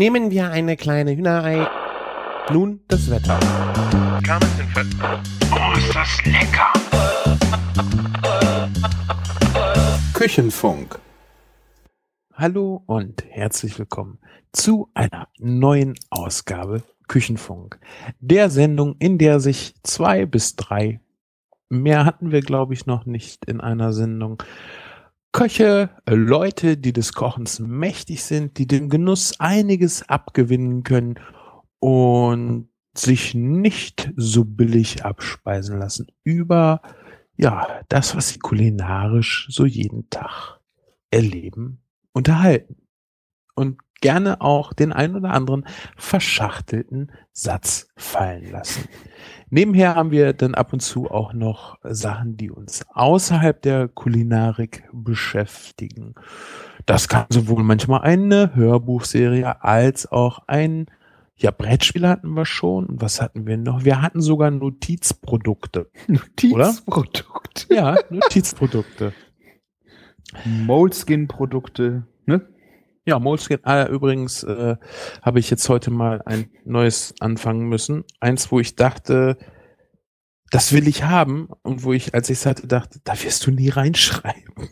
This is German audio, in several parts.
Nehmen wir eine kleine Hühnerei. Nun das Wetter. Oh, ist das lecker! Küchenfunk. Hallo und herzlich willkommen zu einer neuen Ausgabe Küchenfunk. Der Sendung, in der sich zwei bis drei, mehr hatten wir glaube ich noch nicht in einer Sendung, Köche, Leute, die des Kochens mächtig sind, die dem Genuss einiges abgewinnen können und sich nicht so billig abspeisen lassen über ja, das, was sie kulinarisch so jeden Tag erleben, unterhalten. Und gerne auch den ein oder anderen verschachtelten Satz fallen lassen. Nebenher haben wir dann ab und zu auch noch Sachen, die uns außerhalb der Kulinarik beschäftigen. Das kann sowohl manchmal eine Hörbuchserie als auch ein ja, Brettspiel hatten wir schon. Und was hatten wir noch? Wir hatten sogar Notizprodukte. Notizprodukte. Ja, Notizprodukte. Moleskin-Produkte, ne? Ja, Moleskin. Ah, übrigens äh, habe ich jetzt heute mal ein neues anfangen müssen. Eins, wo ich dachte, das will ich haben. Und wo ich, als ich es hatte, dachte, da wirst du nie reinschreiben.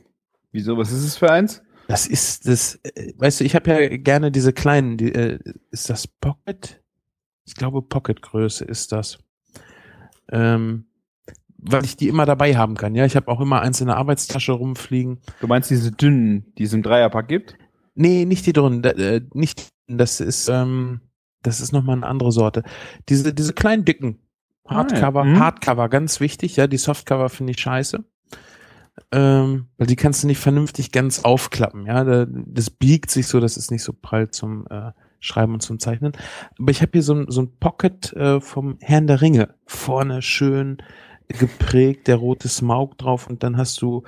Wieso, was ist es für eins? Das ist das, äh, weißt du, ich habe ja gerne diese kleinen, die, äh, ist das Pocket? Ich glaube, Pocket-Größe ist das. Ähm, weil ich die immer dabei haben kann. Ja, ich habe auch immer eins in der Arbeitstasche rumfliegen. Du meinst diese dünnen, die es im Dreierpack gibt? Nee, nicht die drin, äh, nicht, das ist, ähm, das ist nochmal eine andere Sorte. Diese, diese kleinen dicken Hardcover, Ah, ja. Mhm. Hardcover, ganz wichtig, ja, die Softcover finde ich scheiße. Ähm, weil die kannst du nicht vernünftig ganz aufklappen, ja. Da, das biegt sich so, das ist nicht so prall zum äh, Schreiben und zum Zeichnen. Aber ich habe hier so ein, so ein Pocket äh, vom Herrn der Ringe. Vorne schön geprägt, der rote Smaug drauf und dann hast du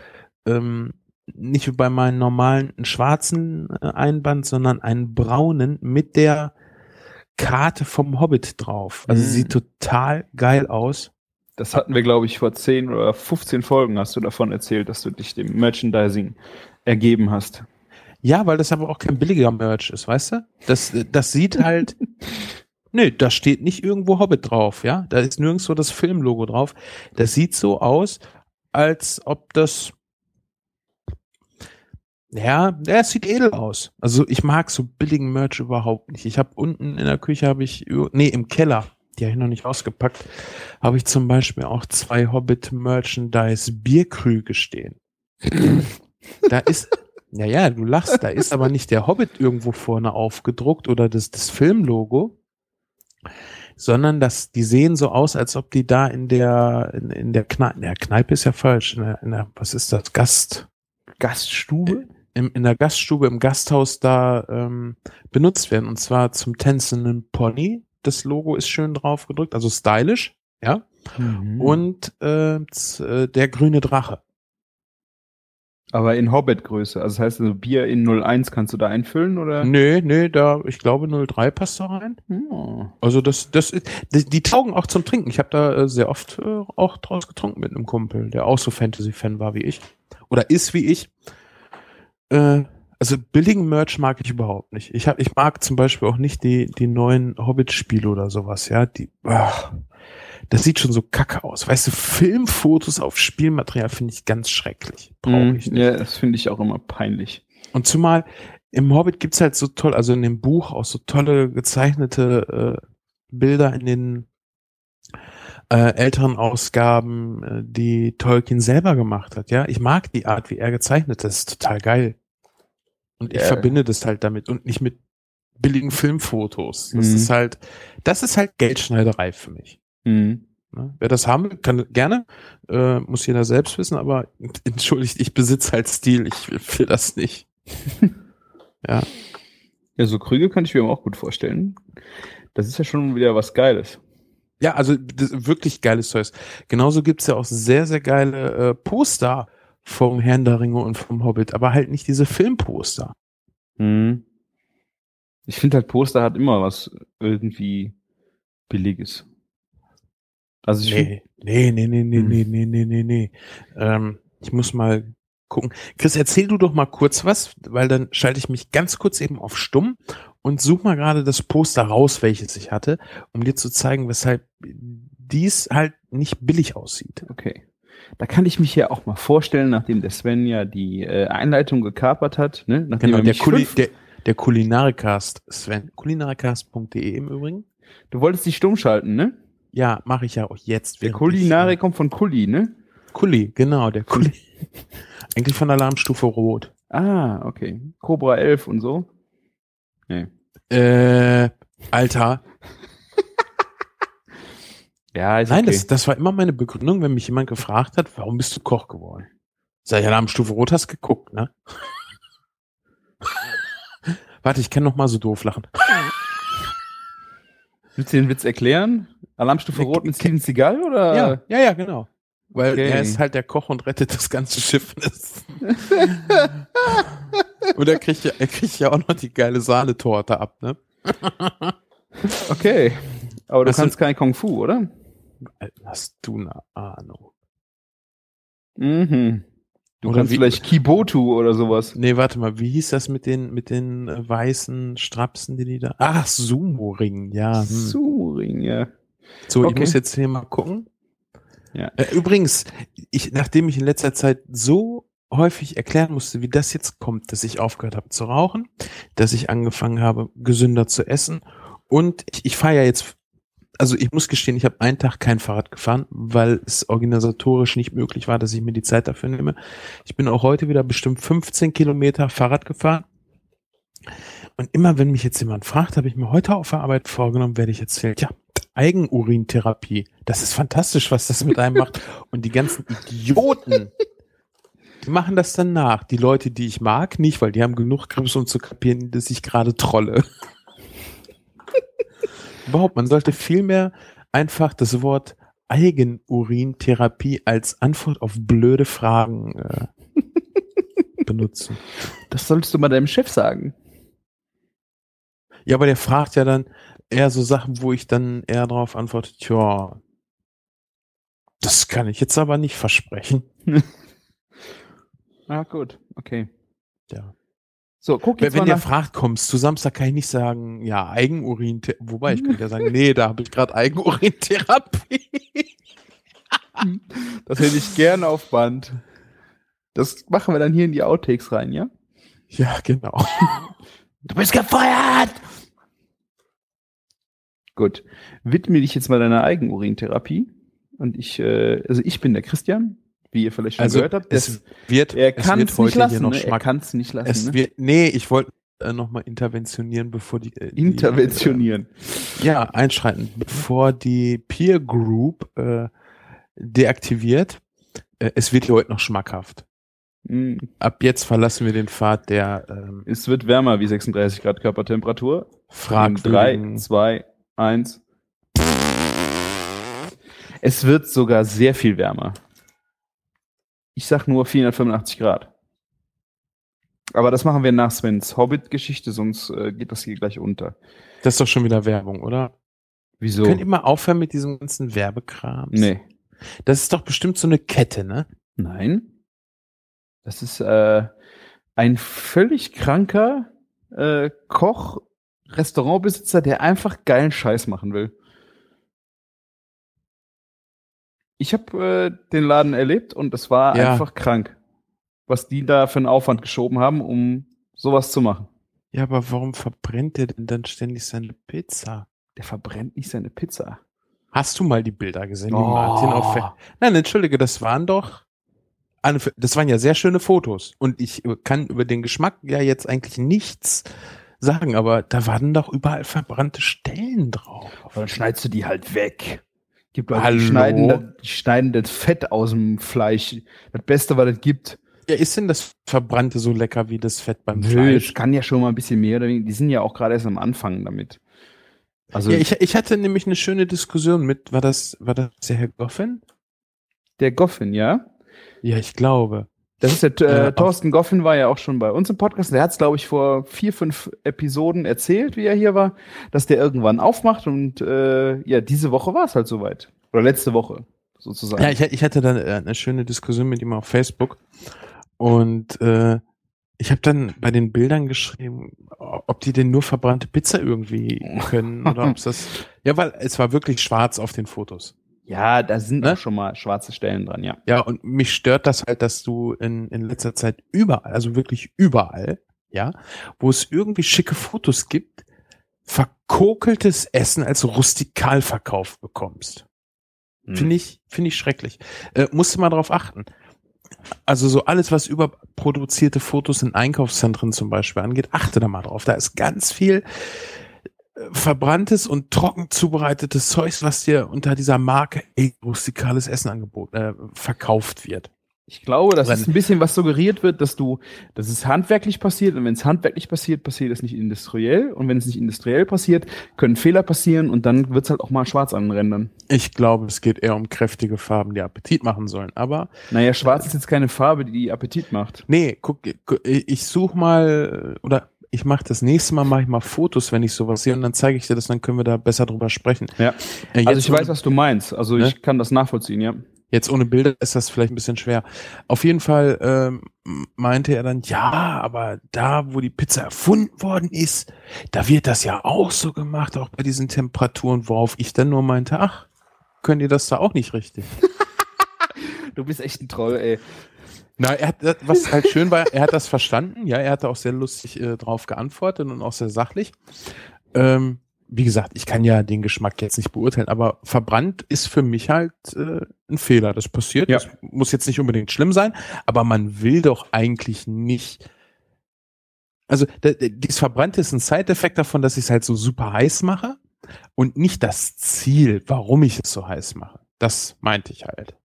ähm, nicht wie bei meinen normalen schwarzen äh, Einband, sondern einen braunen mit der Karte vom Hobbit drauf. Also Mhm. sieht total geil aus. Das hatten wir, glaube ich, vor 10 oder 15 Folgen hast du davon erzählt, dass du dich dem Merchandising ergeben hast. Ja, weil das aber auch kein billiger Merch ist, weißt du? Das, das sieht halt, nee, da steht nicht irgendwo Hobbit drauf, ja? Da ist nirgendwo das Filmlogo drauf. Das sieht so aus, als ob das, ja, es sieht edel aus. Also ich mag so billigen Merch überhaupt nicht. Ich habe unten in der Küche habe ich, nee, im Keller, die habe ich noch nicht ausgepackt, habe ich zum Beispiel auch zwei Hobbit Merchandise Bierkrüge stehen. da ist, naja, du lachst, da ist aber nicht der Hobbit irgendwo vorne aufgedruckt oder das, das Filmlogo, sondern das, die sehen so aus, als ob die da in der, in, in der Kneipe, der Kneipe ist ja falsch, in der, in der, was ist das, Gast, Gaststube? Im, in der Gaststube, im Gasthaus da ähm, benutzt werden. Und zwar zum tänzenden Pony. Das Logo ist schön drauf gedrückt, also stylisch, ja. Mhm. Und äh, äh, der grüne Drache. Aber in Hobbit-Größe. Also das heißt, also Bier in 01 kannst du da einfüllen, oder? Nö, nö, da, ich glaube 03 passt da rein. Oh. Also das, das, ist- die, die taugen auch zum Trinken. Ich habe da äh, sehr oft äh, auch draus getrunken mit einem Kumpel, der auch so Fantasy-Fan war wie ich. Oder ist wie ich. Äh, also billigen Merch mag ich überhaupt nicht. Ich, hab, ich mag zum Beispiel auch nicht die, die neuen Hobbit-Spiele oder sowas, ja. Die, ach, das sieht schon so kacke aus. Weißt du, Filmfotos auf Spielmaterial finde ich ganz schrecklich. Brauche Mhm. ich nicht. Ja, das finde ich auch immer peinlich. Und zumal im Hobbit gibt's halt so toll, also in dem Buch auch so tolle gezeichnete äh, Bilder in den äh, älteren Ausgaben, äh, die Tolkien selber gemacht hat. Ja, ich mag die Art, wie er gezeichnet. Das ist total geil. Und ich Ja. verbinde das halt damit und nicht mit billigen Filmfotos. Das Mhm. ist halt, das ist halt Geldschneiderei für mich. Mhm. Ne? Wer das haben will, kann gerne, äh, muss jeder selbst wissen, aber entschuldigt, ich besitze halt Stil, ich will, will das nicht. ja. Ja, so Krüge könnte ich mir auch gut vorstellen. Das ist ja schon wieder was Geiles. Ja, also wirklich geiles Zeug. Genauso gibt's ja auch sehr, sehr geile äh, Poster vom Herrn der Ringe und vom Hobbit, aber halt nicht diese Filmposter. Mhm. Ich finde halt, Poster hat immer was irgendwie Billiges. Also ich Nee, nee, nee, nee, nee, Hm. nee, nee, nee, nee, nee. Ähm, ich muss mal gucken. Chris, erzähl du doch mal kurz was, weil dann schalte ich mich ganz kurz eben auf stumm und suche mal gerade das Poster raus, welches ich hatte, um dir zu zeigen, weshalb dies halt nicht billig aussieht. Okay. Da kann ich mich ja auch mal vorstellen, nachdem der Sven ja die äh, Einleitung gekapert hat, ne? Nachdem Genau, er der, Kuli der, der Kulinarikast, Sven, kulinarikast.de im Übrigen. Du wolltest dich stumm schalten, ne? Ja, mache ich ja auch jetzt. Der Kulinare ich, kommt von Kuli, ne? äh, Kuli, genau, der Kuli. Eigentlich von Alarmstufe Rot. Ah, okay. Cobra 11 und so. Nee. Äh, Alter, Ja, ist nein, okay. das, das war immer meine Begründung, wenn mich jemand gefragt hat, warum bist du Koch geworden? Sag ich, Alarmstufe Rot hast geguckt, ne? Warte, ich kann noch mal so doof lachen. Willst du den Witz erklären? Alarmstufe Ja, Rot mit Steven Seagal oder? Ja, ja, ja, genau. Weil Okay. er ist halt der Koch und rettet das ganze Schiff. und er kriegt, ja, er kriegt ja auch noch die geile Sahnetorte ab, ne? Okay. Aber du Hast du- kannst kein Kung Fu, oder? Hast du eine Ahnung? Mhm. Du Oder kannst wie- vielleicht Kibotu oder sowas. Nee, warte mal, wie hieß das mit den, mit den äh, weißen Strapsen, die die da. Ach, Sumo-Ring, ja. Hm. Suring, ja. So, ich okay. muss jetzt hier mal gucken. Ja. Äh, übrigens, ich, nachdem ich in letzter Zeit so häufig erklären musste, wie das jetzt kommt, dass ich aufgehört habe zu rauchen, dass ich angefangen habe, gesünder zu essen und ich, ich fahre ja jetzt, also ich muss gestehen, ich habe einen Tag kein Fahrrad gefahren, weil es organisatorisch nicht möglich war, dass ich mir die Zeit dafür nehme. Ich bin auch heute wieder bestimmt 15 Kilometer Fahrrad gefahren. Und immer wenn mich jetzt jemand fragt, habe ich mir heute auf der Arbeit vorgenommen, werde ich erzählen, ja, Eigenurintherapie, das ist fantastisch, was das mit einem macht. Und die ganzen Idioten, die machen das dann nach. Die Leute, die ich mag, nicht, weil die haben genug Grips, um zu kapieren, dass ich gerade trolle. Überhaupt, man sollte vielmehr einfach das Wort Eigenurintherapie als Antwort auf blöde Fragen äh, benutzen. Das solltest du mal deinem Chef sagen. Ja, aber der fragt ja dann eher so Sachen, wo ich dann eher darauf antworte, tja, das kann ich jetzt aber nicht versprechen. Ah, gut. Okay. Ja. So, guck Wenn, jetzt wenn der nach. fragt, kommst du Samstag, kann ich nicht sagen, ja, Eigenurin, wobei ich könnte ja sagen, nee, da habe ich gerade Eigenurintherapie. Das hätte ich gerne auf Band. Das machen wir dann hier in die Outtakes rein, ja? ja, genau. Du bist gefeuert! Gut. Widme dich jetzt mal deiner Eigenurintherapie. Und ich, äh, also ich bin der Christian, wie ihr vielleicht schon Also, gehört habt. es wird, er kann es heute nicht lassen. hier noch Ne? Er kann es nicht lassen. Es ne? wird, nee, ich wollte äh, noch mal interventionieren, bevor die, äh, die Interventionieren. Äh, ja, einschreiten, bevor die Peer Group äh, deaktiviert. Äh, es wird hier heute noch schmackhaft. Mm. Ab jetzt verlassen wir den Pfad der ähm, Es wird wärmer wie 36 Grad Körpertemperatur. Fragwürdigen. 3, 2, 1. Es wird sogar sehr viel wärmer. Ich sag nur 485 Grad. Aber das machen wir nach Svens Hobbit-Geschichte, sonst äh, geht das hier gleich unter. Das ist doch schon wieder Werbung, oder? Wieso? Ihr mal aufhören mit diesem ganzen Werbekram? Nee. Das ist doch bestimmt so eine Kette, ne? Nein. Das ist äh, ein völlig kranker äh, Koch, Restaurantbesitzer, der einfach geilen Scheiß machen will. Ich habe äh, den Laden erlebt und es war Ja. einfach krank, was die da für einen Aufwand geschoben haben, um sowas zu machen. Ja, aber warum verbrennt der denn dann ständig seine Pizza? Der verbrennt nicht seine Pizza. Hast du mal die Bilder gesehen, die Oh. Martin auf Nein, entschuldige, das waren doch das waren ja sehr schöne Fotos und ich äh, kann über den Geschmack ja jetzt eigentlich nichts sagen, aber da waren doch überall verbrannte Stellen drauf. Aber dann schneidest du die halt weg. Gibt Leute, die schneiden, das- die schneiden das Fett aus dem Fleisch. Das Beste, was es gibt. Ja, ist denn das Verbrannte so lecker wie das Fett beim Nö, Fleisch? es kann ja schon mal ein bisschen mehr oder weniger. Die sind ja auch gerade erst am Anfang damit. Also Ja, ich, ich hatte nämlich eine schöne Diskussion mit, war das, war das der Herr Goffin? der Goffin, ja. Ja, ich glaube. Das ist der Äh, Thorsten Goffin war ja auch schon bei uns im Podcast. Der hat es, glaube ich, vor vier, fünf Episoden erzählt, wie er hier war, dass der irgendwann aufmacht und äh, ja, diese Woche war es halt soweit. Oder letzte Woche, sozusagen. Ja, ich, ich hatte dann äh, eine schöne Diskussion mit ihm auf Facebook und äh, Ich habe dann bei den Bildern geschrieben, ob die denn nur verbrannte Pizza irgendwie können oder ob das. Ja, weil es war wirklich schwarz auf den Fotos. Ja, da sind ne? auch schon mal schwarze Stellen dran, ja. Ja, und mich stört das halt, dass du in, in letzter Zeit überall, also wirklich überall, ja, wo es irgendwie schicke Fotos gibt, verkokeltes Essen als rustikal verkauft bekommst. Hm. Finde ich, finde ich schrecklich. Äh, musst du mal drauf achten. Also so alles, was überproduzierte Fotos in Einkaufszentren zum Beispiel angeht, achte da mal drauf. Da ist ganz viel verbranntes und trocken zubereitetes Zeug, was dir unter dieser Marke rustikales Essen angeboten, äh, verkauft wird. Ich glaube, das ist ein bisschen was suggeriert wird, dass du, dass es handwerklich passiert und wenn es handwerklich passiert, passiert es nicht industriell und wenn es nicht industriell passiert, können Fehler passieren und dann wird es halt auch mal schwarz anrendern. Ich glaube, es geht eher um kräftige Farben, die Appetit machen sollen, aber. Naja, schwarz äh, ist jetzt keine Farbe, die Appetit macht. Nee, guck, ich such mal, oder ich mache das nächste Mal mache ich mal Fotos, wenn ich sowas sehe und dann zeige ich dir das, dann können wir da besser drüber sprechen. Ja. Äh, also ich weiß, was du meinst. Also ne? ich kann das nachvollziehen, ja. Jetzt ohne Bilder ist das vielleicht ein bisschen schwer. Auf jeden Fall ähm, meinte er dann, ja, aber da, wo die Pizza erfunden worden ist, da wird das ja auch so gemacht, auch bei diesen Temperaturen, worauf ich dann nur meinte, ach, könnt ihr das da auch nicht richtig? du bist echt ein Troll, ey. Na, er hat, was halt schön war, er hat das verstanden. Ja, er hat auch sehr lustig äh, drauf geantwortet und auch sehr sachlich. Ähm, wie gesagt, ich kann ja den Geschmack jetzt nicht beurteilen, aber verbrannt ist für mich halt äh, ein Fehler. Das passiert. Ja. Das muss jetzt nicht unbedingt schlimm sein, aber man will doch eigentlich nicht. Also dieses Verbrannte ist ein Side-Effekt davon, dass ich es halt so super heiß mache und nicht das Ziel, warum ich es so heiß mache. Das meinte ich halt.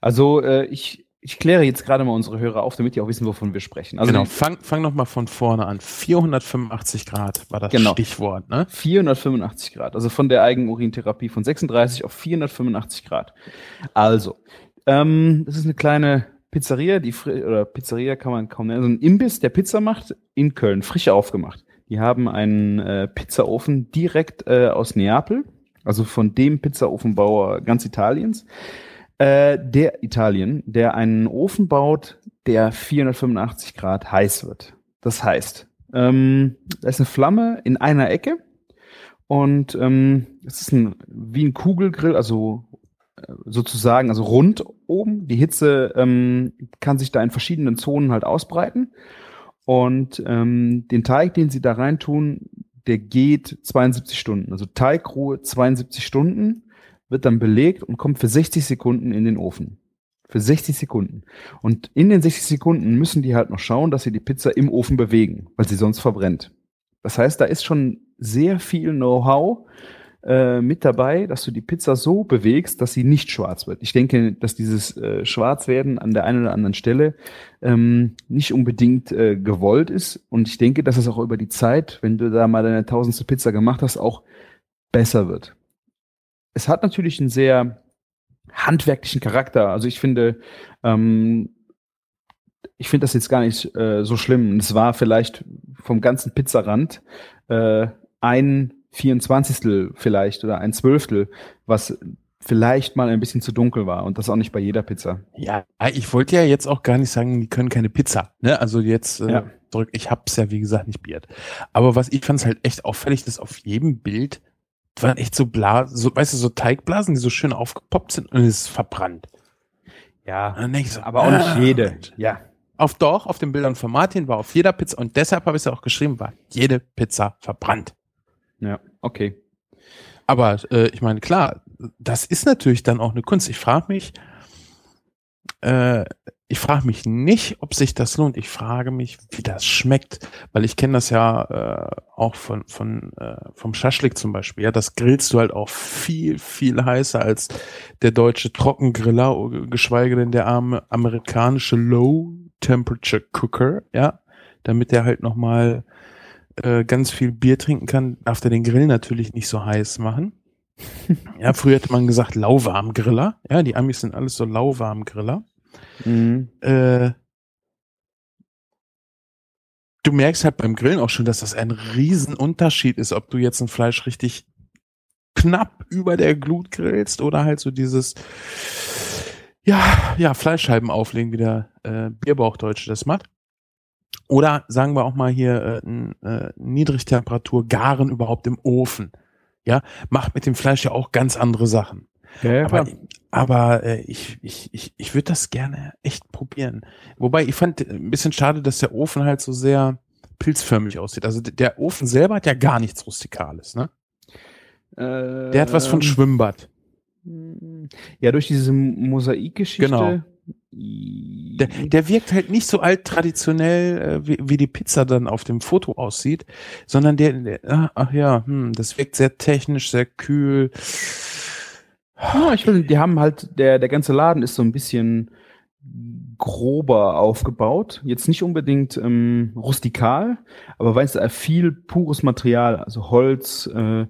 Also äh, ich ich kläre jetzt gerade mal unsere Hörer auf, damit die auch wissen, wovon wir sprechen. Also genau, fang, fang noch mal von vorne an. 485 Grad war das genau. Stichwort, ne? 485 Grad, also von der Eigenurintherapie von 36 auf 485 Grad. Also, ähm, das ist eine kleine Pizzeria, die oder Pizzeria kann man kaum nennen, also ein Imbiss, der Pizza macht in Köln, frisch aufgemacht. Die haben einen äh, Pizzaofen direkt äh, aus Neapel, also von dem Pizzaofenbauer ganz Italiens. Äh, der Italien, der einen Ofen baut, der 485 Grad heiß wird. Das heißt, ähm, da ist eine Flamme in einer Ecke und ähm, es ist ein, wie ein Kugelgrill, also äh, sozusagen, also rund oben. Die Hitze ähm, kann sich da in verschiedenen Zonen halt ausbreiten. Und ähm, den Teig, den sie da reintun, der geht 72 Stunden. Also Teigruhe 72 Stunden wird dann belegt und kommt für 60 Sekunden in den Ofen. Für 60 Sekunden. Und in den 60 Sekunden müssen die halt noch schauen, dass sie die Pizza im Ofen bewegen, weil sie sonst verbrennt. Das heißt, da ist schon sehr viel Know-how äh, mit dabei, dass du die Pizza so bewegst, dass sie nicht schwarz wird. Ich denke, dass dieses äh, Schwarzwerden an der einen oder anderen Stelle ähm, nicht unbedingt äh, gewollt ist. Und ich denke, dass es auch über die Zeit, wenn du da mal deine tausendste Pizza gemacht hast, auch besser wird es hat natürlich einen sehr handwerklichen Charakter. Also ich finde, ähm, ich finde das jetzt gar nicht äh, so schlimm. Es war vielleicht vom ganzen Pizzarand äh, ein 24. vielleicht oder ein Zwölftel, was vielleicht mal ein bisschen zu dunkel war und das auch nicht bei jeder Pizza. Ja, ich wollte ja jetzt auch gar nicht sagen, die können keine Pizza. Ne? Also jetzt äh, ja. zurück, ich hab's ja wie gesagt nicht biert. Aber was ich fand halt echt auffällig, dass auf jedem Bild waren echt so Blasen, so, weißt du, so Teigblasen, die so schön aufgepoppt sind und es ist verbrannt. Ja, so, aber auch nicht ah, jede. Ja. Auf doch, auf den Bildern von Martin war auf jeder Pizza und deshalb habe ich es ja auch geschrieben, war jede Pizza verbrannt. Ja, okay. Aber äh, ich meine, klar, das ist natürlich dann auch eine Kunst. Ich frage mich, äh, ich frage mich nicht, ob sich das lohnt. Ich frage mich, wie das schmeckt, weil ich kenne das ja äh, auch von von äh, vom Schaschlik zum Beispiel. Ja, das grillst du halt auch viel viel heißer als der deutsche Trockengriller, geschweige denn der arme amerikanische Low Temperature Cooker. Ja, damit der halt noch mal äh, ganz viel Bier trinken kann, darf der den Grill natürlich nicht so heiß machen. ja, früher hätte man gesagt lauwarm-Griller. Ja, die Amis sind alles so lauwarm-Griller. Mhm. Äh, du merkst halt beim Grillen auch schon, dass das ein Riesenunterschied ist, ob du jetzt ein Fleisch richtig knapp über der Glut grillst oder halt so dieses ja, ja, Fleischscheiben auflegen, wie der äh, Bierbauchdeutsche das macht. Oder sagen wir auch mal hier äh, äh, Niedrigtemperatur, Garen überhaupt im Ofen. Ja, macht mit dem Fleisch ja auch ganz andere Sachen. Ja, ja, aber klar. Aber äh, ich, ich, ich, ich würde das gerne echt probieren. Wobei ich fand äh, ein bisschen schade, dass der Ofen halt so sehr pilzförmig aussieht. Also der Ofen selber hat ja gar nichts Rustikales, ne? Der hat was von Schwimmbad. Ja, durch diese Mosaikgeschichte. Genau. Der, der wirkt halt nicht so alt traditionell, äh, wie, wie die Pizza dann auf dem Foto aussieht, sondern der, der ah, ach ja, hm, das wirkt sehr technisch, sehr kühl. Ja, ich finde, die haben halt, der, der ganze Laden ist so ein bisschen grober aufgebaut. Jetzt nicht unbedingt ähm, rustikal, aber weißt du, viel pures Material, also Holz, äh,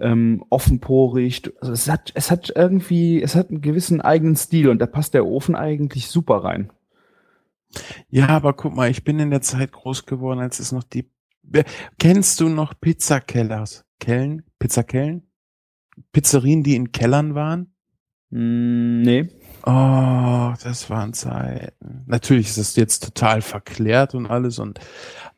ähm, offenporig. Also es hat, es hat irgendwie, es hat einen gewissen eigenen Stil und da passt der Ofen eigentlich super rein. Ja, aber guck mal, ich bin in der Zeit groß geworden, als es noch die. Kennst du noch Pizzakellers? Kellen? Pizzakellen? Pizzerien, die in Kellern waren? Mm, nee. Oh, das waren Zeiten. Natürlich ist es jetzt total verklärt und alles und,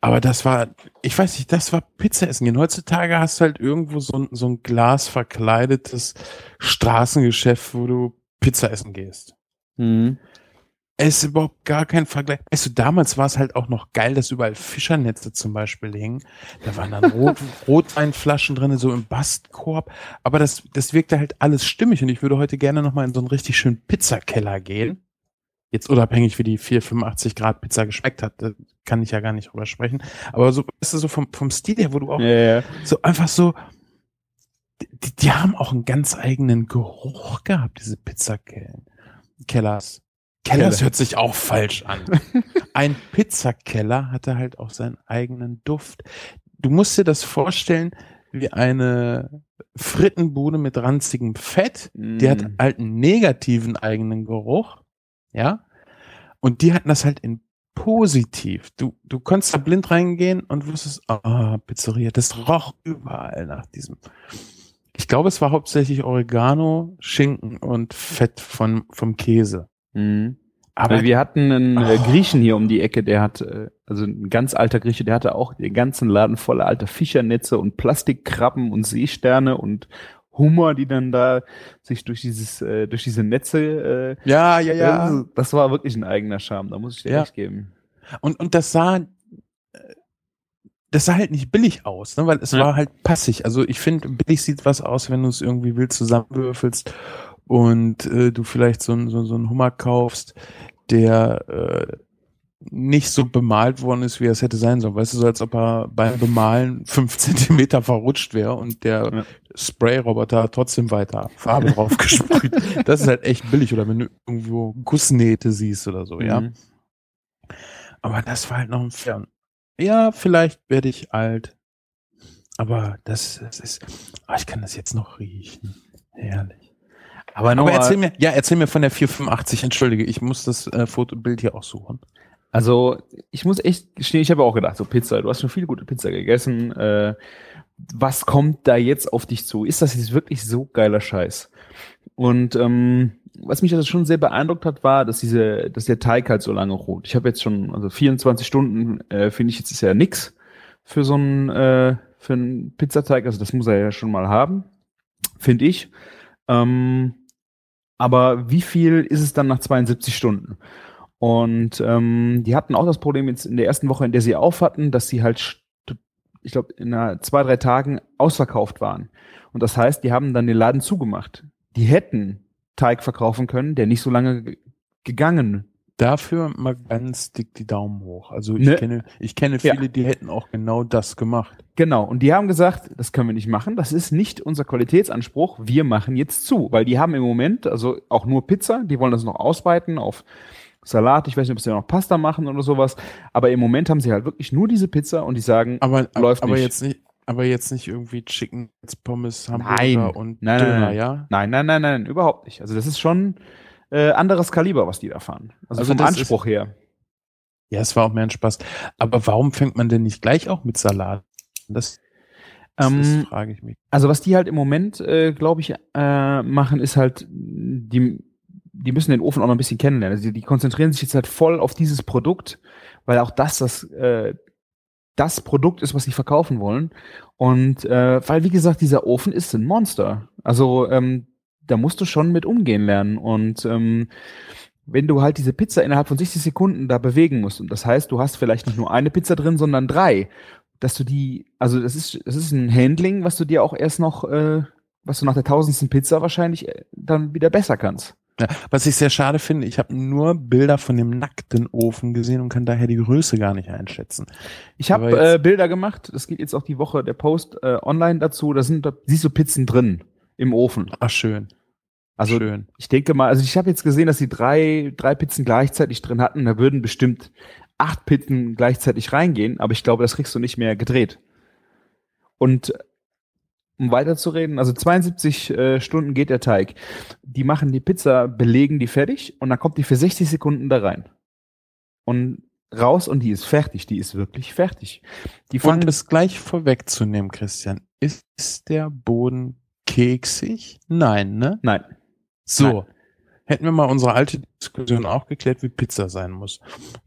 aber das war, ich weiß nicht, das war Pizza essen gehen. Heutzutage hast du halt irgendwo so ein, so ein Glas verkleidetes Straßengeschäft, wo du Pizza essen gehst. Mhm. Es ist überhaupt gar kein Vergleich. Weißt du, damals war es halt auch noch geil, dass überall Fischernetze zum Beispiel hingen. Da waren dann Rot, Rotweinflaschen drin, so im Bastkorb. Aber das, das wirkte halt alles stimmig und ich würde heute gerne nochmal in so einen richtig schönen Pizzakeller gehen. Jetzt unabhängig, wie die 485 Grad Pizza geschmeckt hat, da kann ich ja gar nicht drüber sprechen. Aber so, weißt du, so vom, vom Stil her, wo du auch Ja, ja. so einfach so, die, die haben auch einen ganz eigenen Geruch gehabt, diese Pizzakellen. Keller. hört sich auch falsch an. Ein Pizzakeller hatte halt auch seinen eigenen Duft. Du musst dir das vorstellen wie eine Frittenbude mit ranzigem Fett. Die hat Mm. halt einen negativen eigenen Geruch. Ja. Und die hatten das halt in positiv. Du, du konntest da blind reingehen und wusstest, ah, Pizzeria. Das roch überall nach diesem. Ich glaube, es war hauptsächlich Oregano, Schinken und Fett von, vom Käse. Mhm. Aber wir hatten einen äh. Griechen hier um die Ecke, der hat, äh, also ein ganz alter Grieche, der hatte auch den ganzen Laden voller alter Fischernetze und Plastikkrabben und Seesterne und Hummer, die dann da sich durch dieses, äh, durch diese Netze, äh, ja, ja, ja. Das, das war wirklich ein eigener Charme, da muss ich dir Ja. recht geben. Und, und das sah, äh, das sah halt nicht billig aus, ne? weil es Ja. war halt passig. Also ich finde, billig sieht was aus, wenn du es irgendwie wild zusammenwürfelst und äh, du vielleicht so, so, so einen Hummer kaufst, der äh, nicht so bemalt worden ist, wie er es hätte sein sollen. Weißt du, so als ob er beim Bemalen fünf Zentimeter verrutscht wäre und der Ja. Spray-Roboter hat trotzdem weiter Farbe drauf gesprüht. Das ist halt echt billig. Oder wenn du irgendwo Gussnähte siehst oder so, ja. Mhm. Aber das war halt noch ein Fern. Ja, vielleicht werde ich alt. Aber das, das ist, ah, ich kann das jetzt noch riechen. Herrlich. Aber, Aber erzähl mir, ja, erzähl mir von der 485. Entschuldige, ich muss das äh, Fotobild hier auch suchen. Also, ich muss echt gestehen, ich habe auch gedacht, so Pizza, du hast schon viel gute Pizza gegessen. Äh, was kommt da jetzt auf dich zu? Ist das jetzt wirklich so geiler Scheiß? Und ähm, was mich also schon sehr beeindruckt hat, war, dass diese, dass der Teig halt so lange ruht. Ich habe jetzt schon, also 24 Stunden äh, finde ich jetzt ist ja nix für so einen äh, für einen Pizzateig. Also das muss er ja schon mal haben, finde ich. Ähm, aber wie viel ist es dann nach 72 Stunden? Und ähm, die hatten auch das Problem jetzt in der ersten Woche, in der sie auf hatten, dass sie halt, ich glaube, in einer, zwei, drei Tagen ausverkauft waren. Und das heißt, die haben dann den Laden zugemacht. Die hätten Teig verkaufen können, der nicht so lange ge- gegangen. Dafür mal ganz dick die Daumen hoch. Also ich Ne? kenne, ich kenne Ja. viele, die hätten auch genau das gemacht. Genau. Und die haben gesagt, das können wir nicht machen. Das ist nicht unser Qualitätsanspruch. Wir machen jetzt zu. Weil die haben im Moment, also auch nur Pizza, die wollen das noch ausweiten auf Salat. Ich weiß nicht, ob sie noch Pasta machen oder sowas. Aber im Moment haben sie halt wirklich nur diese Pizza und die sagen, Aber, Läuft aber nicht. jetzt nicht, aber jetzt nicht irgendwie Chicken, Pommes, Hamburger Nein. und Nein, nein, Döner, nein. ja? Nein, nein, nein, nein, überhaupt nicht. Also das ist schon äh, anderes Kaliber, was die da fahren. Also, Also vom Anspruch her. Ja, es war auch mehr ein Spaß. Aber warum fängt man denn nicht gleich auch mit Salat? Das, das Ähm, ist, frage ich mich. Also was die halt im Moment, äh, glaube ich, äh, machen, ist halt, die, die müssen den Ofen auch noch ein bisschen kennenlernen. Also die, die konzentrieren sich jetzt halt voll auf dieses Produkt, weil auch das das äh, das Produkt ist, was sie verkaufen wollen. Und äh, weil, wie gesagt, dieser Ofen ist ein Monster. Also ähm, da musst du schon mit umgehen lernen. Und ähm, wenn du halt diese Pizza innerhalb von 60 Sekunden da bewegen musst, und das heißt, du hast vielleicht nicht nur eine Pizza drin, sondern drei, dass du die, also das ist, das ist ein Handling, was du dir auch erst noch, äh, was du nach der tausendsten Pizza wahrscheinlich äh, dann wieder besser kannst. Ja, was ich sehr schade finde, ich habe nur Bilder von dem nackten Ofen gesehen und kann daher die Größe gar nicht einschätzen. Ich habe äh, Bilder gemacht, das geht jetzt auch die Woche der Post äh, online dazu, da sind da siehst du Pizzen drin im Ofen. Ach schön. Also schön. ich denke mal, also ich habe jetzt gesehen, dass sie drei drei Pizzen gleichzeitig drin hatten, da würden bestimmt acht Pizzen gleichzeitig reingehen, aber ich glaube, das kriegst du nicht mehr gedreht. Und um weiterzureden, also 72 äh, Stunden geht der Teig. Die machen die Pizza, belegen die fertig und dann kommt die für 60 Sekunden da rein. Und raus und die ist fertig, die ist wirklich fertig. Die und das gleich vorwegzunehmen, Christian, ist der Boden keksig? Nein, ne? Nein. So. Nein. Hätten wir mal unsere alte Diskussion auch geklärt, wie Pizza sein muss.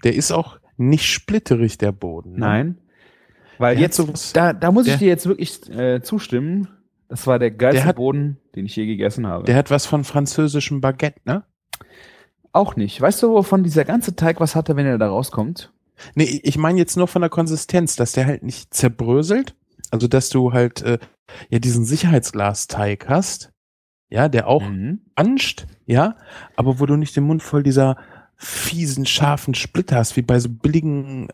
Der ist auch nicht splitterig, der Boden. Ne? Nein. Weil der jetzt, sowas, da, da muss ich dir jetzt wirklich äh, zustimmen. Das war der geilste der hat, Boden, den ich je gegessen habe. Der hat was von französischem Baguette, ne? Auch nicht. Weißt du, wovon dieser ganze Teig was hatte, wenn er da rauskommt? Nee, ich meine jetzt nur von der Konsistenz, dass der halt nicht zerbröselt. Also, dass du halt äh, ja diesen Sicherheitsglasteig hast, ja, der auch mhm. anscht, ja, aber wo du nicht den Mund voll dieser fiesen, scharfen Splitter hast, wie bei so billigen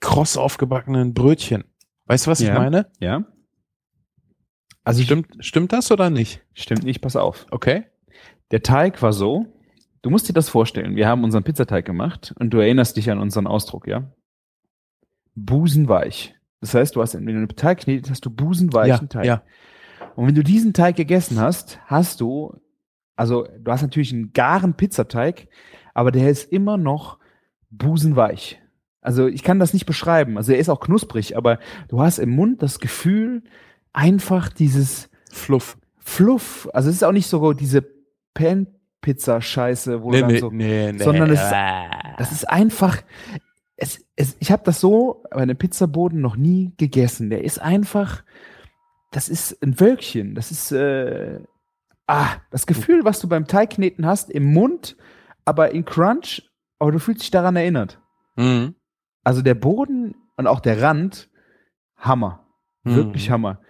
kross aufgebackenen Brötchen. Weißt du, was ja, ich meine? Ja. Also stimmt, stimmt das oder nicht? Stimmt nicht, pass auf. Okay. Der Teig war so, du musst dir das vorstellen, wir haben unseren Pizzateig gemacht und du erinnerst dich an unseren Ausdruck, ja? Busenweich. Das heißt, du hast, wenn du einen Teig knetest, hast du busenweichen ja, Teig. Ja. Und wenn du diesen Teig gegessen hast, hast du, also du hast natürlich einen garen Pizzateig, aber der ist immer noch busenweich. Also ich kann das nicht beschreiben. Also er ist auch knusprig, aber du hast im Mund das Gefühl, einfach dieses Fluff. Fluff. Also es ist auch nicht so diese Pan-Pizza-Scheiße, wo nee, dann nee, so, nee, nee. sondern es, das ist einfach, es, ich habe das so bei einem Pizzaboden noch nie gegessen. Der ist einfach, das ist ein Wölkchen. Das ist, äh, ah, das Gefühl, was du beim Teigkneten hast, im Mund, aber in Crunch, aber du fühlst dich daran erinnert. Mhm. Also der Boden und auch der Rand, Hammer. Mhm. Wirklich Hammer.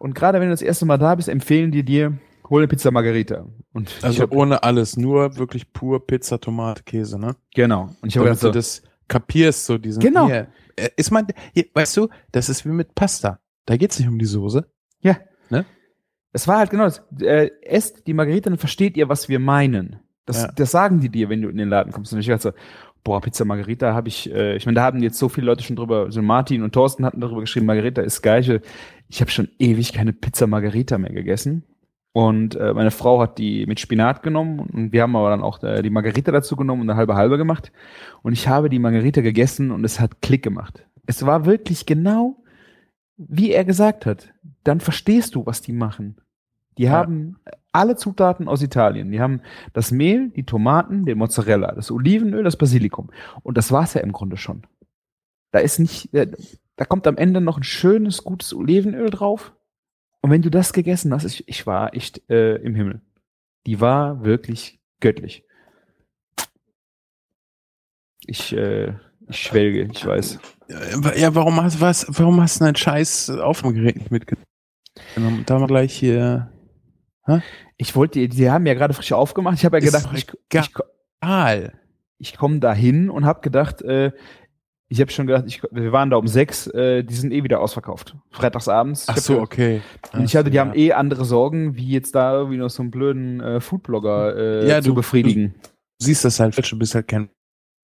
Und gerade wenn du das erste Mal da bist, empfehlen die dir, hol eine Pizza Margarita. Und also hab, ohne alles, nur wirklich pur Pizza, Tomate, Käse, ne? Genau. Und ich habe gedacht, so, das kapierst, so diesen. Genau. Hier, äh, ist man, hier, weißt du, das ist wie mit Pasta. Da geht's nicht um die Soße. Ja. Ne? Es war halt genau das. Äh, esst die Margarita, dann versteht ihr, was wir meinen. Das, ja. das sagen die dir, wenn du in den Laden kommst. Und ich dachte so, boah, Pizza Margarita habe ich, äh, ich meine, da haben jetzt so viele Leute schon drüber, so Martin und Thorsten hatten darüber geschrieben, Margarita ist geil. Ich habe schon ewig keine Pizza Margarita mehr gegessen. Und äh, meine Frau hat die mit Spinat genommen und wir haben aber dann auch äh, die Margarita dazu genommen und eine halbe halbe gemacht. Und ich habe die Margarita gegessen und es hat Klick gemacht. Es war wirklich genau, wie er gesagt hat. Dann verstehst du, was die machen. Die ja. haben alle Zutaten aus Italien. Die haben das Mehl, die Tomaten, den Mozzarella, das Olivenöl, das Basilikum. Und das war's ja im Grunde schon. Da ist nicht, äh, da kommt am Ende noch ein schönes, gutes Olivenöl drauf. Und wenn du das gegessen hast, ich, ich war echt äh, im Himmel. Die war wirklich göttlich. Ich, äh, ich schwelge, ich weiß. Ja, warum hast, was, warum hast du dein scheiß Aufnahmegerät nicht mitgenommen? Da mal gleich hier ich wollte, die haben ja gerade frisch aufgemacht. Ich habe ja gedacht, ich, ich, ich komme da hin und habe gedacht, äh, ich habe schon gedacht, ich, wir waren da um sechs, äh, die sind eh wieder ausverkauft. Freitagsabends. Ach so, okay. Und ich hatte, die ja. haben eh andere Sorgen, wie jetzt da irgendwie noch so einen blöden äh, Foodblogger äh, ja, zu du, befriedigen. Du siehst das halt, du bist halt kein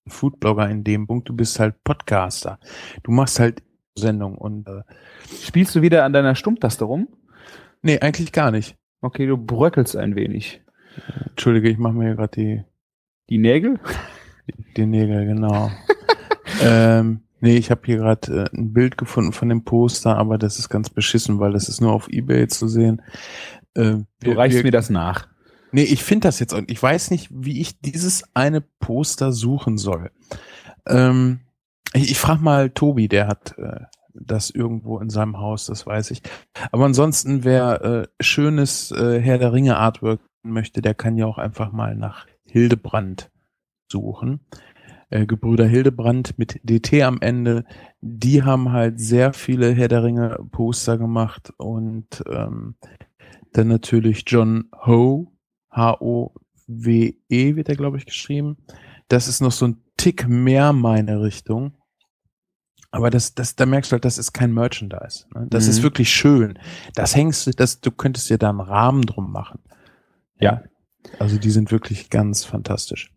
Foodblogger in dem Punkt, du bist halt Podcaster. Du machst halt Sendung und äh, Spielst du wieder an deiner Stummtaste rum? Nee, eigentlich gar nicht. Okay, du bröckelst ein wenig. Entschuldige, ich mache mir gerade die. Die Nägel? Die, die Nägel, genau. ähm, nee, ich habe hier gerade äh, ein Bild gefunden von dem Poster, aber das ist ganz beschissen, weil das ist nur auf Ebay zu sehen. Äh, du reichst wir, mir das nach. Nee, ich finde das jetzt und ich weiß nicht, wie ich dieses eine Poster suchen soll. Ähm, ich ich frage mal Tobi, der hat äh, das irgendwo in seinem Haus, das weiß ich. Aber ansonsten, wer äh, schönes äh, Herr der Ringe Artwork möchte, der kann ja auch einfach mal nach Hildebrand suchen. Äh, Gebrüder Hildebrand mit DT am Ende, die haben halt sehr viele Herr der Ringe Poster gemacht und ähm, dann natürlich John Ho, H-O-W-E wird er, glaube ich, geschrieben. Das ist noch so ein Tick mehr meine Richtung. Aber das, das, da merkst du halt, das ist kein Merchandise. Ne? Das Mhm. ist wirklich schön. Das hängst du, das, du könntest dir da einen Rahmen drum machen. Ja. Also die sind wirklich ganz fantastisch.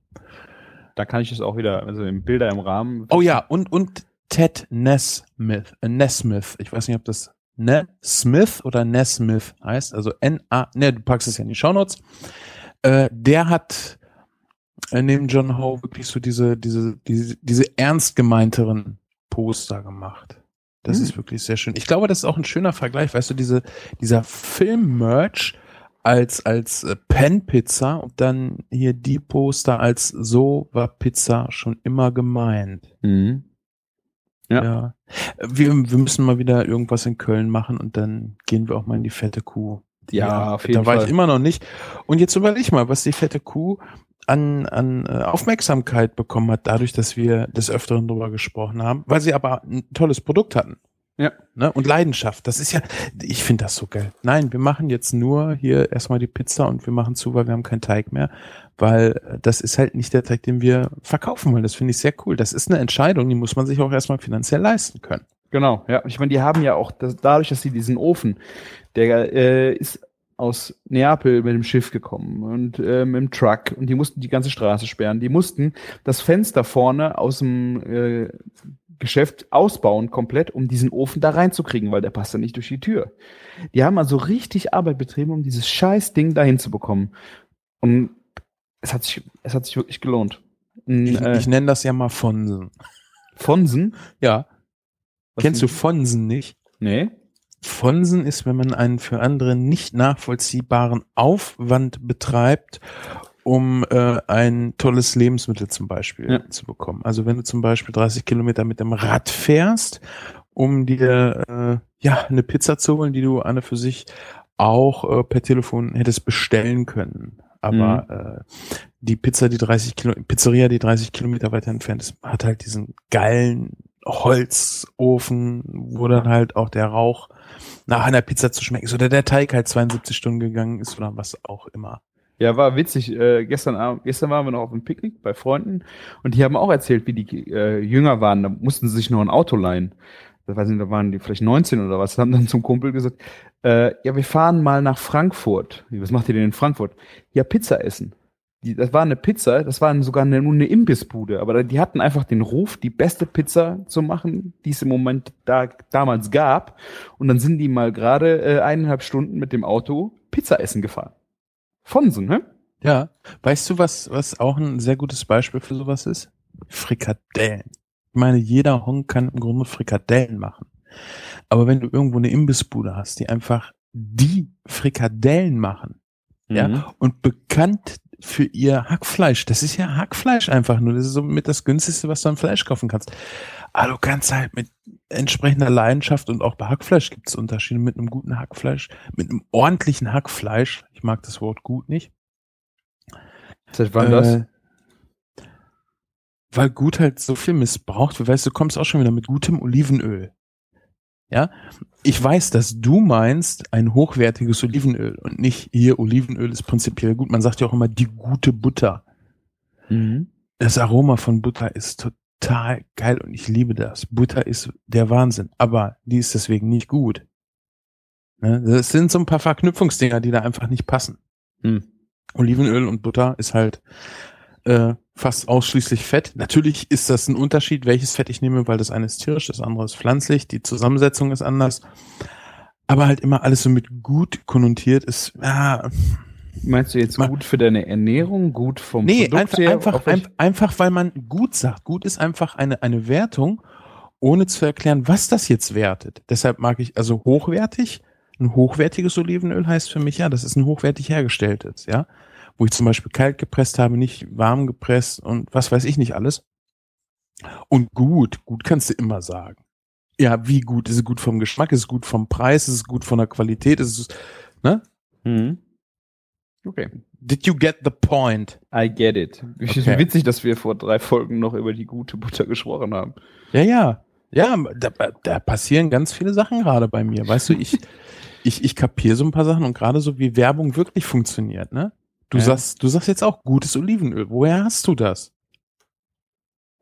Da kann ich es auch wieder, also im Bilder im Rahmen. Oh ja, und, und Ted Nesmith, äh, Nesmith. Ich weiß nicht, ob das Nesmith oder Nesmith heißt. Also N-A, ne, du packst es ja in die Shownotes. Äh, der hat äh, neben John Ho wirklich so diese, diese, diese, diese ernst gemeinteren Poster gemacht. Das Hm. ist wirklich sehr schön. Ich glaube, das ist auch ein schöner Vergleich. Weißt du, diese, dieser Film-Merch als, als äh, Pen-Pizza und dann hier die Poster als so war Pizza schon immer gemeint. Mhm. Ja. Ja. Wir, wir müssen mal wieder irgendwas in Köln machen und dann gehen wir auch mal in die fette Kuh. Ja, auf jeden da war Fall. ich immer noch nicht. Und jetzt überleg mal, was die fette Kuh an, an äh, Aufmerksamkeit bekommen hat, dadurch, dass wir des Öfteren drüber gesprochen haben, weil sie aber ein tolles Produkt hatten. Ja. Ne? Und Leidenschaft. Das ist ja, ich finde das so geil. Nein, wir machen jetzt nur hier erstmal die Pizza und wir machen zu, weil wir haben keinen Teig mehr, weil äh, das ist halt nicht der Teig, den wir verkaufen wollen. Das finde ich sehr cool. Das ist eine Entscheidung, die muss man sich auch erstmal finanziell leisten können. Genau, ja. Ich meine, die haben ja auch, das, dadurch, dass sie diesen Ofen, der äh, ist aus Neapel mit dem Schiff gekommen und äh, mit dem Truck und die mussten die ganze Straße sperren. Die mussten das Fenster vorne aus dem äh, Geschäft ausbauen komplett, um diesen Ofen da reinzukriegen, weil der passt ja nicht durch die Tür. Die haben also richtig Arbeit betrieben, um dieses scheiß Ding dahin zu bekommen. Und es hat sich, es hat sich wirklich gelohnt. Ein, Ich, äh, ich nenne das ja mal Fonsen. Fonsen? Ja. Was Kennst du? Fonsen nicht? Nee. Fonsen ist, wenn man einen für andere nicht nachvollziehbaren Aufwand betreibt, um äh, ein tolles Lebensmittel zum Beispiel Ja. zu bekommen. Also wenn du zum Beispiel 30 Kilometer mit dem Rad fährst, um dir äh, ja eine Pizza zu holen, die du und für sich auch äh, per Telefon hättest bestellen können. Aber äh, die Pizza, die 30 Kilo, Pizzeria, die 30 Kilometer weiter entfernt ist, hat halt diesen geilen Holzofen, wo dann halt auch der Rauch nach einer Pizza zu schmecken ist oder der Teig halt 72 Stunden gegangen ist oder was auch immer. Ja, war witzig. Äh, gestern, Abend, gestern waren wir noch auf einem Picknick bei Freunden und die haben auch erzählt, wie die äh, jünger waren. Da mussten sie sich noch ein Auto leihen. Das weiß nicht, da waren die vielleicht 19 oder was. Haben dann zum Kumpel gesagt, äh, ja, wir fahren mal nach Frankfurt. Was macht ihr denn in Frankfurt? Ja, Pizza essen. Die, das war eine Pizza, das war sogar eine, nur eine Imbissbude, aber die hatten einfach den Ruf, die beste Pizza zu machen, die es im Moment da damals gab. Und dann sind die mal gerade äh, eineinhalb Stunden mit dem Auto Pizza essen gefahren. Fonsen, ne? Ja. Weißt du, was, was auch ein sehr gutes Beispiel für sowas ist? Frikadellen. Ich meine, jeder Hong kann im Grunde Frikadellen machen. Aber wenn du irgendwo eine Imbissbude hast, die einfach die Frikadellen machen, Ja. Mhm. und bekannt für ihr Hackfleisch. Das ist ja Hackfleisch einfach nur. Das ist somit das günstigste, was du an Fleisch kaufen kannst. Aber du kannst halt mit entsprechender Leidenschaft und auch bei Hackfleisch gibt es Unterschiede mit einem guten Hackfleisch, mit einem ordentlichen Hackfleisch. Ich mag das Wort gut nicht. Seit wann das? Äh, Weil gut halt so viel missbraucht wird. Weißt du, du kommst auch schon wieder mit gutem Olivenöl. Ja, ich weiß, dass du meinst ein hochwertiges Olivenöl und nicht hier Olivenöl ist prinzipiell gut. Man sagt ja auch immer die gute Butter. Mhm. Das Aroma von Butter ist total geil und ich liebe das. Butter ist der Wahnsinn, aber die ist deswegen nicht gut. Ne? Das sind so ein paar Verknüpfungsdinger, die da einfach nicht passen. Hm. Olivenöl und Butter ist halt äh, fast ausschließlich Fett. Natürlich ist das ein Unterschied, welches Fett ich nehme, weil das eine ist tierisch, das andere ist pflanzlich, die Zusammensetzung ist anders. Aber halt immer alles so mit gut konnotiert ist, ja, Meinst du jetzt gut für deine Ernährung, gut vom nee, Produkt einfach, her? einfach, ein, einfach, weil man gut sagt. Gut ist einfach eine, eine Wertung, ohne zu erklären, was das jetzt wertet. Deshalb mag ich, also hochwertig, ein hochwertiges Olivenöl heißt für mich ja, das ist ein hochwertig hergestelltes, ja. wo ich zum Beispiel kalt gepresst habe, nicht warm gepresst und was weiß ich nicht alles. Und gut, gut kannst du immer sagen. Ja, wie gut? Ist es gut vom Geschmack? Ist es gut vom Preis? Ist es gut von der Qualität? Ist es, ne? Mhm. Okay. Did you get the point? I get it. Es ist Okay. witzig, dass wir vor drei Folgen noch über die gute Butter gesprochen haben. Ja, ja. Ja, da, da passieren ganz viele Sachen gerade bei mir. Weißt du, ich, ich, ich kapiere so ein paar Sachen und gerade so wie Werbung wirklich funktioniert, ne? Du Ja. sagst, du sagst jetzt auch gutes Olivenöl. Woher hast du das?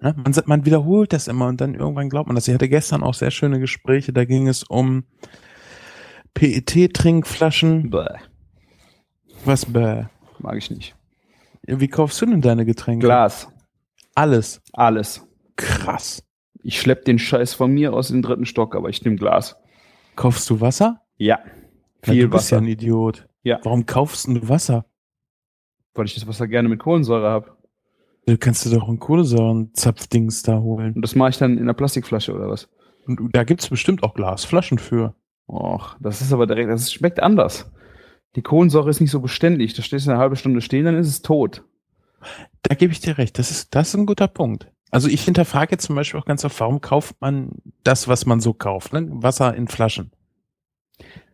Ne? Man, sagt- man wiederholt das immer und dann irgendwann glaubt man das. Ich hatte gestern auch sehr schöne Gespräche, da ging es um PET-Trinkflaschen. Bäh, Was, bäh. mag ich nicht. Wie kaufst du denn deine Getränke? Glas. Alles. Alles. Krass. Ich schlepp den Scheiß von mir aus den dritten Stock, aber ich nehme Glas. Kaufst du Wasser? Ja. Viel du bist ja Wasser. ein Idiot. Ja. Warum kaufst du Wasser? Weil ich das Wasser gerne mit Kohlensäure habe. Du kannst dir doch einen Kohlensäurenzapfdings da holen. Und das mache ich dann in einer Plastikflasche oder was? Und da gibt's bestimmt auch Glasflaschen für. Och, das ist aber direkt, das schmeckt anders. Die Kohlensäure ist nicht so beständig. Da stehst du eine halbe Stunde stehen, dann ist es tot. Da gebe ich dir recht. Das ist, das ist ein guter Punkt. Also ich hinterfrage jetzt zum Beispiel auch ganz oft, warum kauft man das, was man so kauft? Ne? Wasser in Flaschen.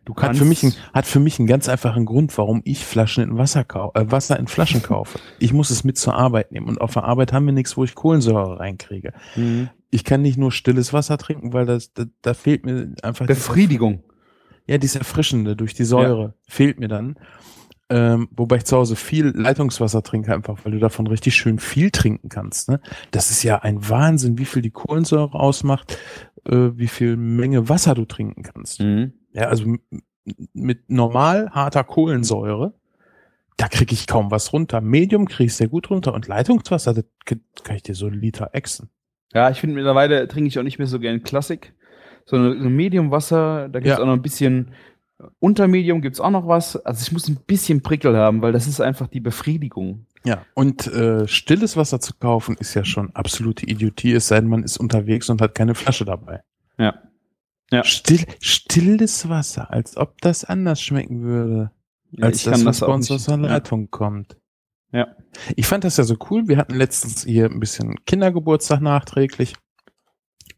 Du Hat für, mich ein, hat für mich einen ganz einfachen Grund, warum ich Flaschen in Wasser, kau äh, Wasser in Flaschen kaufe. Ich muss es mit zur Arbeit nehmen. Und auf der Arbeit haben wir nichts, wo ich Kohlensäure reinkriege. Mhm. Ich kann nicht nur stilles Wasser trinken, weil das, da, da fehlt mir einfach Befriedigung. Ja, dieses Erfrischende durch die Säure fehlt mir dann. Ähm, wobei ich zu Hause viel Leitungswasser trinke, einfach weil du davon richtig schön viel trinken kannst. Ne? Das ist ja ein Wahnsinn, wie viel die Kohlensäure ausmacht, äh, wie viel Menge Wasser du trinken kannst. Mhm. Ja, also mit normal harter Kohlensäure, da kriege ich kaum was runter. Medium kriege ich sehr gut runter und Leitungswasser, das kann ich dir so einen Liter exen. Ja, ich finde mittlerweile trinke ich auch nicht mehr so gern Klassik, sondern so Medium-Wasser, da gibt es Ja. auch noch ein bisschen, unter Medium gibt es auch noch was. Also ich muss ein bisschen Prickel haben, weil das ist einfach die Befriedigung. Ja, und äh, stilles Wasser zu kaufen ist ja schon absolute Idiotie, es sei denn, man ist unterwegs und hat keine Flasche dabei. Ja. Ja. Still, stilles Wasser, als ob das anders schmecken würde, Ja, als das, was bei uns aus der Ja. Leitung kommt. Ja. Ich fand das ja so cool. Wir hatten letztens hier ein bisschen Kindergeburtstag nachträglich.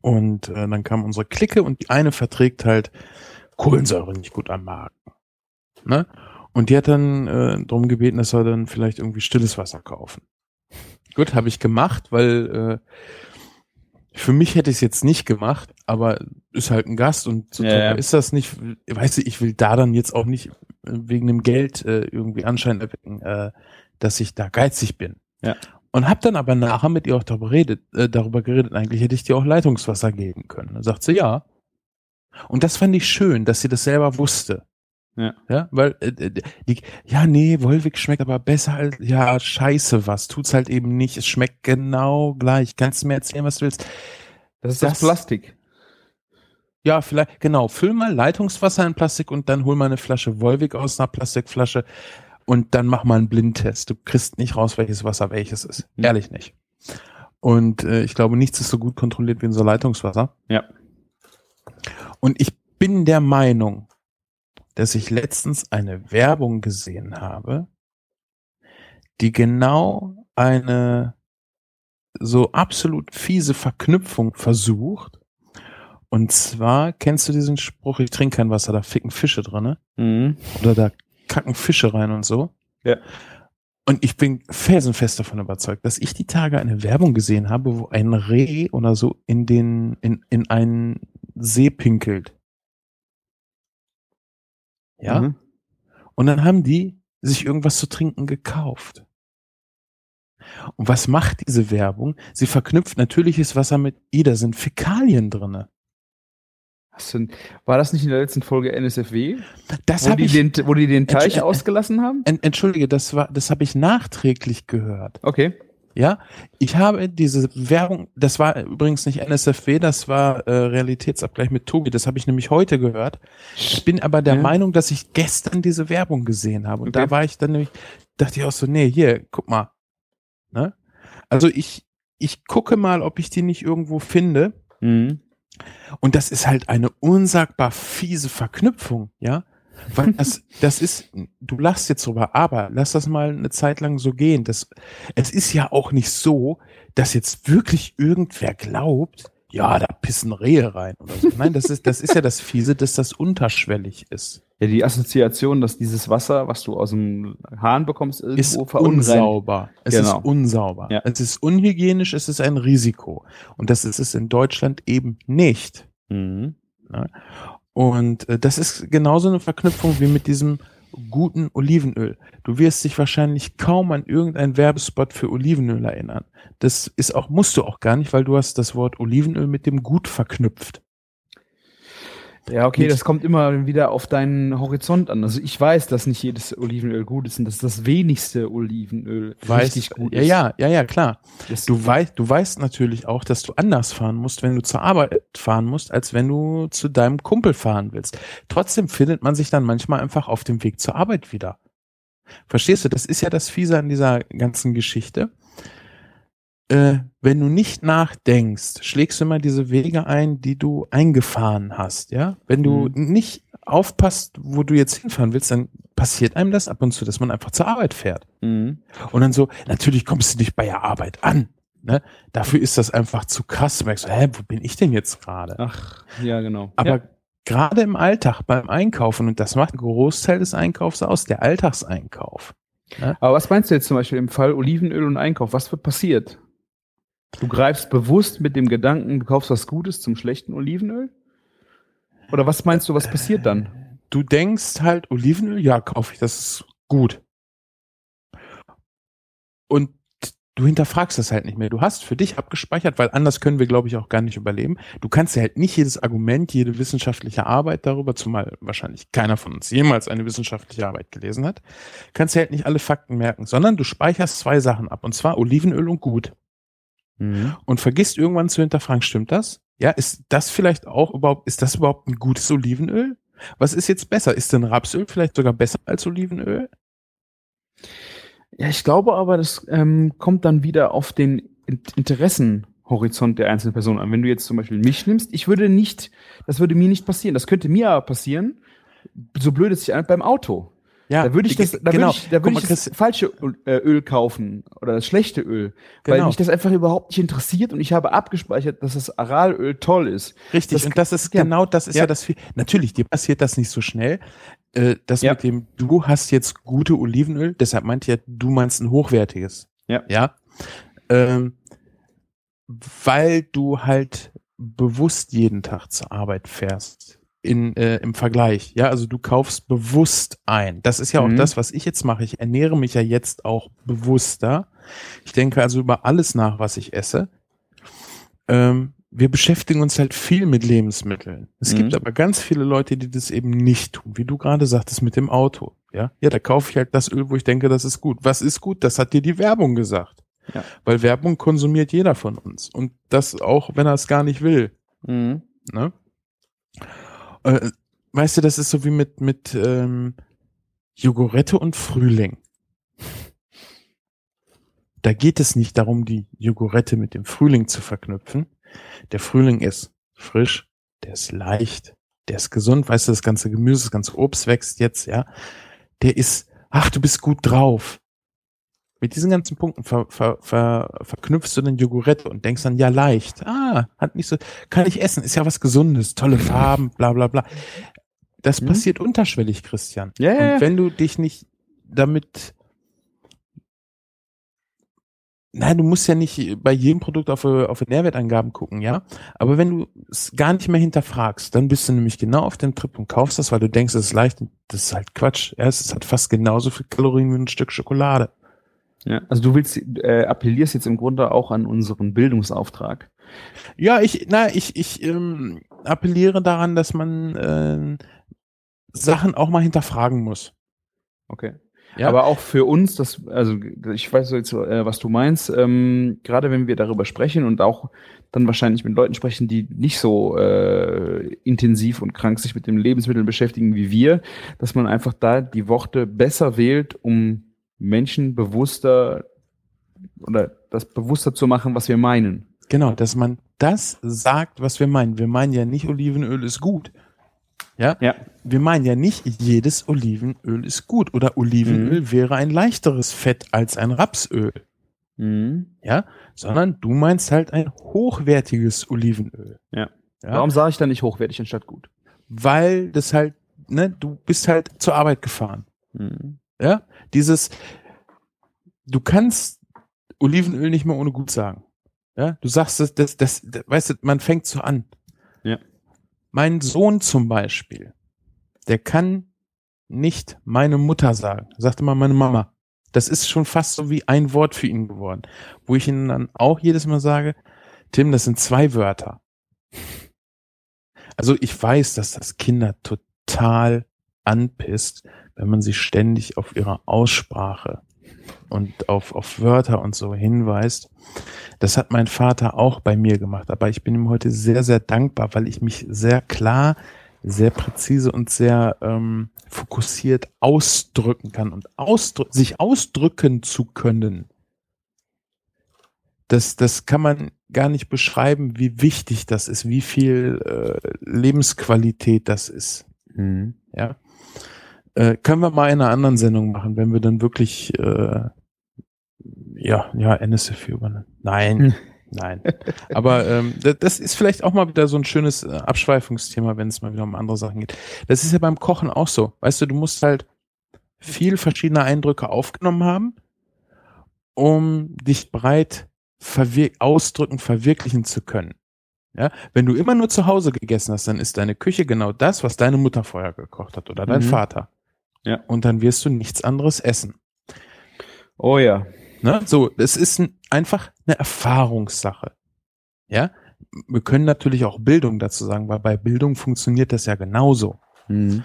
Und äh, dann kam unsere Clique und die eine verträgt halt Kohlensäure nicht gut am Magen. Ne? Und die hat dann äh, darum gebeten, dass wir dann vielleicht irgendwie stilles Wasser kaufen. Gut, habe ich gemacht, weil äh, für mich hätte ich es jetzt nicht gemacht, aber ist halt ein Gast und so Ja, ja. ist das nicht. Weißt du, ich will da dann jetzt auch nicht äh, wegen dem Geld äh, irgendwie Anschein erwecken, äh, dass ich da geizig bin. Ja. Und hab dann aber nachher mit ihr auch darüber, redet, äh, darüber geredet, eigentlich hätte ich dir auch Leitungswasser geben können. Dann sagt sie ja. Und das fand ich schön, dass sie das selber wusste. Ja. Ja, weil äh, äh, die, ja, nee, Wolwig schmeckt aber besser als, ja, scheiße was, tut's halt eben nicht. Es schmeckt genau gleich. Kannst du mir erzählen, was du willst? Das ist Das- das, Plastik. Ja, vielleicht, genau, füll mal Leitungswasser in Plastik und dann hol mal eine Flasche Wolwig aus einer Plastikflasche und dann mach mal einen Blindtest. Du kriegst nicht raus, welches Wasser welches ist. Mhm. Ehrlich nicht. Und äh, ich glaube, nichts ist so gut kontrolliert wie unser Leitungswasser. Ja. Und ich bin der Meinung, dass ich letztens eine Werbung gesehen habe, die genau eine so absolut fiese Verknüpfung versucht. Und zwar, kennst du diesen Spruch, ich trinke kein Wasser, da ficken Fische drinne Mhm. Oder da kacken Fische rein und so. Ja. Und ich bin felsenfest davon überzeugt, dass ich die Tage eine Werbung gesehen habe, wo ein Reh oder so in den, in, in einen See pinkelt. Ja. Mhm. Und dann haben die sich irgendwas zu trinken gekauft. Und was macht diese Werbung? Sie verknüpft natürliches Wasser mit, i, da sind Fäkalien drinne. Du, war das nicht in der letzten Folge NSFW, Das wo die, ich, den, wo die den Teich ausgelassen haben? en, entschuldige, das war, das habe ich nachträglich gehört. Okay. Ja, ich habe diese Werbung, das war übrigens nicht NSFW, das war äh, Realitätsabgleich mit Tobi, das habe ich nämlich heute gehört. Ich bin aber der Ja. Meinung, dass ich gestern diese Werbung gesehen habe. Und Okay. da war ich dann nämlich, dachte ich auch so, nee, hier, guck mal. Ne? Also ich, ich gucke mal, ob ich die nicht irgendwo finde. Mhm. Und das ist halt eine unsagbar fiese Verknüpfung, ja. Weil das, das ist, du lachst jetzt drüber, aber lass das mal eine Zeit lang so gehen. Das, es ist ja auch nicht so, dass jetzt wirklich irgendwer glaubt, ja, da pissen Rehe rein oder so. Nein, das ist, das ist ja das Fiese, dass das unterschwellig ist. Ja, die Assoziation, dass dieses Wasser, was du aus dem Hahn bekommst, Ist unsauber. Es Genau. ist unsauber. Ja. Es ist unhygienisch, es ist ein Risiko. Und das ist es in Deutschland eben nicht. Mhm. Und äh, das ist genauso eine Verknüpfung wie mit diesem guten Olivenöl. Du wirst dich wahrscheinlich kaum an irgendeinen Werbespot für Olivenöl erinnern. Das ist auch, musst du auch gar nicht, weil du hast das Wort Olivenöl mit dem Gut verknüpft. Ja, okay, das kommt immer wieder auf deinen Horizont an. Also ich weiß, dass nicht jedes Olivenöl gut ist und dass das wenigste Olivenöl richtig gut ja, ist. ja, ja, ja, klar. Das, Du weißt, du weißt natürlich auch, dass du anders fahren musst, wenn du zur Arbeit fahren musst, als wenn du zu deinem Kumpel fahren willst. Trotzdem findet man sich dann manchmal einfach auf dem Weg zur Arbeit wieder. Verstehst du? Das ist ja das Fiese an dieser ganzen Geschichte. Äh, wenn du nicht nachdenkst, schlägst du immer diese Wege ein, die du eingefahren hast, ja? Wenn du nicht aufpasst, wo du jetzt hinfahren willst, dann passiert einem das ab und zu, dass man einfach zur Arbeit fährt. Mhm. Und dann so, natürlich kommst du nicht bei der Arbeit an. Ne? Dafür ist das einfach zu krass. Du merkst, so, hä, wo bin ich denn jetzt gerade? Ach, ja, genau. Aber ja. gerade im Alltag, beim Einkaufen, und das macht einen Großteil des Einkaufs aus, der Alltagseinkauf. Aber was meinst du jetzt zum Beispiel im Fall Olivenöl und Einkauf? Was wird passiert? Du greifst bewusst mit dem Gedanken, du kaufst was Gutes zum schlechten Olivenöl? Oder was meinst du, was passiert dann? Du denkst halt, Olivenöl, ja, kaufe ich, das ist gut. Und du hinterfragst das halt nicht mehr. Du hast für dich abgespeichert, weil anders können wir, glaube ich, auch gar nicht überleben. Du kannst ja halt nicht jedes Argument, jede wissenschaftliche Arbeit darüber, zumal wahrscheinlich keiner von uns jemals eine wissenschaftliche Arbeit gelesen hat, kannst ja halt nicht alle Fakten merken, sondern du speicherst zwei Sachen ab, und zwar Olivenöl und gut. Und vergisst irgendwann zu hinterfragen, stimmt das? Ja, ist das vielleicht auch überhaupt, ist das überhaupt ein gutes Olivenöl? Was ist jetzt besser? Ist denn Rapsöl vielleicht sogar besser als Olivenöl? Ja, ich glaube aber, das ähm, kommt dann wieder auf den In- Interessenhorizont der einzelnen Person an. Wenn du jetzt zum Beispiel mich nimmst, ich würde nicht, das würde mir nicht passieren. Das könnte mir aber passieren, so blöd es sich an beim Auto. Ja, Da würde ich das, da genau. würde ich, da würde mal, ich das falsche Öl, äh, Öl kaufen oder das schlechte Öl, weil Genau. mich das einfach überhaupt nicht interessiert und ich habe abgespeichert, dass das Aralöl toll ist. richtig. das- und das ist ja. genau, das ist ja, Ja. das viel. Natürlich, dir passiert das nicht so schnell. Äh, das Ja. mit dem, du hast jetzt gute Olivenöl, deshalb meinte ich ja, du meinst ein hochwertiges. Ja. Ja. Ähm, weil du halt bewusst jeden Tag zur Arbeit fährst. In, äh, im Vergleich. Ja, also du kaufst bewusst ein. Das ist ja auch Mhm. das, was ich jetzt mache. Ich ernähre mich ja jetzt auch bewusster. Ich denke also über alles nach, was ich esse. Ähm, wir beschäftigen uns halt viel mit Lebensmitteln. Es Mhm. gibt aber ganz viele Leute, die das eben nicht tun, wie du gerade sagtest mit dem Auto. Ja, ja, da kaufe ich halt das Öl, wo ich denke, das ist gut. Was ist gut? Das hat dir die Werbung gesagt. Ja. Weil Werbung konsumiert jeder von uns. Und das auch, wenn er es gar nicht will. Mhm. Ne? Äh, weißt du, das ist so wie mit, mit ähm, Jogurette und Frühling. Da geht es nicht darum, die Jogurette mit dem Frühling zu verknüpfen. Der Frühling ist frisch, der ist leicht, der ist gesund, weißt du, das ganze Gemüse, das ganze Obst wächst jetzt, ja. Der ist, ach, du bist gut drauf. Mit diesen ganzen Punkten ver, ver, ver, verknüpfst du den Jogurette und denkst dann, ja, leicht. Ah, hat nicht so, kann ich essen, ist ja was Gesundes, tolle Farben, bla bla bla. Das Mhm. passiert unterschwellig, Christian. Ja, ja, Und wenn du dich nicht damit Nein, du musst ja nicht bei jedem Produkt auf, auf die Nährwertangaben gucken, ja. Aber wenn du es gar nicht mehr hinterfragst, dann bist du nämlich genau auf dem Trip und kaufst das, weil du denkst, es ist leicht. Und Das ist halt Quatsch. Ja, es hat fast genauso viel Kalorien wie ein Stück Schokolade. Ja, also du willst, äh, appellierst jetzt im Grunde auch an unseren Bildungsauftrag. Ja, ich, na, ich, ich ähm, appelliere daran, dass man äh, Sachen auch mal hinterfragen muss. Okay. Ja. Aber auch für uns, das, also ich weiß jetzt, äh, was du meinst, ähm, gerade wenn wir darüber sprechen und auch dann wahrscheinlich mit Leuten sprechen, die nicht so äh, intensiv und krank sich mit den Lebensmitteln beschäftigen wie wir, dass man einfach da die Worte besser wählt, um Menschen bewusster oder das bewusster zu machen, was wir meinen. Genau, dass man das sagt, was wir meinen. Wir meinen ja nicht, Olivenöl ist gut. Ja? Ja. Wir meinen ja nicht, jedes Olivenöl ist gut oder Olivenöl Mhm. wäre ein leichteres Fett als ein Rapsöl. Mhm. Ja, sondern du meinst halt ein hochwertiges Olivenöl. Ja. Ja, Warum sage ich dann nicht hochwertig anstatt gut? weil das halt, ne, du bist halt zur Arbeit gefahren. Mhm. Ja, dieses, du kannst Olivenöl nicht mehr ohne gut sagen. Ja, du sagst das, das, das, das weißt du, man fängt so an. Ja. Mein Sohn zum Beispiel, der kann nicht meine Mutter sagen. Er sagt immer meine Mama. Das ist schon fast so wie ein Wort für ihn geworden. Wo ich ihm dann auch jedes Mal sage, Tim, das sind zwei Wörter. Also ich weiß, dass das Kinder total anpisst, wenn man sie ständig auf ihre Aussprache und auf, auf Wörter und so hinweist. Das hat mein Vater auch bei mir gemacht, aber ich bin ihm heute sehr, sehr dankbar, weil ich mich sehr klar, sehr präzise und sehr ähm, fokussiert ausdrücken kann und ausdrü sich ausdrücken zu können. Das, das kann man gar nicht beschreiben, wie wichtig das ist, wie viel äh, Lebensqualität das ist. Mhm. Ja. Äh, können wir mal in einer anderen Sendung machen, wenn wir dann wirklich äh, ja, ja, NSFW übernehmen. Nein, Hm. nein. Aber ähm, das, ist vielleicht auch mal wieder so ein schönes äh, Abschweifungsthema, wenn es mal wieder um andere Sachen geht. Das ist ja beim Kochen auch so. Weißt du, du musst halt viel verschiedene Eindrücke aufgenommen haben, um dich breit verwir ausdrücken, verwirklichen zu können. Ja, wenn du immer nur zu Hause gegessen hast, dann ist deine Küche genau das, was deine Mutter vorher gekocht hat oder dein Mhm. Vater. Ja. Und dann wirst du nichts anderes essen. Oh ja. Ne? So, es ist ein, einfach eine Erfahrungssache. Ja, wir können natürlich auch Bildung dazu sagen, weil bei Bildung funktioniert das ja genauso. Mhm.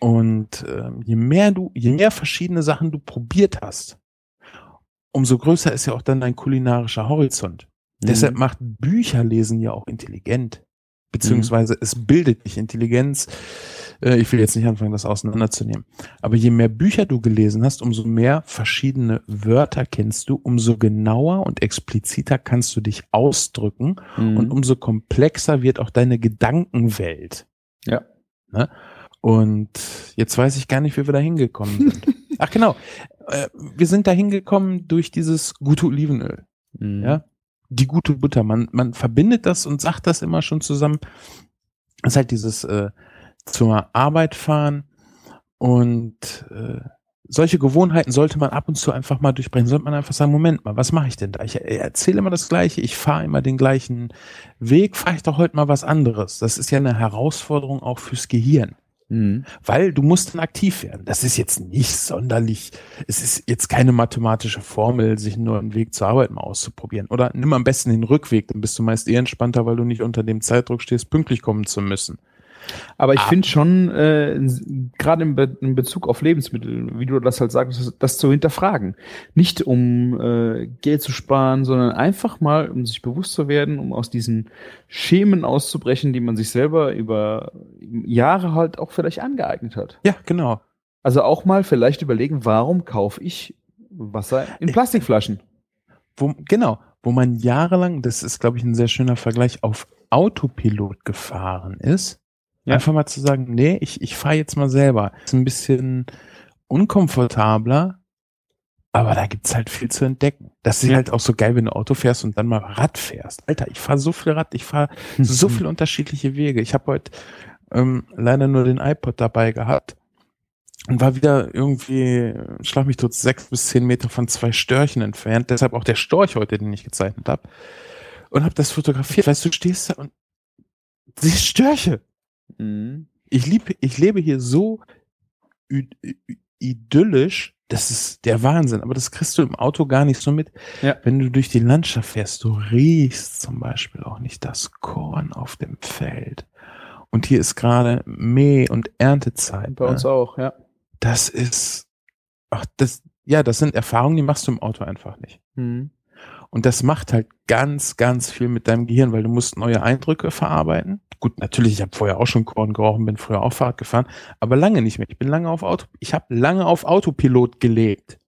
Und ähm, je mehr du, je mehr verschiedene Sachen du probiert hast, umso größer ist ja auch dann dein kulinarischer Horizont. Deshalb macht Bücherlesen ja auch intelligent. Beziehungsweise es bildet dich Intelligenz. Äh, ich will jetzt nicht anfangen, das auseinanderzunehmen. Aber je mehr Bücher du gelesen hast, umso mehr verschiedene Wörter kennst du, umso genauer und expliziter kannst du dich ausdrücken Mhm. und umso komplexer wird auch deine Gedankenwelt. Ja. Ne? Und jetzt weiß ich gar nicht, wie wir da hingekommen sind. Ach genau, äh, wir sind da hingekommen durch dieses gute Olivenöl. Mhm. Ja, die gute Butter. Man, man verbindet das und sagt das immer schon zusammen. Das ist halt dieses äh, zur Arbeit fahren und äh, solche Gewohnheiten sollte man ab und zu einfach mal durchbrechen. Sollte man einfach sagen, Moment mal, was mache ich denn da? Ich äh, erzähle immer das Gleiche, ich fahre immer den gleichen Weg, fahre ich doch heute mal was anderes. Das ist ja eine Herausforderung auch fürs Gehirn Mhm. weil du musst dann aktiv werden. Das ist jetzt nicht sonderlich, es ist jetzt keine mathematische Formel, sich nur einen Weg zur Arbeit mal auszuprobieren. Oder nimm am besten den Rückweg, dann bist du meist eher entspannter, weil du nicht unter dem Zeitdruck stehst, pünktlich kommen zu müssen. Aber ich Ah. finde schon, äh, gerade in, Be in Bezug auf Lebensmittel, wie du das halt sagst, das, zu hinterfragen. Nicht um äh, Geld zu sparen, sondern einfach mal, um sich bewusst zu werden, um aus diesen Schemen auszubrechen, die man sich selber über Jahre halt auch vielleicht angeeignet hat. Ja, genau. Also auch mal vielleicht überlegen, warum kaufe ich Wasser in Plastikflaschen? Wo, genau, wo man jahrelang, das ist, glaube ich, ein sehr schöner Vergleich, auf Autopilot gefahren ist. Ja. Einfach mal zu sagen, nee, ich, ich fahre jetzt mal selber. Ist ein bisschen unkomfortabler, aber da gibt's halt viel zu entdecken. Das ist Ja. halt auch so geil, wenn du Auto fährst und dann mal Rad fährst. Alter, ich fahre so viel Rad, ich fahre so viele unterschiedliche Wege. Ich habe heute ähm, leider nur den iPod dabei gehabt und war wieder irgendwie, schlag mich tot, sechs bis zehn Meter von zwei Störchen entfernt. Deshalb auch der Storch heute, den ich gezeichnet habe. Und habe das fotografiert. Weißt du, du stehst da und siehst Störche. Mhm. Ich liebe, ich lebe hier so id id- idyllisch. Das ist der Wahnsinn. Aber das kriegst du im Auto gar nicht so mit. Ja. Wenn du durch die Landschaft fährst, du riechst zum Beispiel auch nicht das Korn auf dem Feld. Und hier ist gerade Mäh- und Erntezeit. Bei ne? uns auch, ja. Das ist, ach, das, ja, das sind Erfahrungen, die machst du im Auto einfach nicht. Mhm. Und das macht halt ganz, ganz viel mit deinem Gehirn, weil du musst neue Eindrücke verarbeiten. Gut, natürlich, ich habe vorher auch schon Korn gerauchen, bin früher auch Fahrrad gefahren, aber lange nicht mehr. Ich bin lange auf Auto, ich habe lange auf Autopilot gelebt.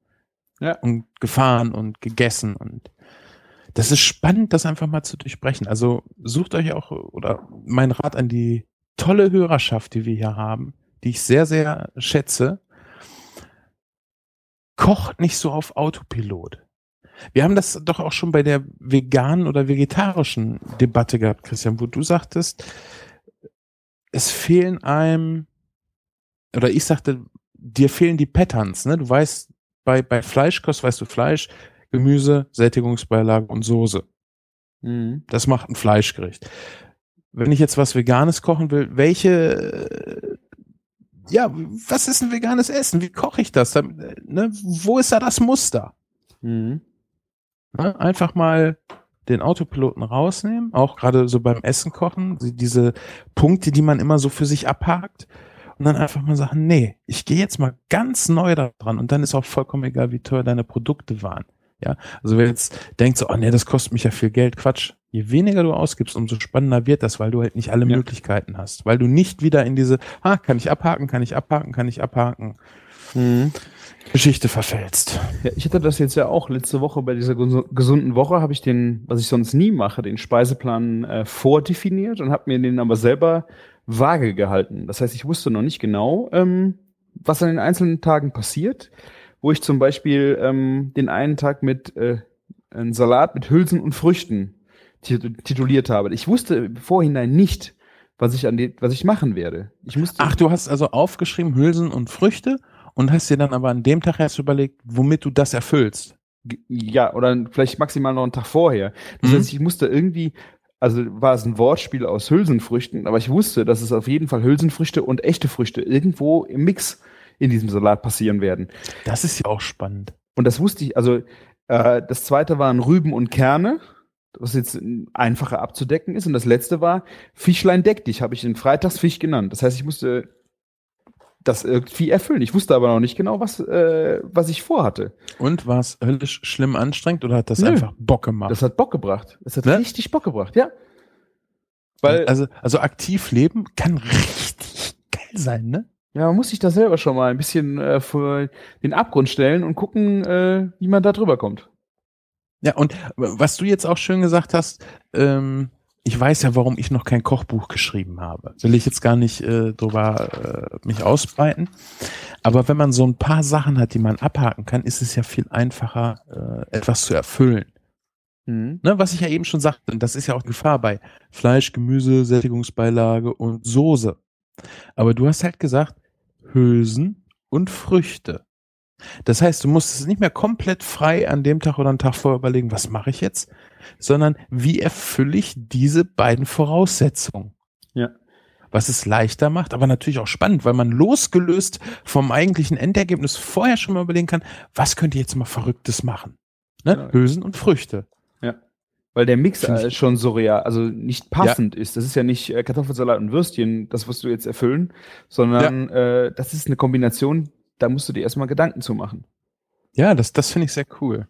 Ja. Und gefahren und gegessen und das ist spannend, das einfach mal zu durchbrechen. Also sucht euch auch, oder mein Rat an die tolle Hörerschaft, die wir hier haben, die ich sehr, sehr schätze, kocht nicht so auf Autopilot. Wir haben das doch auch schon bei der veganen oder vegetarischen Debatte gehabt, Christian, wo du sagtest, es fehlen einem, oder ich sagte, dir fehlen die Patterns, ne? Du weißt, bei, bei Fleischkost weißt du Fleisch, Gemüse, Sättigungsbeilage und Soße. Mhm. Das macht ein Fleischgericht. Wenn ich jetzt was Veganes kochen will, welche, ja, was ist ein veganes Essen? Wie koche ich das? Ne? Wo ist da das Muster? Mhm. Ne? Einfach mal den Autopiloten rausnehmen, auch gerade so beim Essen kochen, diese Punkte, die man immer so für sich abhakt und dann einfach mal sagen, nee, ich gehe jetzt mal ganz neu daran und dann ist auch vollkommen egal, wie teuer deine Produkte waren. Ja, also wer jetzt denkt so, oh nee, das kostet mich ja viel Geld, Quatsch. Je weniger du ausgibst, umso spannender wird das, weil du halt nicht alle ja. Möglichkeiten hast, weil du nicht wieder in diese, ah, kann ich abhaken, kann ich abhaken, kann ich abhaken. Mhm. Geschichte verfälzt. Ja, ich hatte das jetzt ja auch letzte Woche bei dieser gesunden Woche, habe ich den, was ich sonst nie mache, den Speiseplan äh, vordefiniert und habe mir den aber selber vage gehalten. Das heißt, ich wusste noch nicht genau, ähm, was an den einzelnen Tagen passiert wo ich zum Beispiel ähm, den einen Tag mit äh, einem Salat mit Hülsen und Früchten tituliert habe. Ich wusste im Vorhinein nicht, was ich an die, was ich machen werde. Ich musste Ach, du hast also aufgeschrieben Hülsen und Früchte und hast dir dann aber an dem Tag erst überlegt, womit du das erfüllst. Ja, oder vielleicht maximal noch einen Tag vorher. Das mhm. heißt, ich musste irgendwie, also war es ein Wortspiel aus Hülsenfrüchten, aber ich wusste, dass es auf jeden Fall Hülsenfrüchte und echte Früchte irgendwo im Mix in diesem Salat passieren werden. Das ist ja auch spannend. Und das wusste ich, also äh, das zweite waren Rüben und Kerne, was jetzt einfacher abzudecken ist. Und das letzte war Fischlein deck dich, habe ich den Freitagsfisch genannt. Das heißt, ich musste das irgendwie erfüllen. Ich wusste aber noch nicht genau, was, äh, was ich vorhatte. Und war es höllisch schlimm anstrengend oder hat das Nö. einfach Bock gemacht? Das hat Bock gebracht. Es hat ne? richtig Bock gebracht, ja. Weil, also, also aktiv leben kann richtig geil sein, ne? Ja, man muss sich da selber schon mal ein bisschen äh, vor den Abgrund stellen und gucken, äh, wie man da drüber kommt. Ja, und was du jetzt auch schön gesagt hast, ähm, ich weiß ja, warum ich noch kein Kochbuch geschrieben habe. Will ich jetzt gar nicht äh, drüber äh, mich ausbreiten. Aber wenn man so ein paar Sachen hat, die man abhaken kann, ist es ja viel einfacher, äh, etwas zu erfüllen. Mhm. Ne, was ich ja eben schon sagte, und das ist ja auch Gefahr bei Fleisch, Gemüse, Sättigungsbeilage und Soße. Aber du hast halt gesagt, Hülsen und Früchte. Das heißt, du musst es nicht mehr komplett frei an dem Tag oder einen Tag vorher überlegen, was mache ich jetzt, sondern wie erfülle ich diese beiden Voraussetzungen? Ja. Was es leichter macht, aber natürlich auch spannend, weil man losgelöst vom eigentlichen Endergebnis vorher schon mal überlegen kann, was könnt ihr jetzt mal Verrücktes machen? Ne? Genau. Hülsen und Früchte. Weil der Mix äh, schon so real, also nicht passend ja. ist. Das ist ja nicht äh, Kartoffelsalat und Würstchen, das wirst du jetzt erfüllen, sondern ja. äh, das ist eine Kombination, da musst du dir erstmal Gedanken zu machen. Ja, das, das finde ich sehr cool.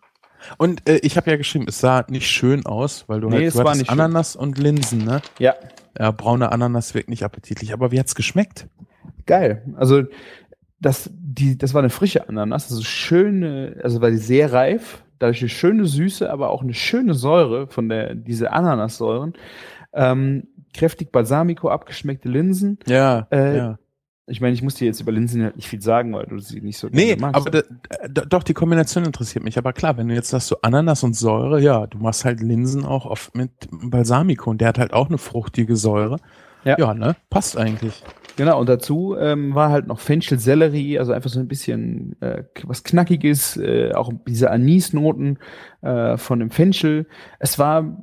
Und äh, ich habe ja geschrieben, es sah nicht schön aus, weil du nee, halt du hattest Ananas schön. und Linsen, ne? Ja. Ja, braune Ananas wirkt nicht appetitlich. Aber wie hat's geschmeckt? Geil. Also das, die, das war eine frische Ananas, also schöne, also war die sehr reif, dadurch eine schöne Süße, aber auch eine schöne Säure von der, diese Ananassäuren. Ähm, kräftig Balsamico, abgeschmeckte Linsen. Ja, äh, ja. Ich meine, ich muss dir jetzt über Linsen halt nicht viel sagen, weil du sie nicht so Nee, magst. aber da, doch, die Kombination interessiert mich. Aber klar, wenn du jetzt sagst, so Ananas und Säure, ja, du machst halt Linsen auch oft mit Balsamico und der hat halt auch eine fruchtige Säure. Ja, ja ne? Passt eigentlich. Genau, und dazu ähm, war halt noch Fenchel Sellerie, also einfach so ein bisschen äh, was Knackiges, äh, auch diese Anisnoten äh, von dem Fenchel. Es war,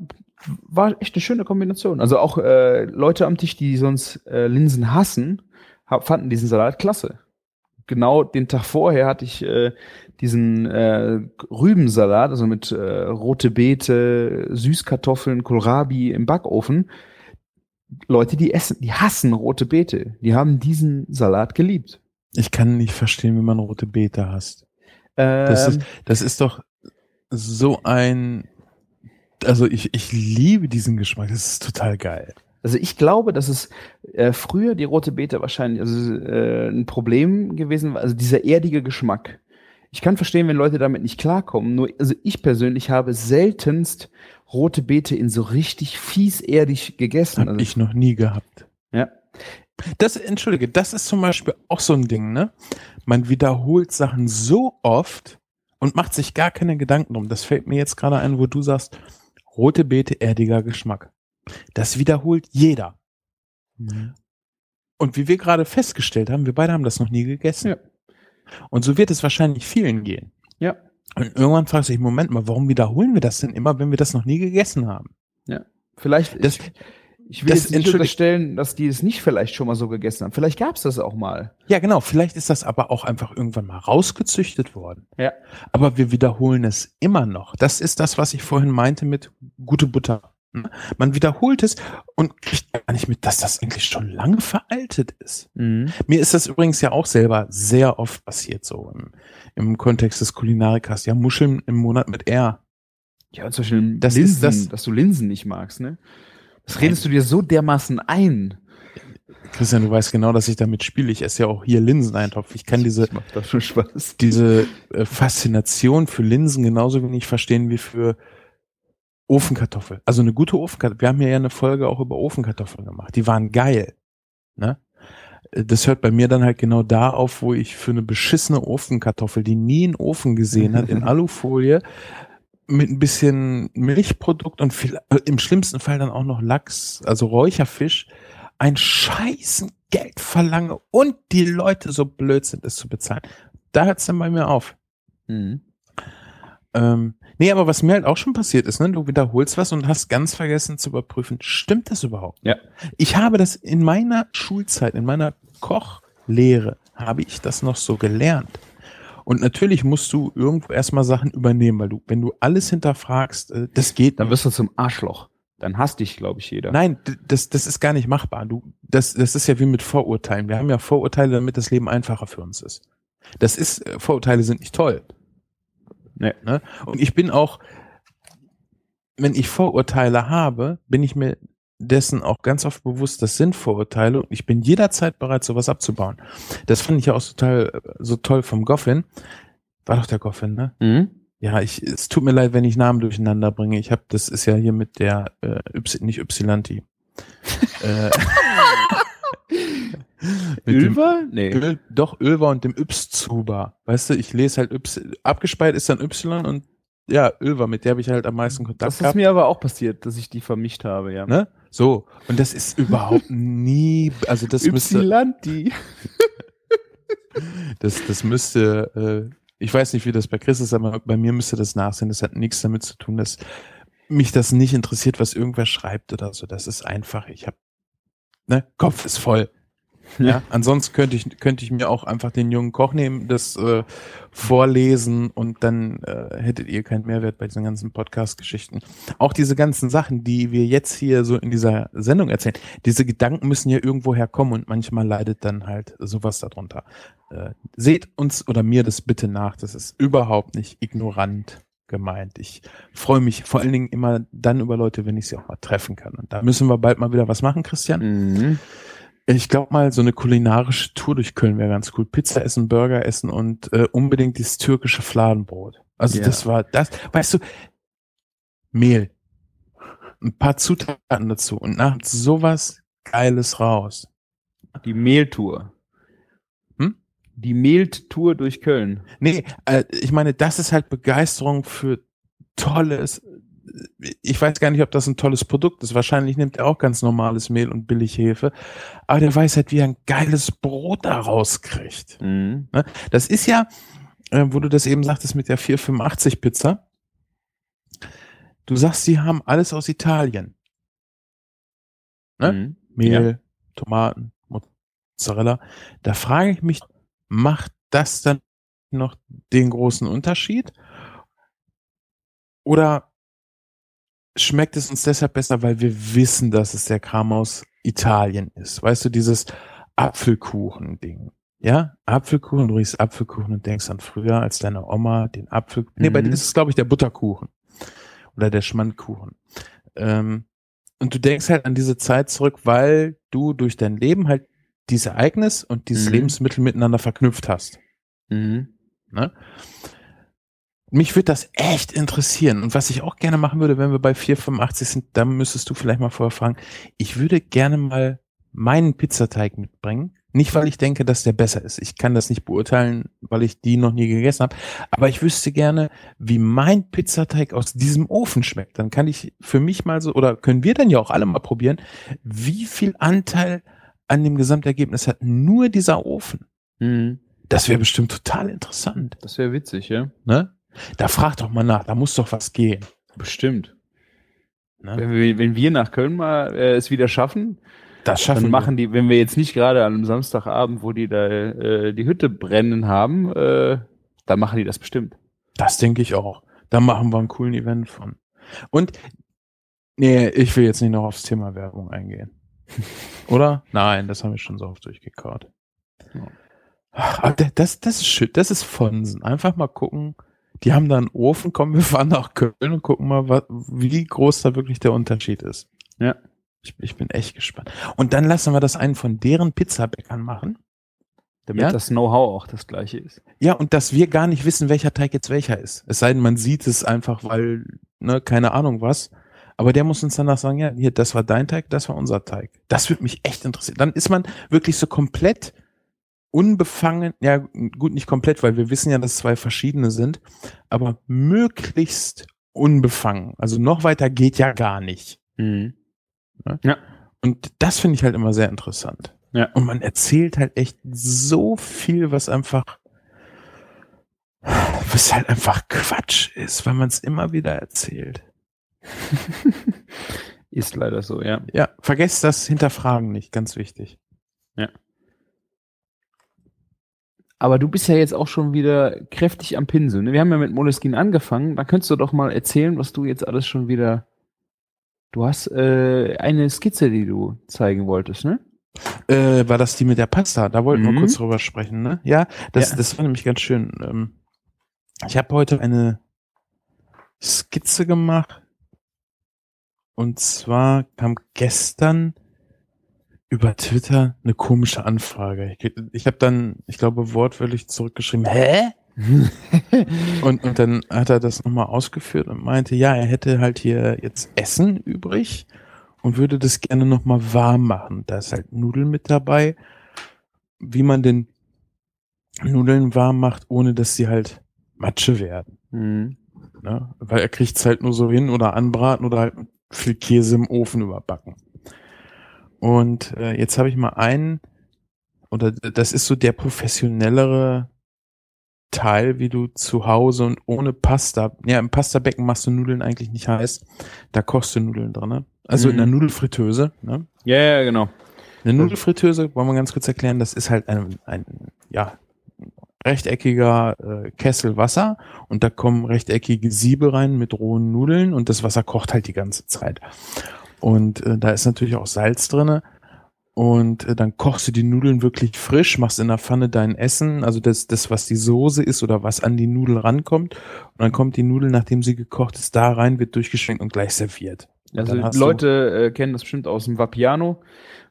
war echt eine schöne Kombination. Also auch äh, Leute am Tisch, die sonst äh, Linsen hassen, hab, fanden diesen Salat klasse. Genau den Tag vorher hatte ich äh, diesen äh, Rübensalat, also mit äh, rote Beete, Süßkartoffeln, Kohlrabi im Backofen Leute, die essen, die hassen rote Beete. Die haben diesen Salat geliebt. Ich kann nicht verstehen, wie man rote Beete hasst. Ähm, das, ist, das ist doch so ein, also ich, ich liebe diesen Geschmack. Das ist total geil. Also ich glaube, dass es äh, früher die rote Beete wahrscheinlich also, äh, ein Problem gewesen war, also dieser erdige Geschmack. Ich kann verstehen, wenn Leute damit nicht klarkommen. Nur, also ich persönlich habe seltenst rote Beete in so richtig fies erdig gegessen. Hab also, ich noch nie gehabt. Ja, Das, entschuldige, das ist zum Beispiel auch so ein Ding, ne? Man wiederholt Sachen so oft und macht sich gar keine Gedanken drum. Das fällt mir jetzt gerade ein, wo du sagst, rote Beete, erdiger Geschmack. Das wiederholt jeder. Mhm. Und wie wir gerade festgestellt haben, wir beide haben das noch nie gegessen. Ja. Und so wird es wahrscheinlich vielen gehen. Ja. Und irgendwann fragst du dich, Moment mal, warum wiederholen wir das denn immer, wenn wir das noch nie gegessen haben? Vielleicht, Das- ich, ich will das jetzt nicht unterstellen, dass die es nicht vielleicht schon mal so gegessen haben. Vielleicht gab es das auch mal. Ja, genau. Vielleicht ist das aber auch einfach irgendwann mal rausgezüchtet worden. Ja. Aber wir wiederholen es immer noch. Das ist das, was ich vorhin meinte mit gute Butter. Man wiederholt es und kriegt gar nicht mit, dass das eigentlich schon lange veraltet ist. Mhm. Mir ist das übrigens ja auch selber sehr oft passiert, so im, im Kontext des Kulinarikers. Ja, Muscheln im Monat mit R. Ja, und zum Beispiel Das Linsen, ist das- dass du Linsen nicht magst, ne? Das redest du dir so dermaßen ein. Christian, du weißt genau, dass ich damit spiele. Ich esse ja auch hier Linseneintopf. Ich kann diese, Spaß. diese äh, Faszination für Linsen genauso wenig verstehen wie für Ofenkartoffel. Also eine gute Ofenkartoffel. Wir haben hier ja eine Folge auch über Ofenkartoffeln gemacht. Die waren geil. Ne? Das hört bei mir dann halt genau da auf, wo ich für eine beschissene Ofenkartoffel, die nie einen Ofen gesehen hat, in Alufolie, mit ein bisschen Milchprodukt und viel, äh, im schlimmsten Fall dann auch noch Lachs, also Räucherfisch, ein scheißen Geld verlange und die Leute so blöd sind, es zu bezahlen. Da hört es dann bei mir auf. Mhm. Ähm, nee, aber was mir halt auch schon passiert ist, ne, du wiederholst was und hast ganz vergessen zu überprüfen, stimmt das überhaupt? Ja. Ich habe das in meiner Schulzeit, in meiner Kochlehre, habe ich das noch so gelernt. Und natürlich musst du irgendwo erstmal Sachen übernehmen, weil du, wenn du alles hinterfragst, äh, das geht Dann wirst du zum Arschloch. Dann hasst dich, glaube ich, jeder. Nein, das, das ist gar nicht machbar. Du, das, das ist ja wie mit Vorurteilen. Wir haben ja Vorurteile, damit das Leben einfacher für uns ist. Das ist, äh, Vorurteile sind nicht toll. Nee. Ne? Und ich bin auch, wenn ich Vorurteile habe, bin ich mir dessen auch ganz oft bewusst, das sind Vorurteile und ich bin jederzeit bereit, sowas abzubauen. Das fand ich ja auch total, so toll vom Goffin. War doch der Goffin, ne? Mhm. Ja, ich, es tut mir leid, wenn ich Namen durcheinander bringe. Ich habe, das ist ja hier mit der, äh, y, nicht Ypsilanti. äh, Ölver? Nee. Öl, doch, Ölver und dem Yps-Zuber. Weißt du, ich lese halt Y, abgespeichert ist dann Y und ja, Ölver, mit der habe ich halt am meisten Kontakt Das ist gehabt. mir aber auch passiert, dass ich die vermischt habe, ja. Ne? So, und das ist überhaupt nie, also das müsste, Ypsilanti. das, das müsste, äh, ich weiß nicht, wie das bei Chris ist, aber bei mir müsste das nachsehen. Das hat nichts damit zu tun, dass mich das nicht interessiert, was irgendwer schreibt oder so. Das ist einfach, ich habe, ne, Kopf ist voll. Ja, ansonsten könnte ich, könnte ich mir auch einfach den jungen Koch nehmen, das äh, vorlesen und dann äh, hättet ihr keinen Mehrwert bei diesen ganzen Podcast-Geschichten. Auch diese ganzen Sachen, die wir jetzt hier so in dieser Sendung erzählen, diese Gedanken müssen ja irgendwo herkommen und manchmal leidet dann halt sowas darunter. Äh, seht uns oder mir das bitte nach, das ist überhaupt nicht ignorant gemeint. Ich freue mich vor allen Dingen immer dann über Leute, wenn ich sie auch mal treffen kann. Und da müssen wir bald mal wieder was machen, Christian. Mhm. Ich glaube mal, so eine kulinarische Tour durch Köln wäre ganz cool. Pizza essen, Burger essen und äh, unbedingt dieses türkische Fladenbrot. Also Ja. das war das, weißt du, Mehl, ein paar Zutaten dazu und nach sowas Geiles raus. Die Mehltour. Hm? Die Mehltour durch Köln. Nee, äh, ich meine, das ist halt Begeisterung für tolles. Ich weiß gar nicht, ob das ein tolles Produkt ist. Wahrscheinlich nimmt er auch ganz normales Mehl und Billighefe. Aber der weiß halt, wie er ein geiles Brot da rauskriegt. Mhm. Ne? Das ist ja, äh, wo du das eben sagtest mit der 485 Pizza. Du sagst, sie haben alles aus Italien. Ne? Mhm. Mehl, Tomaten, Mozzarella. Da frage ich mich, macht das dann noch den großen Unterschied? Oder schmeckt es uns deshalb besser, weil wir wissen, dass es der Kram aus Italien ist? Weißt du, dieses Apfelkuchen-Ding. Ja, Apfelkuchen, du riechst Apfelkuchen und denkst an früher, als deine Oma den Apfel, nee, bei Mhm. dir ist es, glaube ich, der Butterkuchen. Oder der Schmandkuchen. Ähm, und du denkst halt an diese Zeit zurück, weil du durch dein Leben halt dieses Ereignis und dieses Mhm. Lebensmittel miteinander verknüpft hast. Mhm. Ne? Mich würde das echt interessieren. Und was ich auch gerne machen würde, wenn wir bei 485 sind, dann müsstest du vielleicht mal vorher fragen. Ich würde gerne mal meinen Pizzateig mitbringen. Nicht, weil ich denke, dass der besser ist. Ich kann das nicht beurteilen, weil ich die noch nie gegessen habe. Aber ich wüsste gerne, wie mein Pizzateig aus diesem Ofen schmeckt. Dann kann ich für mich mal so, oder können wir dann ja auch alle mal probieren, wie viel Anteil an dem Gesamtergebnis hat nur dieser Ofen. Mhm. Das wäre bestimmt total interessant. Das wäre witzig, ja. Ne? Da frag doch mal nach, da muss doch was gehen. Bestimmt. Ne? Wenn, wir, wenn wir nach Köln mal äh, es wieder schaffen, Das schaffen dann machen die, wenn wir jetzt nicht gerade an einem Samstagabend, wo die da äh, die Hütte brennen haben, äh, dann machen die das bestimmt. Das denke ich auch. Da machen wir einen coolen Event von. Und nee, ich will jetzt nicht noch aufs Thema Werbung eingehen. Oder? Nein, das haben wir schon so oft durchgekaut. Ja. Ach, das, das ist schön, das ist Fonsen. Einfach mal gucken. Die haben da einen Ofen, kommen wir fahren nach Köln und gucken mal, was, wie groß da wirklich der Unterschied ist. Ja. Ich, ich bin echt gespannt. Und dann lassen wir das einen von deren Pizzabäckern machen. Damit Ja? das Know-how auch das gleiche ist. Ja, und dass wir gar nicht wissen, welcher Teig jetzt welcher ist. Es sei denn, man sieht es einfach, weil, ne, keine Ahnung was. Aber der muss uns danach sagen, ja, hier, das war dein Teig, das war unser Teig. Das würde mich echt interessieren. Dann ist man wirklich so komplett unbefangen, ja, gut, nicht komplett, weil wir wissen ja, dass zwei verschiedene sind, aber möglichst unbefangen. Also noch weiter geht ja gar nicht. Mhm. Und das finde ich halt immer sehr interessant. Ja. Und man erzählt halt echt so viel, was einfach, was halt einfach Quatsch ist, weil man es immer wieder erzählt. Ist leider so, ja. Ja, vergesst das Hinterfragen nicht, ganz wichtig. Aber du bist ja jetzt auch schon wieder kräftig am Pinsel. Ne? Wir haben ja mit Moleskine angefangen. Da könntest du doch mal erzählen, was du jetzt alles schon wieder. Du hast äh, eine Skizze, die du zeigen wolltest, ne? Äh, war das die mit der Pasta? Da wollten wir Mhm. kurz drüber sprechen, ne? Ja, das, Ja. das war nämlich ganz schön. Ähm, ich habe heute eine Skizze gemacht. Und zwar kam gestern über Twitter eine komische Anfrage. Ich, ich habe dann, ich glaube, wortwörtlich zurückgeschrieben, hä? Und, und dann hat er das nochmal ausgeführt und meinte, ja, er hätte halt hier jetzt Essen übrig und würde das gerne nochmal warm machen. Da ist halt Nudeln mit dabei. Wie man denn Nudeln warm macht, ohne dass sie halt Matsche werden. Mhm. Ne? Weil er kriegt es halt nur so hin oder anbraten oder halt viel Käse im Ofen überbacken. Und äh, jetzt habe ich mal einen, oder das ist so der professionellere Teil, wie du zu Hause und ohne Pasta, ja, im Pastabecken machst du Nudeln eigentlich nicht heiß, da kochst du Nudeln drin, ne? Also in Mhm. der Nudelfritteuse, ne? Ja, ja, genau. Eine Nudelfritteuse, wollen wir ganz kurz erklären, das ist halt ein, ein ja, rechteckiger äh, Kessel Wasser und da kommen rechteckige Siebe rein mit rohen Nudeln und das Wasser kocht halt die ganze Zeit. Und äh, da ist natürlich auch Salz drinne und äh, dann kochst du die Nudeln wirklich frisch, machst in der Pfanne dein Essen, also das, das, was die Soße ist oder was an die Nudel rankommt und dann kommt die Nudel, nachdem sie gekocht ist, da rein, wird durchgeschwenkt und gleich serviert. Und Also Leute äh, kennen das bestimmt aus dem Vapiano,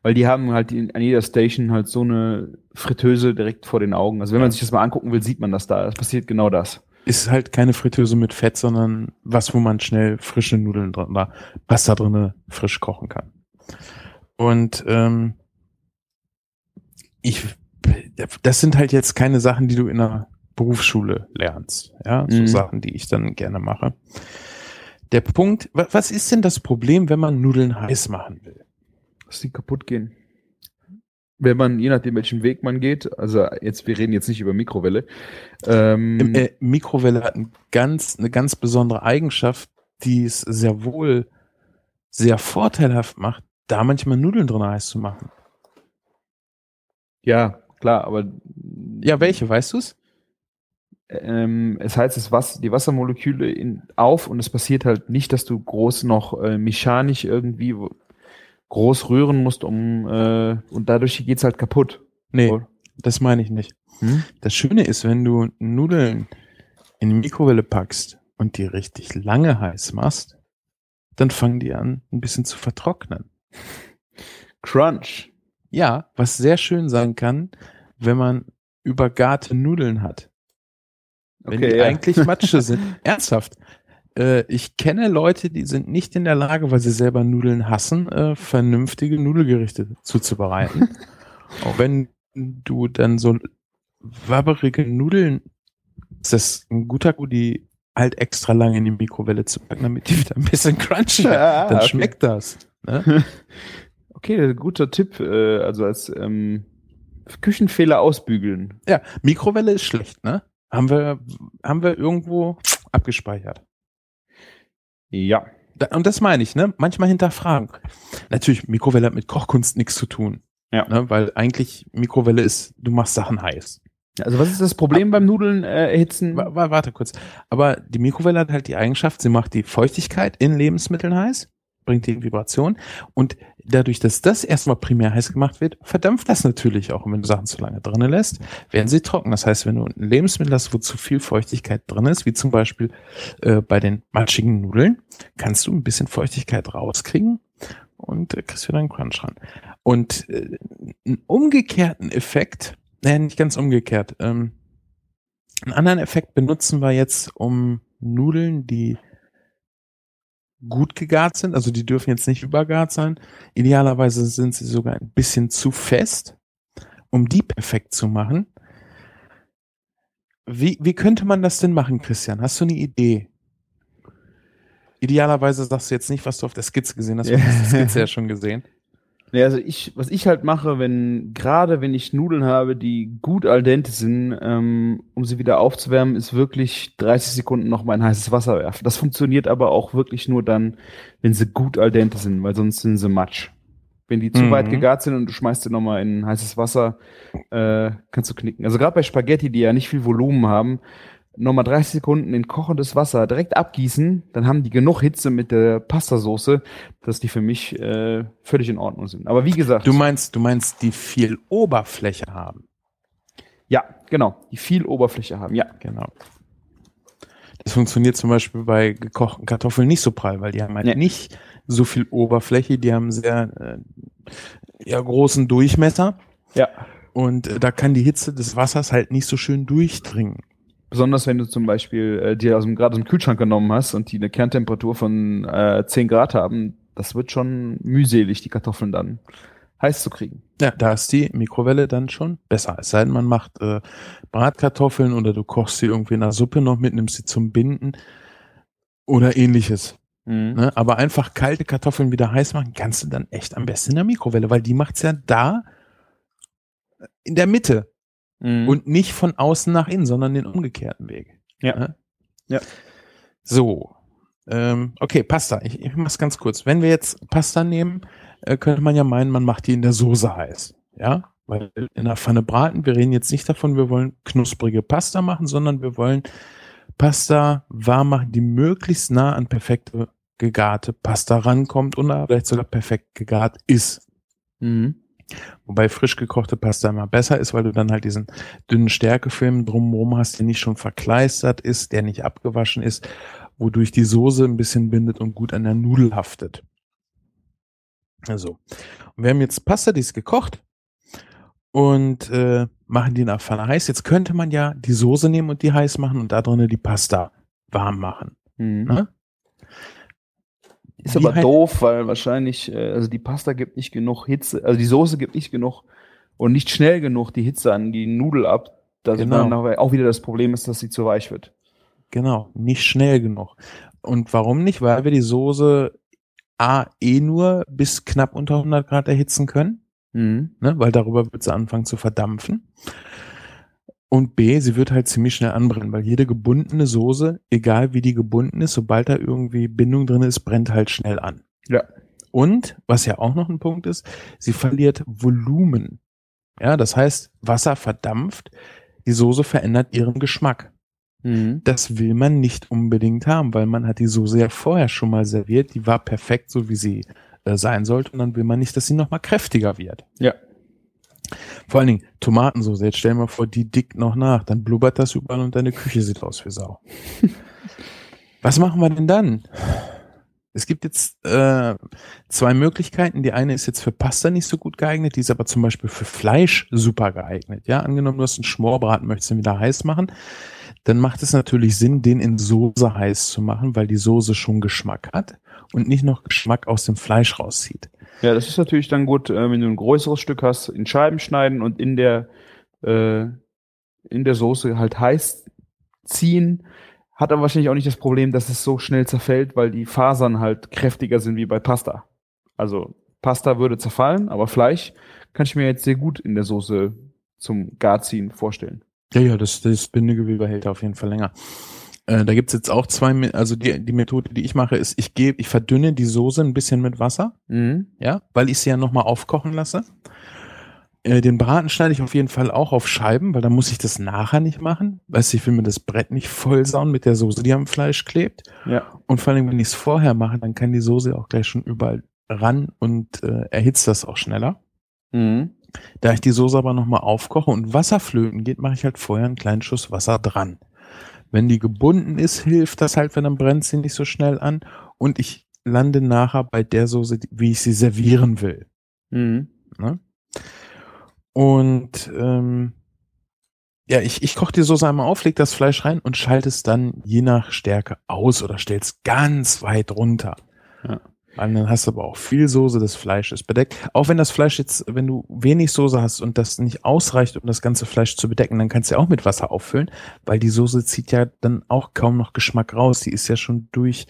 weil die haben halt in, an jeder Station halt so eine Fritteuse direkt vor den Augen. Also wenn man sich das mal angucken will, sieht man das da. Es passiert genau das. Ist halt keine Fritteuse mit Fett, sondern was, wo man schnell frische Nudeln drin oder Pasta drinne frisch kochen kann. Und ähm, ich, das sind halt jetzt keine Sachen, die du in der Berufsschule lernst. Ja, so Mhm. Sachen, die ich dann gerne mache. Der Punkt, wa- was ist denn das Problem, wenn man Nudeln heiß machen will? Dass die kaputt gehen. Wenn man, je nachdem welchen Weg man geht, also jetzt, wir reden jetzt nicht über Mikrowelle. Ähm, äh, Mikrowelle hat ein ganz, eine ganz besondere Eigenschaft, die es sehr wohl sehr vorteilhaft macht, da manchmal Nudeln drin heiß zu machen. ja, klar, aber Ja, welche, weißt du's? ähm, es heizt das Wasser, die Wassermoleküle in, auf und es passiert halt nicht, dass du groß noch äh, mechanisch irgendwie groß rühren musst, um äh, und dadurch geht's halt kaputt. Nee, Oder? das meine ich nicht. Hm? Das Schöne ist, wenn du Nudeln in die Mikrowelle packst und die richtig lange heiß machst, dann fangen die an, ein bisschen zu vertrocknen. Crunch. Ja, was sehr schön sein kann, wenn man übergarte Nudeln hat. Wenn Okay, die ja. eigentlich Matsche sind. Ernsthaft. Äh, ich kenne Leute, die sind nicht in der Lage, weil sie selber Nudeln hassen, äh, vernünftige Nudelgerichte zuzubereiten. Auch wenn du dann so wabberige Nudeln, ist das ein guter Gut, die halt extra lange in die Mikrowelle zu packen, damit die wieder ein bisschen crunchy. Ja, Dann okay. schmeckt das. Ne? Okay, guter Tipp. Äh, also als ähm, Küchenfehler ausbügeln. Ja, Mikrowelle ist schlecht, ne? Haben wir, haben wir irgendwo abgespeichert. Ja. Da, und das meine ich, ne? Manchmal hinterfragen. Natürlich, Mikrowelle hat mit Kochkunst nichts zu tun. Ja. Ne? Weil eigentlich Mikrowelle ist, du machst Sachen heiß. Also was ist das Problem beim Nudeln äh, erhitzen? Wa- wa- Warte kurz. Aber die Mikrowelle hat halt die Eigenschaft, sie macht die Feuchtigkeit in Lebensmitteln heiß, bringt die Vibration und dadurch, dass das erstmal primär heiß gemacht wird, verdampft das natürlich auch. Und wenn du Sachen zu lange drinnen lässt, werden sie trocken. Das heißt, wenn du ein Lebensmittel hast, wo zu viel Feuchtigkeit drin ist, wie zum Beispiel äh, bei den matschigen Nudeln, kannst du ein bisschen Feuchtigkeit rauskriegen und äh, kriegst wieder einen Crunch ran. Und äh, einen umgekehrten Effekt, naja, nicht ganz umgekehrt, ähm, einen anderen Effekt benutzen wir jetzt, um Nudeln, die gut gegart sind, also die dürfen jetzt nicht übergart sein. Idealerweise sind sie sogar ein bisschen zu fest, um die perfekt zu machen. Wie, wie könnte man das denn machen, Christian? Hast du eine Idee? Idealerweise sagst du jetzt nicht, was du auf der Skizze gesehen hast, du hast die Skizze ja schon gesehen. Ja, also ich, was ich halt mache, wenn, gerade wenn ich Nudeln habe, die gut al dente sind, ähm, um sie wieder aufzuwärmen, ist wirklich 30 Sekunden noch mal in heißes Wasser werfen. Das funktioniert aber auch wirklich nur dann, wenn sie gut al dente sind, weil sonst sind sie matsch. Wenn die zu Mhm. weit gegart sind und du schmeißt sie noch mal in heißes Wasser, äh, kannst du knicken. Also gerade bei Spaghetti, die ja nicht viel Volumen haben, noch mal 30 Sekunden in kochendes Wasser direkt abgießen, dann haben die genug Hitze mit der Pastasoße, dass die für mich äh, völlig in Ordnung sind. Aber wie gesagt, Du meinst, du meinst, die viel Oberfläche haben. ja, genau, die viel Oberfläche haben, ja. Genau. Das funktioniert zum Beispiel bei gekochten Kartoffeln nicht so prall, weil die haben halt Nee. nicht so viel Oberfläche, die haben sehr äh, ja, großen Durchmesser Ja. und äh, da kann die Hitze des Wassers halt nicht so schön durchdringen. Besonders wenn du zum Beispiel äh, dir aus dem, gerade aus dem Kühlschrank genommen hast und die eine Kerntemperatur von äh, 10 Grad haben, das wird schon mühselig, die Kartoffeln dann heiß zu kriegen. Ja, da ist die Mikrowelle dann schon besser. Es sei denn, man macht äh, Bratkartoffeln oder du kochst sie irgendwie in der Suppe noch mit, nimmst sie zum Binden oder ähnliches. Ne? Aber einfach kalte Kartoffeln wieder heiß machen, kannst du dann echt am besten in der Mikrowelle, weil die macht's ja da in der Mitte Mhm. und nicht von außen nach innen, sondern den umgekehrten Weg. Ja. Ja. So. Ähm, okay, Pasta. Ich, ich mach's ganz kurz. Wenn wir jetzt Pasta nehmen, äh, könnte man ja meinen, man macht die in der Soße heiß. Ja? Weil in der Pfanne braten, wir reden jetzt nicht davon, wir wollen knusprige Pasta machen, sondern wir wollen Pasta warm machen, die möglichst nah an perfekte gegarte Pasta rankommt und vielleicht sogar perfekt gegart ist. Mhm. Wobei frisch gekochte Pasta immer besser ist, weil du dann halt diesen dünnen Stärkefilm drumherum hast, der nicht schon verkleistert ist, der nicht abgewaschen ist, wodurch die Soße ein bisschen bindet und gut an der Nudel haftet. Also, und wir haben jetzt Pasta, die ist gekocht und äh, machen die in der Pfanne heiß. Jetzt könnte man ja die Soße nehmen und die heiß machen und da drinnen die Pasta warm machen. Mhm. Ist aber halt- doof, weil wahrscheinlich, äh, also die Pasta gibt nicht genug Hitze, also die Soße gibt nicht genug und nicht schnell genug die Hitze an die Nudel ab, dass Genau. dann auch- auch wieder das Problem ist, dass sie zu weich wird. Genau, nicht schnell genug. Und warum nicht? Weil wir die Soße A eh nur bis knapp unter 100 Grad erhitzen können, Mhm. ne? weil darüber wird sie anfangen zu verdampfen. Und B, sie wird halt ziemlich schnell anbrennen, weil jede gebundene Soße, egal wie die gebunden ist, sobald da irgendwie Bindung drin ist, brennt halt schnell an. Ja. Und, was ja auch noch ein Punkt ist, sie verliert Volumen. Ja, das heißt, Wasser verdampft, die Soße verändert ihren Geschmack. Mhm. Das will man nicht unbedingt haben, weil man hat die Soße ja vorher schon mal serviert, die war perfekt, so wie sie äh, sein sollte, und dann will man nicht, dass sie nochmal kräftiger wird. Ja. Vor allen Dingen Tomatensoße, jetzt stell dir mal vor, die dickt noch nach, dann blubbert das überall und deine Küche sieht aus wie Sau. Was machen wir denn dann? Es gibt jetzt äh, zwei Möglichkeiten. Die eine ist jetzt für Pasta nicht so gut geeignet, die ist aber zum Beispiel für Fleisch super geeignet. Ja, angenommen, du hast einen Schmorbraten, möchtest ihn wieder heiß machen, dann macht es natürlich Sinn, den in Soße heiß zu machen, weil die Soße schon Geschmack hat und nicht noch Geschmack aus dem Fleisch rauszieht. Ja, das ist natürlich dann gut, äh, wenn du ein größeres Stück hast, in Scheiben schneiden und in der äh, in der Soße halt heiß ziehen. Hat aber wahrscheinlich auch nicht das Problem, dass es so schnell zerfällt, weil die Fasern halt kräftiger sind wie bei Pasta. Also Pasta würde zerfallen, aber Fleisch kann ich mir jetzt sehr gut in der Soße zum Garziehen vorstellen. Ja, ja, das, das Bindegewebe hält auf jeden Fall länger. Äh, da gibt's jetzt auch zwei, also die, die Methode, die ich mache, ist, ich gebe, ich verdünne die Soße ein bisschen mit Wasser, Mhm. ja, weil ich sie ja nochmal aufkochen lasse. Äh, den Braten schneide ich auf jeden Fall auch auf Scheiben, weil dann muss ich das nachher nicht machen. Weißt du, ich will mir das Brett nicht vollsauen mit der Soße, die am Fleisch klebt. Ja. Und vor allem, wenn ich es vorher mache, dann kann die Soße auch gleich schon überall ran und äh, erhitzt das auch schneller. Mhm. Da ich die Soße aber nochmal aufkoche und Wasser flöten geht, mache ich halt vorher einen kleinen Schuss Wasser dran. Wenn die gebunden ist, hilft das halt, wenn dann brennt sie nicht so schnell an. Und ich lande nachher bei der Soße, wie ich sie servieren will. Mhm. Ne? Und ähm, ja, ich, ich koche die Soße einmal auf, leg das Fleisch rein und schalte es dann je nach Stärke aus oder stell es ganz weit runter. Ja. Weil dann hast du aber auch viel Soße, das Fleisch ist bedeckt. Auch wenn das Fleisch jetzt, wenn du wenig Soße hast und das nicht ausreicht, um das ganze Fleisch zu bedecken, dann kannst du ja auch mit Wasser auffüllen, weil die Soße zieht ja dann auch kaum noch Geschmack raus. Die ist ja schon durch,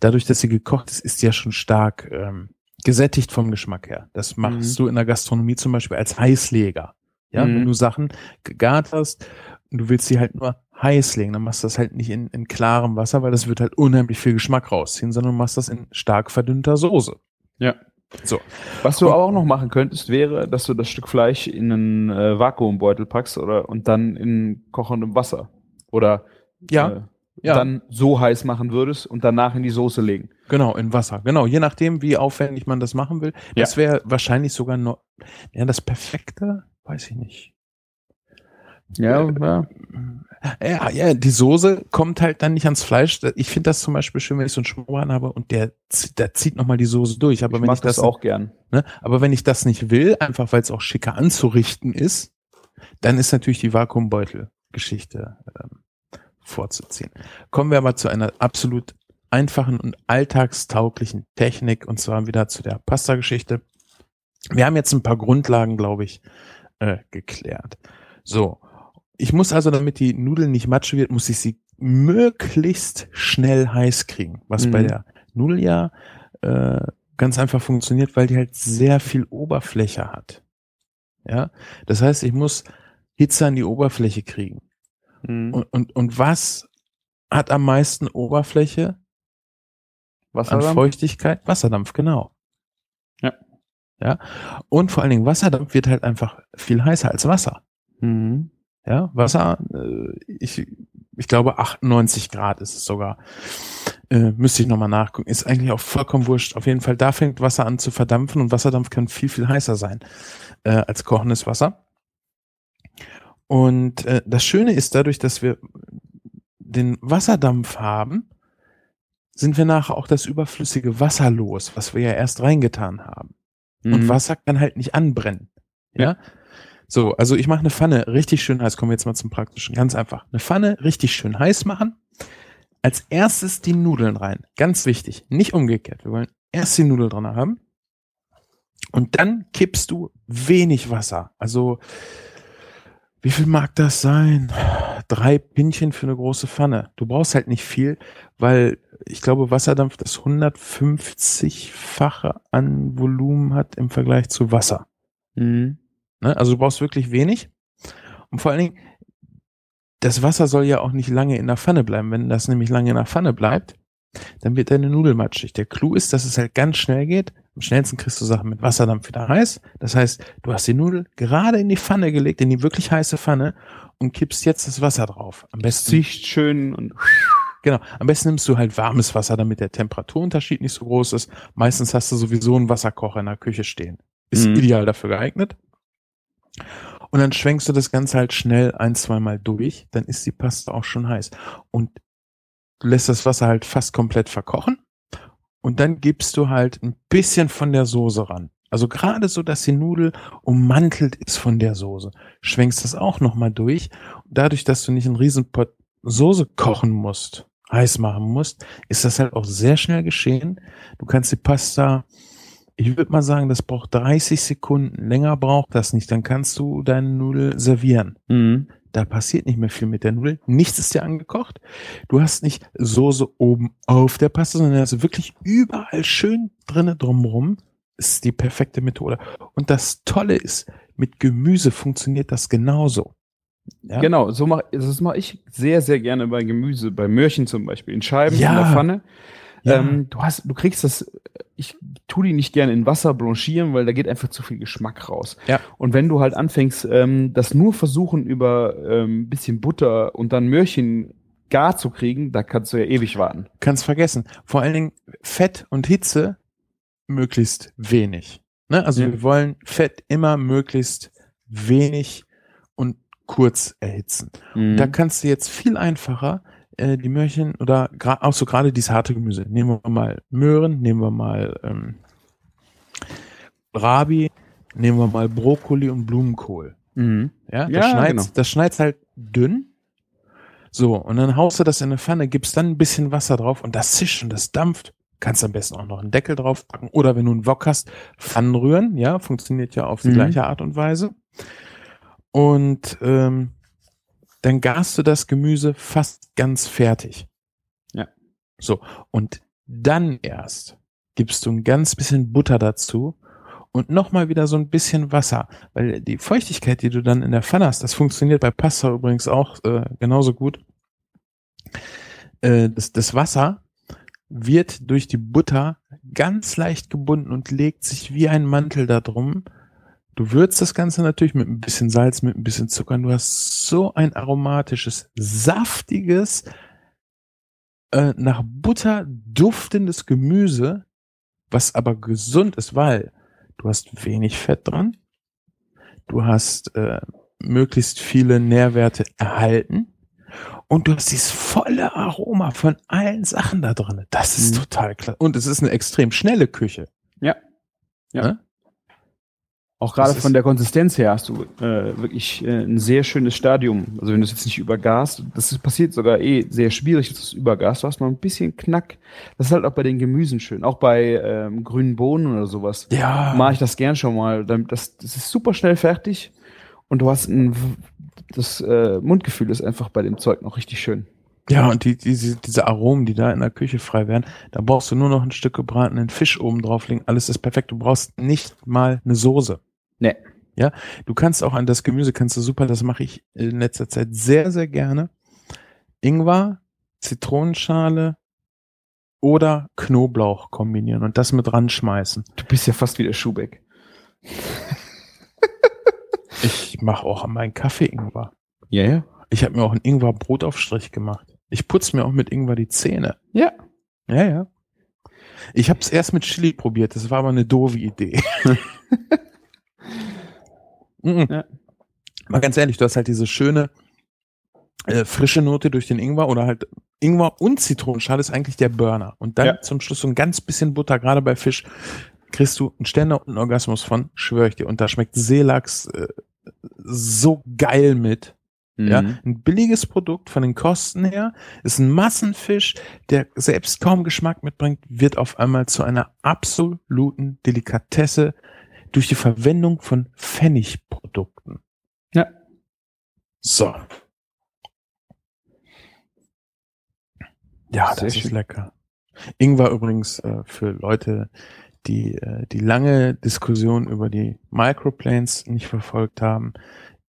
dadurch, dass sie gekocht ist, ist die ja schon stark ähm, gesättigt vom Geschmack her. Das machst du in der Gastronomie zum Beispiel als Heißleger. Ja, Mhm. wenn du Sachen gegart hast und du willst sie halt nur heiß legen, dann machst du das halt nicht in, in klarem Wasser, weil das wird halt unheimlich viel Geschmack rausziehen, sondern du machst das in stark verdünnter Soße. Ja. So. Was du aber auch noch machen könntest, wäre, dass du das Stück Fleisch in einen äh, Vakuumbeutel packst oder und dann in kochendem Wasser. Oder Ja, äh, ja. dann so heiß machen würdest und danach in die Soße legen. Genau, in Wasser. Genau, je nachdem, wie aufwendig man das machen will. Das wäre wahrscheinlich sogar noch, ja, das Perfekte, weiß ich nicht. Ja, ja. Ja, ja, die Soße kommt halt dann nicht ans Fleisch. Ich finde das zum Beispiel schön, wenn ich so einen Schmoran habe und der, zieht- der zieht nochmal die Soße durch. Aber ich wenn mag ich das, das auch gern. ne, aber wenn ich das nicht will, einfach weil es auch schicker anzurichten ist, dann ist natürlich die Vakuumbeutel-Geschichte ähm, vorzuziehen. Kommen wir aber zu einer absolut einfachen und alltagstauglichen Technik und zwar wieder zu der Pasta-Geschichte. Wir haben jetzt ein paar Grundlagen, glaube ich, äh, geklärt. So, ich muss also, damit die Nudel nicht matschig wird, muss ich sie möglichst schnell heiß kriegen, was Mhm. bei der Nudel ja äh, ganz einfach funktioniert, weil die halt sehr viel Oberfläche hat. Ja, das heißt, ich muss Hitze an die Oberfläche kriegen. Mhm. Und, und, und was hat am meisten Oberfläche Was an Feuchtigkeit? Wasserdampf, genau. Ja. Ja. Und vor allen Dingen Wasserdampf wird halt einfach viel heißer als Wasser. Mhm. Ja, Wasser, äh, ich, ich glaube 98 Grad ist es sogar. Äh, müsste ich nochmal nachgucken. Ist eigentlich auch vollkommen wurscht. Auf jeden Fall, da fängt Wasser an zu verdampfen und Wasserdampf kann viel, viel heißer sein äh, als kochendes Wasser. Und äh, das Schöne ist dadurch, dass wir den Wasserdampf haben, sind wir nachher auch das überflüssige Wasser los, was wir ja erst reingetan haben. Und Mhm. Wasser kann halt nicht anbrennen. Ja. So, also ich mache eine Pfanne richtig schön heiß. Kommen wir jetzt mal zum Praktischen. Ganz einfach. Eine Pfanne richtig schön heiß machen. Als erstes die Nudeln rein. Ganz wichtig. Nicht umgekehrt. Wir wollen erst die Nudeln drin haben. Und dann kippst du wenig Wasser. Also, wie viel mag das sein? Drei Pinchen für eine große Pfanne. Du brauchst halt nicht viel, weil ich glaube, Wasserdampf das 150-fache an Volumen hat im Vergleich zu Wasser. Mhm. Ne? Also du brauchst wirklich wenig. Und vor allen Dingen, das Wasser soll ja auch nicht lange in der Pfanne bleiben. Wenn das nämlich lange in der Pfanne bleibt, dann wird deine Nudel matschig. Der Clou ist, dass es halt ganz schnell geht. Am schnellsten kriegst du Sachen mit Wasserdampf wieder heiß. Das heißt, du hast die Nudel gerade in die Pfanne gelegt, in die wirklich heiße Pfanne und kippst jetzt das Wasser drauf. Am besten Zieht schön und Genau. Am besten nimmst du halt warmes Wasser, damit der Temperaturunterschied nicht so groß ist. Meistens hast du sowieso einen Wasserkocher in der Küche stehen. Ist Mhm. ideal dafür geeignet. Und dann schwenkst du das Ganze halt schnell ein, zweimal durch. Dann ist die Paste auch schon heiß. Und du lässt das Wasser halt fast komplett verkochen. Und dann gibst du halt ein bisschen von der Soße ran. Also gerade so, dass die Nudel ummantelt ist von der Soße. Schwenkst das auch nochmal durch. Dadurch, dass du nicht einen Riesenpott Soße kochen musst, heiß machen musst, ist das halt auch sehr schnell geschehen. Du kannst die Pasta, ich würde mal sagen, das braucht 30 Sekunden. Länger braucht das nicht. Dann kannst du deine Nudel servieren. Mhm. Da passiert nicht mehr viel mit der Nudel. Nichts ist dir angekocht. Du hast nicht Soße oben auf der Pasta, sondern hast wirklich überall schön drinne drumrum. Ist die perfekte Methode. Und das Tolle ist, mit Gemüse funktioniert das genauso. Ja? Genau, so mach, das mache ich sehr, sehr gerne bei Gemüse, bei Möhrchen zum Beispiel, in Scheiben, Ja. in der Pfanne. Ja. Ähm, du hast, du kriegst das, ich tu die nicht gerne in Wasser blanchieren, weil da geht einfach zu viel Geschmack raus. Ja. Und wenn du halt anfängst, ähm, das nur versuchen über ähm, bisschen Butter und dann Möhrchen gar zu kriegen, da kannst du ja ewig warten. Kannst vergessen. Vor allen Dingen Fett und Hitze möglichst wenig. Ne? Also Ja. wir wollen Fett immer möglichst wenig und kurz erhitzen. Mhm. Da kannst du jetzt viel einfacher äh, die Möhrchen oder auch so gerade dieses harte Gemüse. Nehmen wir mal Möhren, nehmen wir mal ähm, Rabi, nehmen wir mal Brokkoli und Blumenkohl. Mhm. Ja, Ja, das schneidest, genau. das schneidest halt dünn. So, und dann haust du das in eine Pfanne, gibst dann ein bisschen Wasser drauf und das zischt und das dampft. Kannst am besten auch noch einen Deckel drauf packen. Oder wenn du einen Wok hast, Pfannen rühren. Ja, funktioniert ja auf die Mhm. gleiche Art und Weise. Und ähm, dann garst du das Gemüse fast ganz fertig. Ja. So, und dann erst gibst du ein ganz bisschen Butter dazu und nochmal wieder so ein bisschen Wasser, weil die Feuchtigkeit, die du dann in der Pfanne hast, das funktioniert bei Pasta übrigens auch äh, genauso gut. Äh, das, das Wasser wird durch die Butter ganz leicht gebunden und legt sich wie ein Mantel da drum. Du würzt das Ganze natürlich mit ein bisschen Salz, mit ein bisschen Zucker. Und du hast so ein aromatisches, saftiges, äh, nach Butter duftendes Gemüse, was aber gesund ist, weil du hast wenig Fett dran, du hast äh, möglichst viele Nährwerte erhalten und du hast dieses volle Aroma von allen Sachen da drin. Das ist Mhm. total klasse. Und es ist eine extrem schnelle Küche. Ja. Ja. Ne? Auch gerade von der Konsistenz her hast du äh, wirklich äh, ein sehr schönes Stadium. Also wenn du es jetzt nicht übergast, das ist, passiert sogar eh sehr schwierig, dass du es übergast. Du hast noch ein bisschen Knack. Das ist halt auch bei den Gemüsen schön. Auch bei ähm, grünen Bohnen oder sowas. Ja. Mache ich das gern schon mal. Das, das ist super schnell fertig und du hast ein, das äh, Mundgefühl ist einfach bei dem Zeug noch richtig schön. Ja, und die, diese, diese Aromen, die da in der Küche frei werden, da brauchst du nur noch ein Stück gebratenen Fisch oben drauflegen. Alles ist perfekt. Du brauchst nicht mal eine Soße. Nee. Ja, du kannst auch an das Gemüse kannst du super, das mache ich in letzter Zeit sehr, sehr gerne. Ingwer, Zitronenschale oder Knoblauch kombinieren und das mit ranschmeißen. Du bist ja fast wie der Schubeck. Ich mache auch an meinen Kaffee Ingwer. Ja, ja. Ich habe mir auch einen Ingwer-Brotaufstrich gemacht. Ich putze mir auch mit Ingwer die Zähne. Ja. Ja, ja. Ich habe es erst mit Chili probiert, das war aber eine doofe Idee. Mhm. Ja. Mal ganz ehrlich, du hast halt diese schöne äh, frische Note durch den Ingwer oder halt Ingwer und Zitronenschale ist eigentlich der Burner. Und dann Ja. zum Schluss so ein ganz bisschen Butter, gerade bei Fisch, kriegst du einen Ständer und einen Orgasmus von, schwöre ich dir. Und da schmeckt Seelachs äh, so geil mit. Ja, Mhm. ein billiges Produkt von den Kosten her, ist ein Massenfisch, der selbst kaum Geschmack mitbringt, wird auf einmal zu einer absoluten Delikatesse durch die Verwendung von Pfennigprodukten. Ja. So. Ja, Sehr das ist schön. lecker. Ingwer übrigens äh, für Leute, die die, die lange Diskussion über die Microplanes nicht verfolgt haben.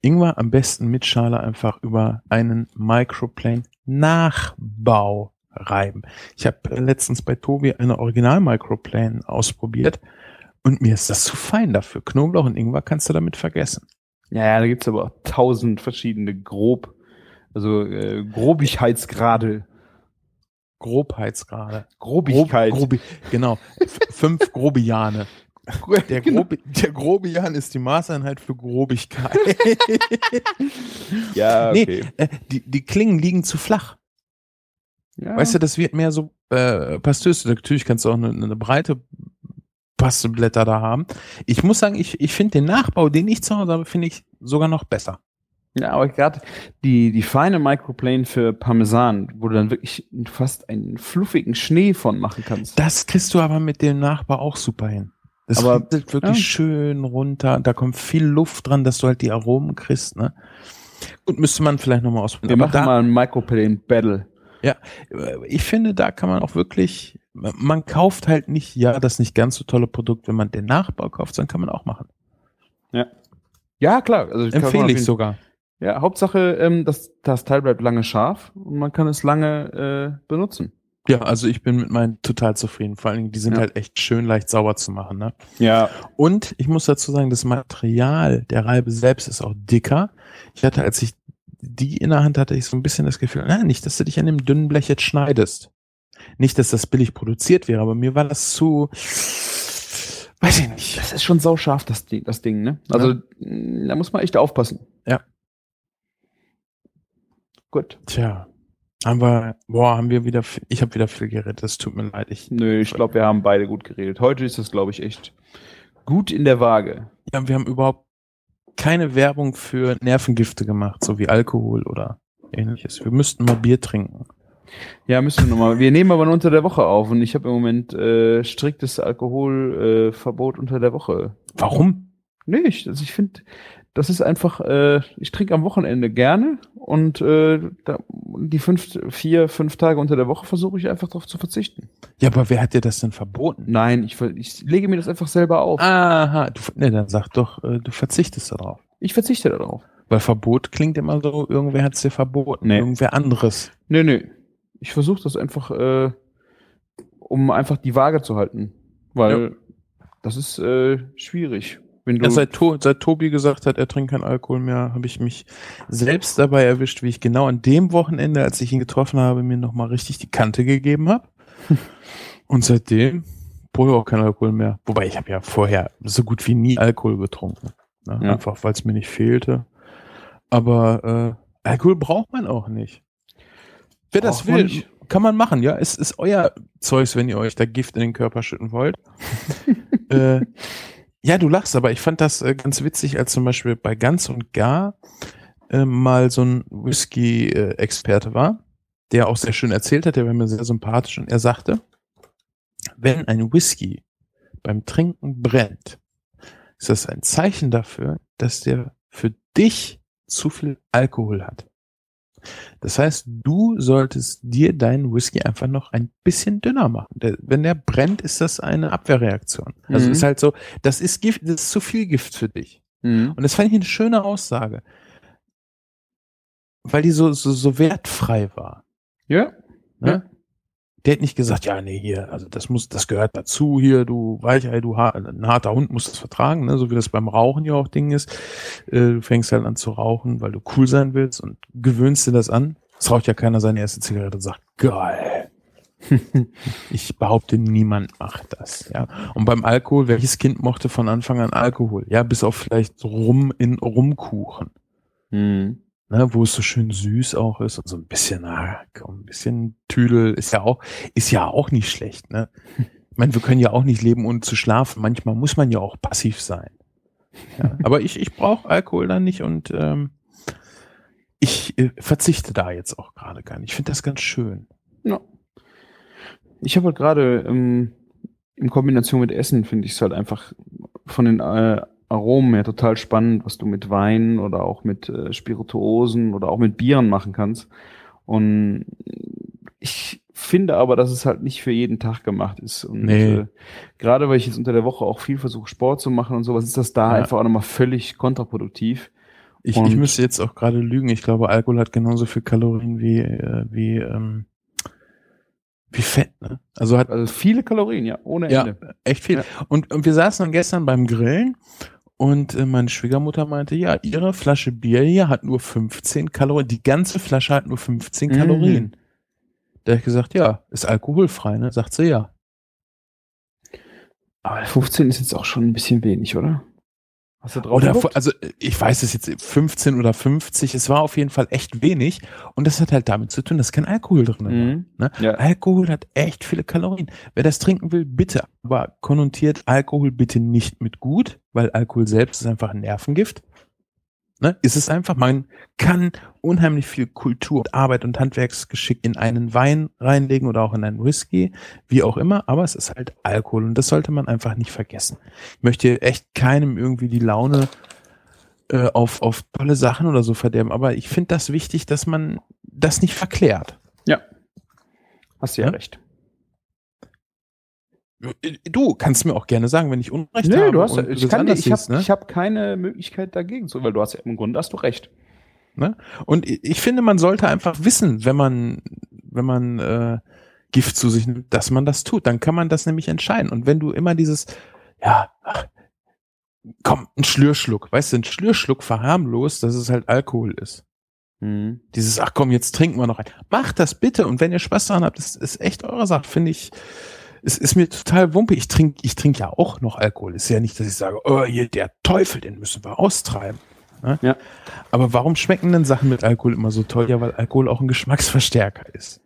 Ingwer am besten mit Schale einfach über einen Microplane Nachbau reiben. Ich habe letztens bei Tobi eine Original Microplane ausprobiert und mir ist das zu fein dafür. Knoblauch und Ingwer kannst du damit vergessen. Ja, ja, da gibt's aber auch tausend verschiedene grob, also äh, Grobigkeitsgrade. Grobheitsgrade. Grobigkeit. Grob, grobi, genau. Fünf Grobiane. Der, Genau. Grobi, der Grobian ist die Maßeinheit für Grobigkeit. Ja, okay. Nee, äh, die, die Klingen liegen zu flach. Ja. Weißt du, das wird mehr so äh, pastös. Natürlich kannst du auch eine, eine breite Pasteblätter da haben. Ich muss sagen, ich, ich finde den Nachbau, den ich zu Hause habe, finde ich sogar noch besser. Ja, aber gerade die, die feine Microplane für Parmesan, wo du dann wirklich fast einen fluffigen Schnee von machen kannst. Das kriegst du aber mit dem Nachbau auch super hin. Das Aber- wirklich ja. schön runter. Da kommt viel Luft dran, dass du halt die Aromen kriegst. Ne? Gut, müsste man vielleicht nochmal Wir ausprobieren. Aber machen mal ein Microplane Battle. da, ich finde, da kann man auch wirklich, man kauft halt nicht, ja, das nicht ganz so tolle Produkt. Wenn man den Nachbau kauft, dann kann man auch machen. Ja, klar. Also Empfehle ich sogar. Ja, Hauptsache, ähm, das, das Teil bleibt lange scharf und man kann es lange äh, benutzen. Ja, also ich bin mit meinen total zufrieden. Vor allen Dingen, die sind Ja. halt echt schön leicht sauber zu machen. Ne? Ja. Und ich muss dazu sagen, das Material der Reibe selbst ist auch dicker. Ich hatte, als ich die in der Hand hatte, ich so ein bisschen das Gefühl, na, nicht, dass du dich an dem dünnen Blech jetzt schneidest. Nicht, dass das billig produziert wäre, aber mir war das zu, weiß ich nicht. Das ist schon sauscharf, das Ding, das Ding ne? Also, mh, da muss man echt aufpassen. Ja. Gut. Tja, haben wir, boah, haben wir wieder, viel- ich habe wieder viel geredet, das tut mir leid. Ich, Nö, ich glaube, wir haben beide gut geredet. Heute ist das, glaube ich, echt gut in der Waage. ja, wir haben überhaupt keine Werbung für Nervengifte gemacht, so wie Alkohol oder ähnliches. Wir müssten mal Bier trinken. Ja, müssen wir nochmal. Wir nehmen aber nur unter der Woche auf und ich habe im Moment äh, striktes Alkoholverbot äh, unter der Woche. Warum? Nee, ich, also ich finde, das ist einfach, äh, ich trinke am Wochenende gerne und äh, da, die fünf, vier, fünf Tage unter der Woche versuche ich einfach darauf zu verzichten. Ja, aber wer hat dir das denn verboten? Nein, ich, ich lege mir das einfach selber auf. Aha, du, ne, dann sag doch, äh, du verzichtest darauf. Ich verzichte darauf. Weil Verbot klingt immer so, irgendwer hat es dir verboten. Nee. Irgendwer anderes. Nee, nee. Ich versuche das einfach, äh, um einfach die Waage zu halten. Weil das ist äh, schwierig. Wenn du, Ja, seit, to seit Tobi gesagt hat, er trinkt keinen Alkohol mehr, habe ich mich selbst dabei erwischt, wie ich genau an dem Wochenende, als ich ihn getroffen habe, mir nochmal richtig die Kante gegeben habe. Und seitdem brauche ich auch keinen Alkohol mehr. Wobei ich habe ja vorher so gut wie nie Alkohol getrunken. Ne? Ja. Einfach weil es mir nicht fehlte. Aber äh, Alkohol braucht man auch nicht. Wer das man will, nicht. kann man machen, ja. Es ist euer Zeugs, wenn ihr euch da Gift in den Körper schütten wollt. äh, ja, du lachst, aber ich fand das äh, ganz witzig, als zum Beispiel bei Ganz und Gar äh, mal so ein Whisky-Experte war, der auch sehr schön erzählt hat, der war mir sehr sympathisch und er sagte, wenn ein Whisky beim Trinken brennt, ist das ein Zeichen dafür, dass der für dich zu viel Alkohol hat. Das heißt, du solltest dir deinen Whisky einfach noch ein bisschen dünner machen. Der, wenn der brennt, ist das eine Abwehrreaktion. Also Mhm. ist halt so, das ist Gift, das ist zu viel Gift für dich. Mhm. Und das fand ich eine schöne Aussage. Weil die so, so, so wertfrei war. Ja. Ne? Ja. Der hat nicht gesagt, ja, nee, hier, also das muss, das gehört dazu hier, du Weichei, du ein harter Hund muss das vertragen, ne? so wie das beim Rauchen ja auch Ding ist. Äh, du fängst halt an zu rauchen, weil du cool sein willst und gewöhnst dir das an. Es raucht ja keiner seine erste Zigarette und sagt, geil. ich behaupte, niemand macht das, ja. Und beim Alkohol, welches Kind mochte von Anfang an Alkohol? Ja, bis auf vielleicht Rum in Rumkuchen Mhm. Ne, wo es so schön süß auch ist und so ein bisschen, na, komm, ein bisschen Tüdel ist ja auch, ist ja auch nicht schlecht, ne? Ich meine, wir können ja auch nicht leben, ohne zu schlafen. Manchmal muss man ja auch passiv sein. Ja, aber ich, ich brauche Alkohol dann nicht und ähm, ich äh, verzichte da jetzt auch gerade gar nicht. Ich finde das ganz schön. Ja. Ich habe halt gerade ähm, in Kombination mit Essen finde ich es halt einfach von den äh, Aromen her total spannend, was du mit Wein oder auch mit äh, Spirituosen oder auch mit Bieren machen kannst. Und ich finde aber, dass es halt nicht für jeden Tag gemacht ist. Und Nee. äh, gerade weil ich jetzt unter der Woche auch viel versuche, Sport zu machen und sowas, ist das da Ja. einfach auch nochmal völlig kontraproduktiv. Ich, ich müsste jetzt auch gerade lügen. Ich glaube, Alkohol hat genauso viel Kalorien wie, äh, wie, ähm, wie Fett, ne? Also hat Also viele Kalorien, ja, ohne Ja, Ende. echt viel. Ja. Und, und wir saßen dann gestern beim Grillen und äh, meine Schwiegermutter meinte, ja, ihre Flasche Bier hier hat nur 15 Kalorien. Die ganze Flasche hat nur 15 Mhm. Kalorien. Da hab ich gesagt, ja, ist alkoholfrei, ne? Sagt sie ja. Aber 15 ist jetzt auch schon ein bisschen wenig, oder? Hast du drauf Oder, geguckt? also ich weiß es jetzt 15 oder 50, es war auf jeden Fall echt wenig und das hat halt damit zu tun, dass kein Alkohol drin war. Mhm. Ne? Ja. Alkohol hat echt viele Kalorien. Wer das trinken will, bitte, aber konnotiert Alkohol bitte nicht mit gut, weil Alkohol selbst ist einfach ein Nervengift. Ne? Ist es einfach, man kann unheimlich viel Kultur, und Arbeit und Handwerksgeschick in einen Wein reinlegen oder auch in einen Whisky, wie auch immer, aber es ist halt Alkohol und das sollte man einfach nicht vergessen. Ich möchte echt keinem irgendwie die Laune äh, auf, auf tolle Sachen oder so verderben, aber ich finde das wichtig, dass man das nicht verklärt. Hast du ja, Ja? recht. Du kannst mir auch gerne sagen, wenn ich Unrecht Nee, habe. du hast, ich, kann dir, ich habe ne? hab keine Möglichkeit dagegen zu, weil du hast ja im Grunde hast du recht. Und ich ich finde, man sollte einfach wissen, wenn man, wenn man äh, Gift zu sich nimmt, dass man das tut. Dann kann man das nämlich entscheiden. Und wenn du immer dieses, ja, ach, komm, ein Schlürschluck, weißt du, ein Schlürschluck verharmlost, dass es halt Alkohol ist. Mhm. Dieses, ach komm, jetzt trinken wir noch ein. Macht das bitte. Und wenn ihr Spaß daran habt, das ist echt eure Sache, finde ich. Es ist mir total wumpe. Ich trinke ich trink ja auch noch Alkohol. Ist ja nicht, dass ich sage, oh, hier, der Teufel, den müssen wir austreiben. Ne? Ja. Aber warum schmecken denn Sachen mit Alkohol immer so toll? Ja, weil Alkohol auch ein Geschmacksverstärker ist.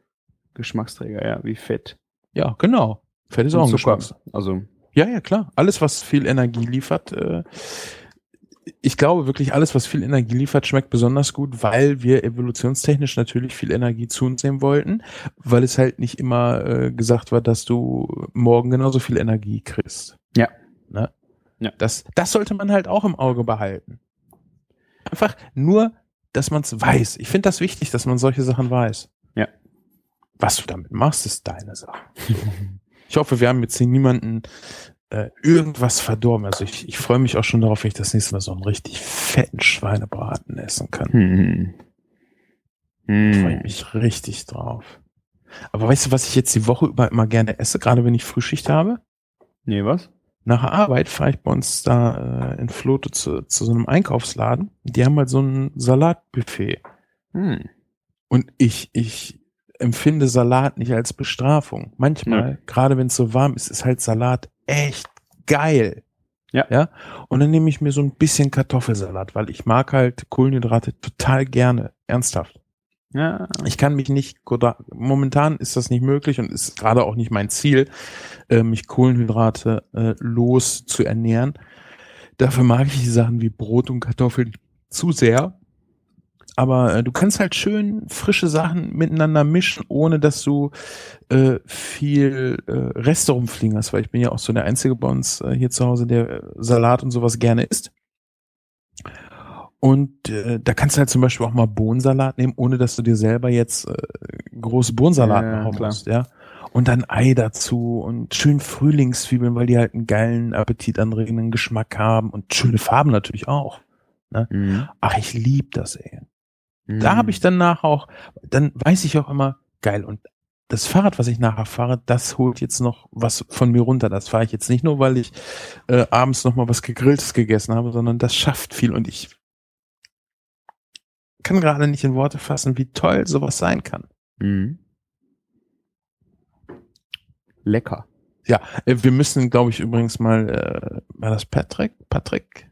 Geschmacksträger, ja, wie Fett. Ja, genau. Fett ist auch ein Und Zucker. Geschmacks. Also, Ja, ja, klar. Alles, was viel Energie liefert, äh, ich glaube wirklich, alles, was viel Energie liefert, schmeckt besonders gut, weil wir evolutionstechnisch natürlich viel Energie zu uns nehmen wollten, weil es halt nicht immer äh, gesagt war, dass du morgen genauso viel Energie kriegst. Ja. Ne? Ja. Das, das sollte man halt auch im Auge behalten. Einfach nur, dass man es weiß. Ich finde das wichtig, dass man solche Sachen weiß. Ja. Was du damit machst, ist deine Sache. Ich hoffe, wir haben jetzt hier niemanden äh, irgendwas verdorben. Also ich, ich freue mich auch schon darauf, wenn ich das nächste Mal so einen richtig fetten Schweinebraten essen kann. hm. Freue Hm. mich richtig drauf. Aber weißt du, was ich jetzt die Woche über immer gerne esse, gerade wenn ich Frühschicht habe? Nee, was? Nach der Arbeit fahre ich bei uns da äh, in Flote zu, zu so einem Einkaufsladen. Die haben halt so ein Salatbuffet. Hm. Und ich, ich empfinde Salat nicht als Bestrafung. Manchmal, gerade wenn es so warm ist, ist halt Salat echt geil. Ja. Ja. Und dann nehme ich mir so ein bisschen Kartoffelsalat, weil ich mag halt Kohlenhydrate total gerne. Ernsthaft. Ja. Ich kann mich nicht, momentan ist das nicht möglich und ist gerade auch nicht mein Ziel, äh, mich Kohlenhydrate äh, los zu ernähren. Dafür mag ich die Sachen wie Brot und Kartoffeln zu sehr. Aber äh, du kannst halt schön frische Sachen miteinander mischen, ohne dass du äh, viel äh, Reste rumfliegen hast, weil ich bin ja auch so der Einzige bei uns äh, hier zu Hause, der äh, Salat und sowas gerne isst. Und äh, da kannst du halt zum Beispiel auch mal Bohnensalat nehmen, ohne dass du dir selber jetzt äh, große Bohnensalat Ja, machen musst, ja. Und dann Ei dazu und schön Frühlingszwiebeln, weil die halt einen geilen, appetitanregenden Geschmack haben und schöne Farben natürlich auch. Mhm. Ach, ich lieb das, ey. Da habe ich danach auch, dann weiß ich auch immer, geil. Und das Fahrrad, was ich nachher fahre, das holt jetzt noch was von mir runter. Das fahre ich jetzt nicht nur, weil ich äh, abends noch mal was gegrilltes gegessen habe, sondern das schafft viel. Und ich kann gerade nicht in Worte fassen, wie toll sowas sein kann. Mhm. Lecker. Äh, wir müssen, glaube ich, übrigens mal, äh, war das Patrick? Patrick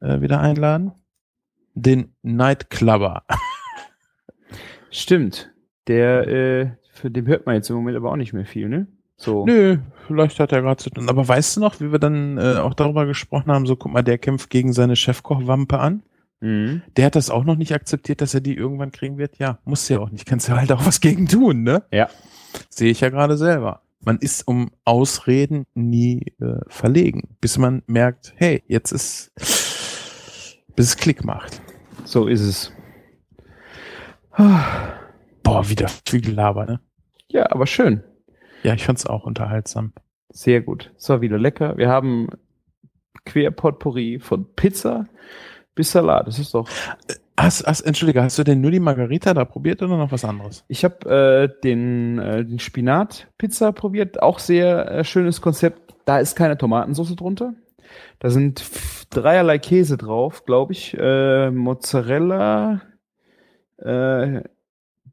äh, wieder einladen? Den Nightclubber. Stimmt. Der, äh, für den hört man jetzt im Moment aber auch nicht mehr viel, ne? So. Nö, vielleicht hat er gerade zu tun. Aber weißt du noch, wie wir dann äh, auch darüber gesprochen haben, so guck mal, der kämpft gegen seine Chefkochwampe an. Mhm. Der hat das auch noch nicht akzeptiert, dass er die irgendwann kriegen wird. Ja, muss ja auch nicht. Kannst ja halt auch was gegen tun, ne? Ja. Sehe ich ja gerade selber. Man ist um Ausreden nie äh, verlegen, bis man merkt, hey, jetzt ist, bis es Klick macht. So ist es. Boah, wieder viel Gelaber, ne? Ja, aber schön. Ja, ich fand's auch unterhaltsam. Sehr gut. Es war wieder lecker. Wir haben Querpotpourri von Pizza bis Salat. Das ist doch. Hast, hast, Entschuldige, hast du denn nur die Margarita da probiert oder noch was anderes? Ich habe äh, den, äh, den Spinat-Pizza probiert. Auch sehr äh, schönes Konzept. Da ist keine Tomatensauce drunter. Da sind dreierlei Käse drauf, glaube ich. Äh, Mozzarella, äh,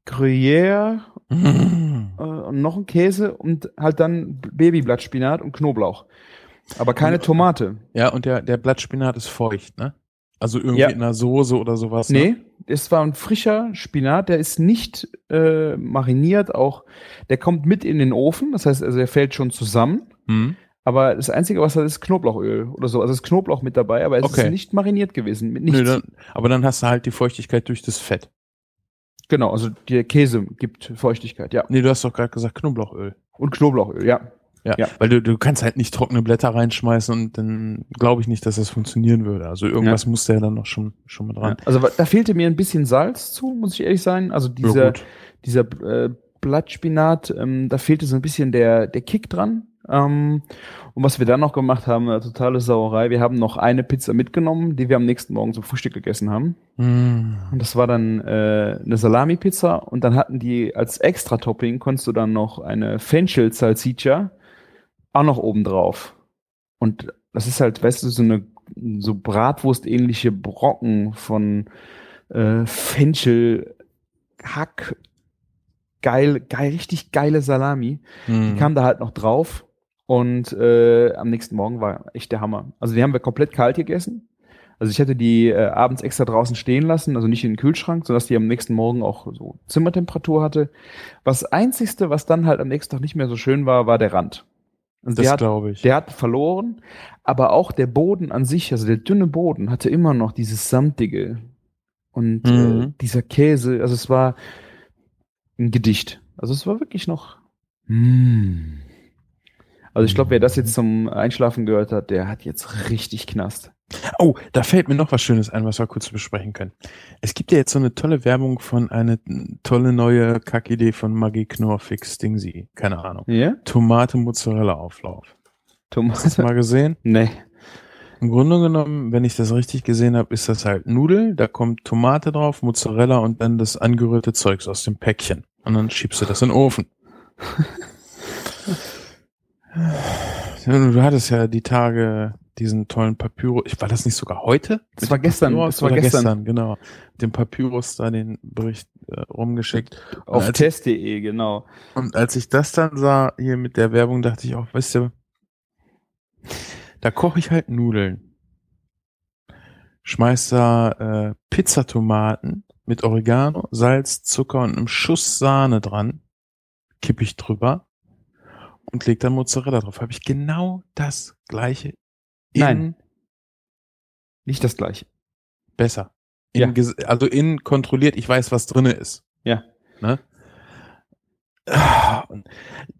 Gruyère Mm. äh, und noch ein Käse und halt dann Babyblattspinat und Knoblauch. Aber keine Und- Tomate. Ja, und der, der Blattspinat ist feucht, ne? Also irgendwie Ja. in einer Soße oder sowas. Ne? Nee, es war ein frischer Spinat, der ist nicht äh, mariniert, auch der kommt mit in den Ofen, das heißt, also er fällt schon zusammen. Hm. Aber das Einzige, was er hat, ist Knoblauchöl oder so. Also ist Knoblauch mit dabei, aber es Okay. ist nicht mariniert gewesen. Mit nichts. Nö, dann, aber dann hast du halt die Feuchtigkeit durch das Fett. Genau, also der Käse gibt Feuchtigkeit, ja. Nee, du hast doch gerade gesagt Knoblauchöl. Und Knoblauchöl, ja. Ja, Ja. weil du, du kannst halt nicht trockene Blätter reinschmeißen und dann glaube ich nicht, dass das funktionieren würde. Also irgendwas muss da ja dann noch schon, schon mal dran. ja. Also da fehlte mir ein bisschen Salz zu, muss ich ehrlich sein. Also dieser, Ja, dieser äh, Blattspinat, ähm, da fehlte so ein bisschen der, der Kick dran. Ähm, und was wir dann noch gemacht haben, eine totale Sauerei. Wir haben noch eine Pizza mitgenommen, die wir am nächsten Morgen zum Frühstück gegessen haben. Hm. Und das war dann äh, eine Salami-Pizza und dann hatten die als Extra-Topping konntest du dann noch eine Fenchel-Salsiccia auch noch oben drauf. Und das ist halt, weißt du, so eine so Bratwurst-ähnliche Brocken von äh, Fenchel, Hack, geil, geil, richtig geile Salami. Hm. Die kam da halt noch drauf und äh, am nächsten Morgen war echt der Hammer. Also die haben wir komplett kalt gegessen. Also ich hatte die äh, abends extra draußen stehen lassen, also nicht in den Kühlschrank, sodass die am nächsten Morgen auch so Zimmertemperatur hatte. Was einzigste, was dann halt am nächsten Tag nicht mehr so schön war, war der Rand. Der das hat, glaube ich. der hat verloren, aber auch der Boden an sich, also der dünne Boden, hatte immer noch dieses samtige und äh, Mhm. dieser Käse. Also es war ein Gedicht. Also es war wirklich noch. Mm. Also ich glaube, wer das jetzt zum Einschlafen gehört hat, der hat jetzt richtig Knast. Oh, da fällt mir noch was Schönes ein, was wir kurz besprechen können. Es gibt ja jetzt so eine tolle Werbung von eine tolle neue Kackidee von Maggie Knorfix Dingsy. Keine Ahnung. Ja? Tomate Mozzarella Auflauf. Thomas? Hast du mal gesehen? nee. Im Grunde genommen, wenn ich das richtig gesehen habe, ist das halt Nudel, da kommt Tomate drauf, Mozzarella und dann das angerührte Zeugs aus dem Päckchen. Und dann schiebst du das in den Ofen. Du hattest ja die Tage diesen tollen Papyrus. War das nicht sogar heute? Mit war gestern, Papyrus das war oder gestern. genau. Dem Papyrus da den Bericht äh, rumgeschickt. Auf test.de, genau. Und als ich das dann sah, hier mit der Werbung, dachte ich auch, weißt du, da koche ich halt Nudeln. Schmeiß da äh, Pizzatomaten mit Oregano, Salz, Zucker und einem Schuss Sahne dran. Kipp ich drüber und leg dann Mozzarella drauf. Habe ich genau das gleiche in Nein. Nicht das gleiche. besser. In Ja. Also in kontrolliert, ich weiß, was drinne ist. Ja. Ne? Ah, Und,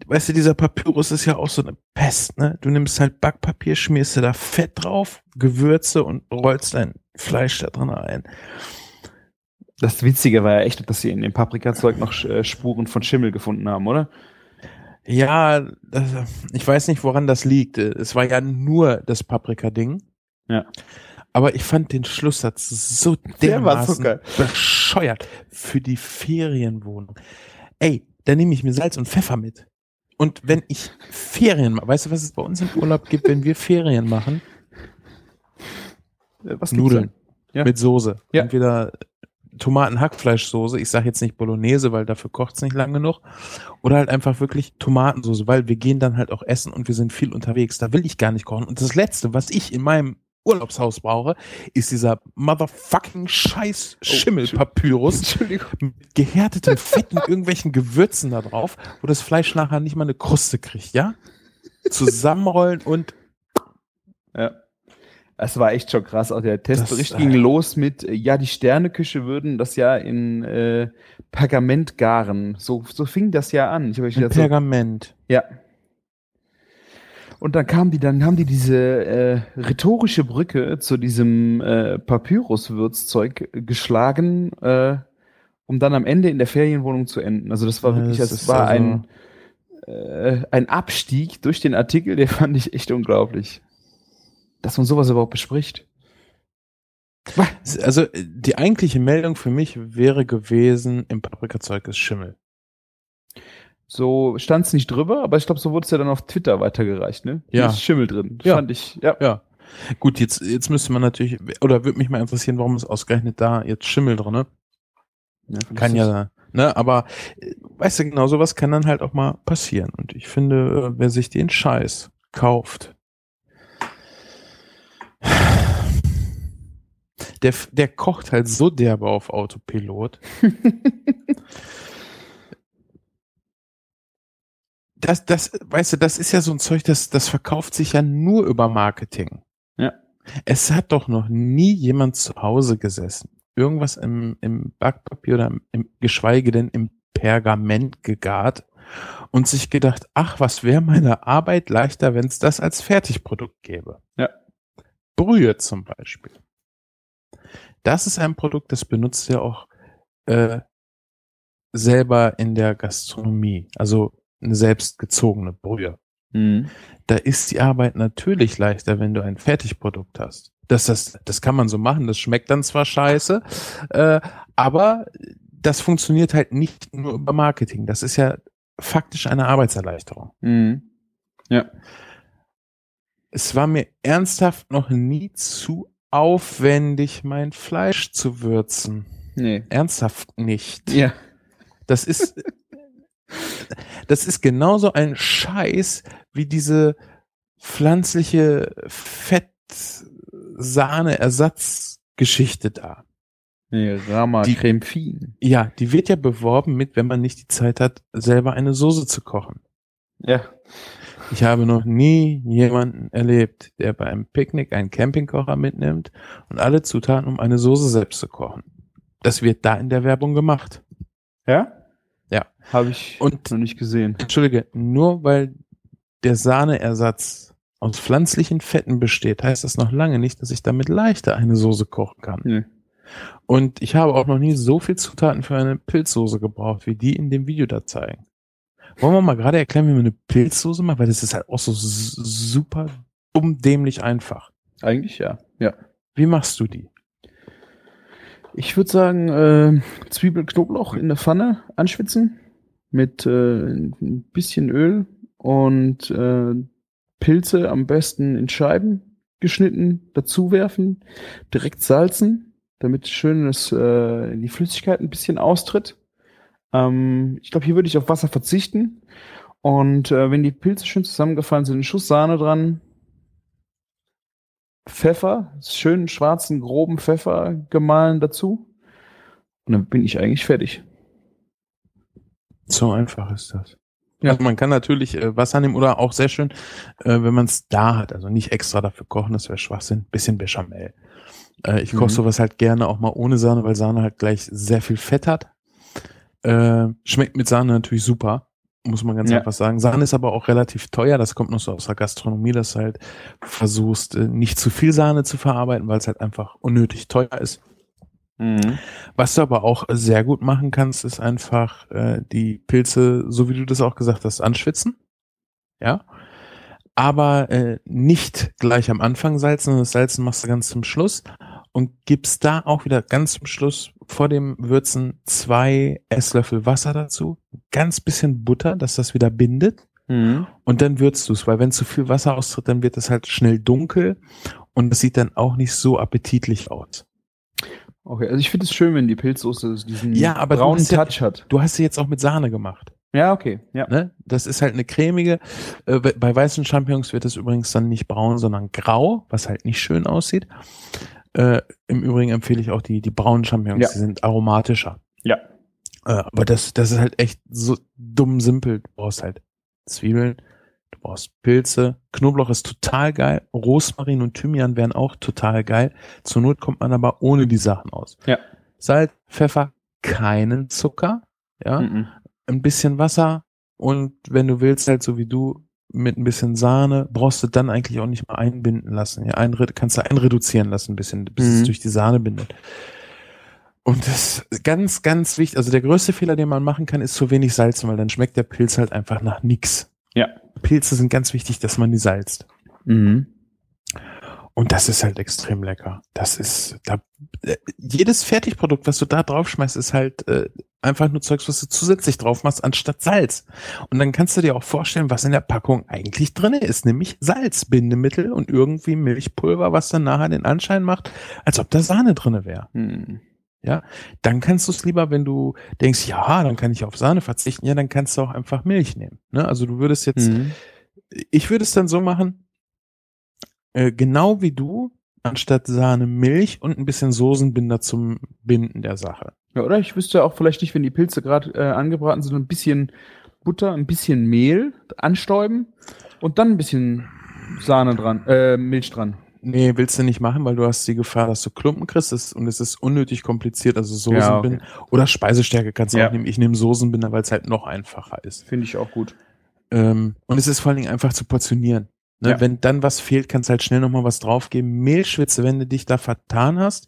weißt du, dieser Papyrus ist ja auch so eine Pest, ne? Du nimmst halt Backpapier, schmierst du da Fett drauf, Gewürze und rollst dein Fleisch da drin ein. Das Witzige war ja echt, dass sie in dem Paprikazeug noch äh, Spuren von Schimmel gefunden haben, oder? Ja, das, ich weiß nicht, woran das liegt. Es war ja nur das Paprika-Ding. Ja. Aber ich fand den Schlusssatz so Der war so dermaßen bescheuert für die Ferienwohnung. Ey, da nehme ich mir Salz und Pfeffer mit. Und wenn ich Ferien mache, weißt du, was es bei uns im Urlaub gibt, wenn wir Ferien machen? Äh, Was Nudeln Ja. mit Soße. Ja. Entweder Tomaten-Hackfleischsoße, ich sage jetzt nicht Bolognese, weil dafür kocht's nicht lang genug. Oder halt einfach wirklich Tomatensoße, weil wir gehen dann halt auch essen und wir sind viel unterwegs. Da will ich gar nicht kochen. Und das Letzte, was ich in meinem Urlaubshaus brauche, ist dieser motherfucking scheiß Schimmelpapyrus Entschuldigung. mit gehärtetem Fett und irgendwelchen Gewürzen da drauf, wo das Fleisch nachher nicht mal eine Kruste kriegt, ja? Zusammenrollen und Ja. Es war echt schon krass. Auch der Testbericht Das, ging äh, los mit, äh, ja, die Sterneküche würden das ja in äh, Pergament garen. So, so fing das ja an. Ich ein gedacht, so, Pergament. ja. Und dann kam die, dann haben die diese äh, rhetorische Brücke zu diesem äh, Papyruswürzzeug geschlagen, äh, um dann am Ende in der Ferienwohnung zu enden. Also das war wirklich, das das war also- ein äh, ein Abstieg durch den Artikel, der fand ich echt unglaublich. Dass man sowas überhaupt bespricht. Also äh, die eigentliche Meldung für mich wäre gewesen, im Paprikazeug ist Schimmel. So stand es nicht drüber, aber ich glaube, so wurde es ja dann auf Twitter weitergereicht, ne? Hier Ja. ist Schimmel drin. Ja. Fand ich, ja. Ja. Gut, jetzt, jetzt müsste man natürlich, oder würde mich mal interessieren, warum ist ausgerechnet da jetzt Schimmel drin, ne? Ja, Kann ja, ne? Aber äh, weißt du, genau sowas kann dann halt auch mal passieren. Und ich finde, äh, wer sich den Scheiß kauft, der, der kocht halt so derbe auf Autopilot. das, das, weißt du, das ist ja so ein Zeug, das, das verkauft sich ja nur über Marketing. Ja. Es hat doch noch nie jemand zu Hause gesessen, irgendwas im, im Backpapier oder im, geschweige denn im Pergament gegart und sich gedacht, ach, was wäre meine Arbeit leichter, wenn es das als Fertigprodukt gäbe. Ja. Brühe zum Beispiel. Das ist ein Produkt, das benutzt ja auch äh, selber in der Gastronomie. Also eine selbstgezogene Brühe. Mhm. Da ist die Arbeit natürlich leichter, wenn du ein Fertigprodukt hast. Das, das, das kann man so machen, das schmeckt dann zwar scheiße, äh, aber das funktioniert halt nicht nur über Marketing. Das ist ja faktisch eine Arbeitserleichterung. Mhm. Ja. Es war mir ernsthaft noch nie zu aufwendig, mein Fleisch zu würzen. Nee. Ernsthaft nicht. Ja. Das ist, das ist genauso ein Scheiß wie diese pflanzliche Fett-Sahne-Ersatzgeschichte da. Nee, Rama Die- Creme Fine. Ja, die wird ja beworben mit, wenn man nicht die Zeit hat, selber eine Soße zu kochen. Ja. Ich habe noch nie jemanden erlebt, der bei einem Picknick einen Campingkocher mitnimmt und alle Zutaten, um eine Soße selbst zu kochen. Das wird da in der Werbung gemacht. Ja? Ja. Habe ich Und- noch nicht gesehen. Entschuldige, nur weil der Sahneersatz aus pflanzlichen Fetten besteht, heißt das noch lange nicht, dass ich damit leichter eine Soße kochen kann. Nee. Und ich habe auch noch nie so viel Zutaten für eine Pilzsoße gebraucht, wie die in dem Video da zeigen. Wollen wir mal gerade erklären, wie man eine Pilzsoße macht? Weil das ist halt auch so super dumm dämlich einfach. Eigentlich ja. Ja. Wie machst du die? Ich würde sagen, äh, Zwiebel, Knoblauch in der Pfanne anschwitzen mit äh, ein bisschen Öl und äh, Pilze am besten in Scheiben geschnitten dazu werfen, direkt salzen, damit schön das, äh, die Flüssigkeit ein bisschen austritt. Ähm, ich glaube, hier würde ich auf Wasser verzichten. Und äh, wenn die Pilze schön zusammengefallen sind, einen Schuss Sahne dran, Pfeffer, schönen schwarzen, groben Pfeffer gemahlen dazu. Und dann bin ich eigentlich fertig. So einfach ist das. Ja. Also man kann natürlich äh, Wasser nehmen oder auch sehr schön, äh, wenn man es da hat. Also nicht extra dafür kochen, das wäre Schwachsinn. Bisschen Bechamel. Äh, ich koche Mhm. sowas halt gerne auch mal ohne Sahne, weil Sahne halt gleich sehr viel Fett hat. Äh, schmeckt mit Sahne natürlich super, muss man ganz Ja. einfach sagen. Sahne ist aber auch relativ teuer. Das kommt noch so aus der Gastronomie, dass du halt versuchst, äh, nicht zu viel Sahne zu verarbeiten, weil es halt einfach unnötig teuer ist. Was du aber auch sehr gut machen kannst, ist einfach äh, die Pilze, so wie du das auch gesagt hast, anschwitzen. Ja. Aber äh, nicht gleich am Anfang salzen, sondern das Salzen machst du ganz zum Schluss und gibst da auch wieder ganz zum Schluss vor dem Würzen zwei Esslöffel Wasser dazu, ganz bisschen Butter, dass das wieder bindet Mhm. und dann würzt du es, weil wenn zu viel Wasser austritt, dann wird es halt schnell dunkel und das sieht dann auch nicht so appetitlich aus. Okay, also ich finde es schön, wenn die Pilzsoße diesen Ja, aber braunen ja- Touch hat. Du hast sie jetzt auch mit Sahne gemacht. Ja, okay. Ja. Ne? Das ist halt eine cremige. Äh, bei- bei weißen Champignons wird es übrigens dann nicht braun, sondern grau, was halt nicht schön aussieht. Äh, Im Übrigen empfehle ich auch die, die braunen Champignons, Ja. die sind aromatischer. Ja. Äh, aber das, das ist halt echt so dumm simpel. Du brauchst halt Zwiebeln, du brauchst Pilze, Knoblauch ist total geil, Rosmarin und Thymian wären auch total geil. Zur Not kommt man aber ohne die Sachen aus. Ja. Salz, Pfeffer, keinen Zucker, ja Mhm. ein bisschen Wasser und wenn du willst, halt so wie du, mit ein bisschen Sahne, brauchst du dann eigentlich auch nicht mal einbinden lassen. Ja, ein, kannst du einreduzieren lassen, ein bisschen, bis es Mhm. durch die Sahne bindet. Und das ist ganz, ganz wichtig. Also der größte Fehler, den man machen kann, ist zu wenig salzen, weil dann schmeckt der Pilz halt einfach nach nix. Ja. Pilze sind ganz wichtig, dass man die salzt. Mhm. Und das ist halt extrem lecker. Das ist, da, äh, jedes Fertigprodukt, was du da draufschmeißt, ist halt äh, einfach nur Zeugs, was du zusätzlich drauf machst, anstatt Salz. Und dann kannst du dir auch vorstellen, was in der Packung eigentlich drin ist, nämlich Salz, Bindemittel und irgendwie Milchpulver, was dann nachher den Anschein macht, als ob da Sahne drinne wäre. Mhm. Dann kannst du es lieber, wenn du denkst, ja, dann kann ich auf Sahne verzichten, ja, dann kannst du auch einfach Milch nehmen. Ne? Also du würdest jetzt Mhm. ich würde es dann so machen, äh, genau wie du, anstatt Sahne Milch und ein bisschen Soßenbinder zum Binden der Sache. Ja, oder? Ich wüsste auch vielleicht nicht, wenn die Pilze gerade äh, angebraten sind, ein bisschen Butter, ein bisschen Mehl anstäuben und dann ein bisschen Sahne dran, äh, Milch dran. Nee, willst du nicht machen, weil du hast die Gefahr, dass du Klumpen kriegst und es ist unnötig kompliziert, also Soßenbinder Ja, oder Speisestärke kannst du Ja. auch nehmen. Ich nehme Soßenbinder, weil es halt noch einfacher ist. Finde ich auch gut. Ähm, und es ist vor allen Dingen einfach zu portionieren. Ne? Ja. Wenn dann was fehlt, kannst du halt schnell nochmal was draufgeben. Mehlschwitze, wenn du dich da vertan hast,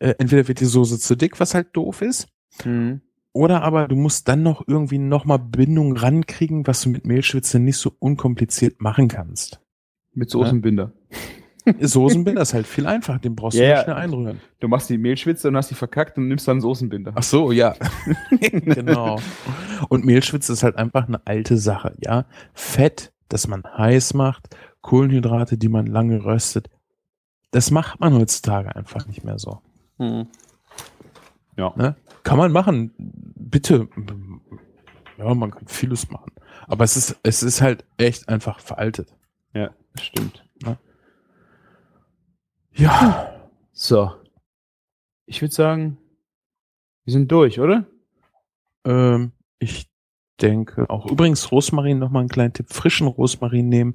äh, entweder wird die Soße zu dick, was halt doof ist, Mhm. oder aber du musst dann noch irgendwie nochmal Bindung rankriegen, was du mit Mehlschwitze nicht so unkompliziert machen kannst. Mit Soßenbinder. Soßenbinder ist halt viel einfacher, den brauchst du Ja, nur ja. schnell einrühren. Du machst die Mehlschwitze und hast die verkackt und nimmst dann Soßenbinder. Ach so, ja. genau. Und Mehlschwitze ist halt einfach eine alte Sache, ja. Fett, das man heiß macht, Kohlenhydrate, die man lange röstet, das macht man heutzutage einfach nicht mehr so. Mhm. Ja. Ne? Kann man machen, bitte. Ja, man kann vieles machen. Aber es ist, es ist halt echt einfach veraltet. Ja, stimmt. Ja. So. Ich würde sagen, wir sind durch, oder? Ähm, ich denke auch. Übrigens, Rosmarin, nochmal einen kleinen Tipp. Frischen Rosmarin nehmen,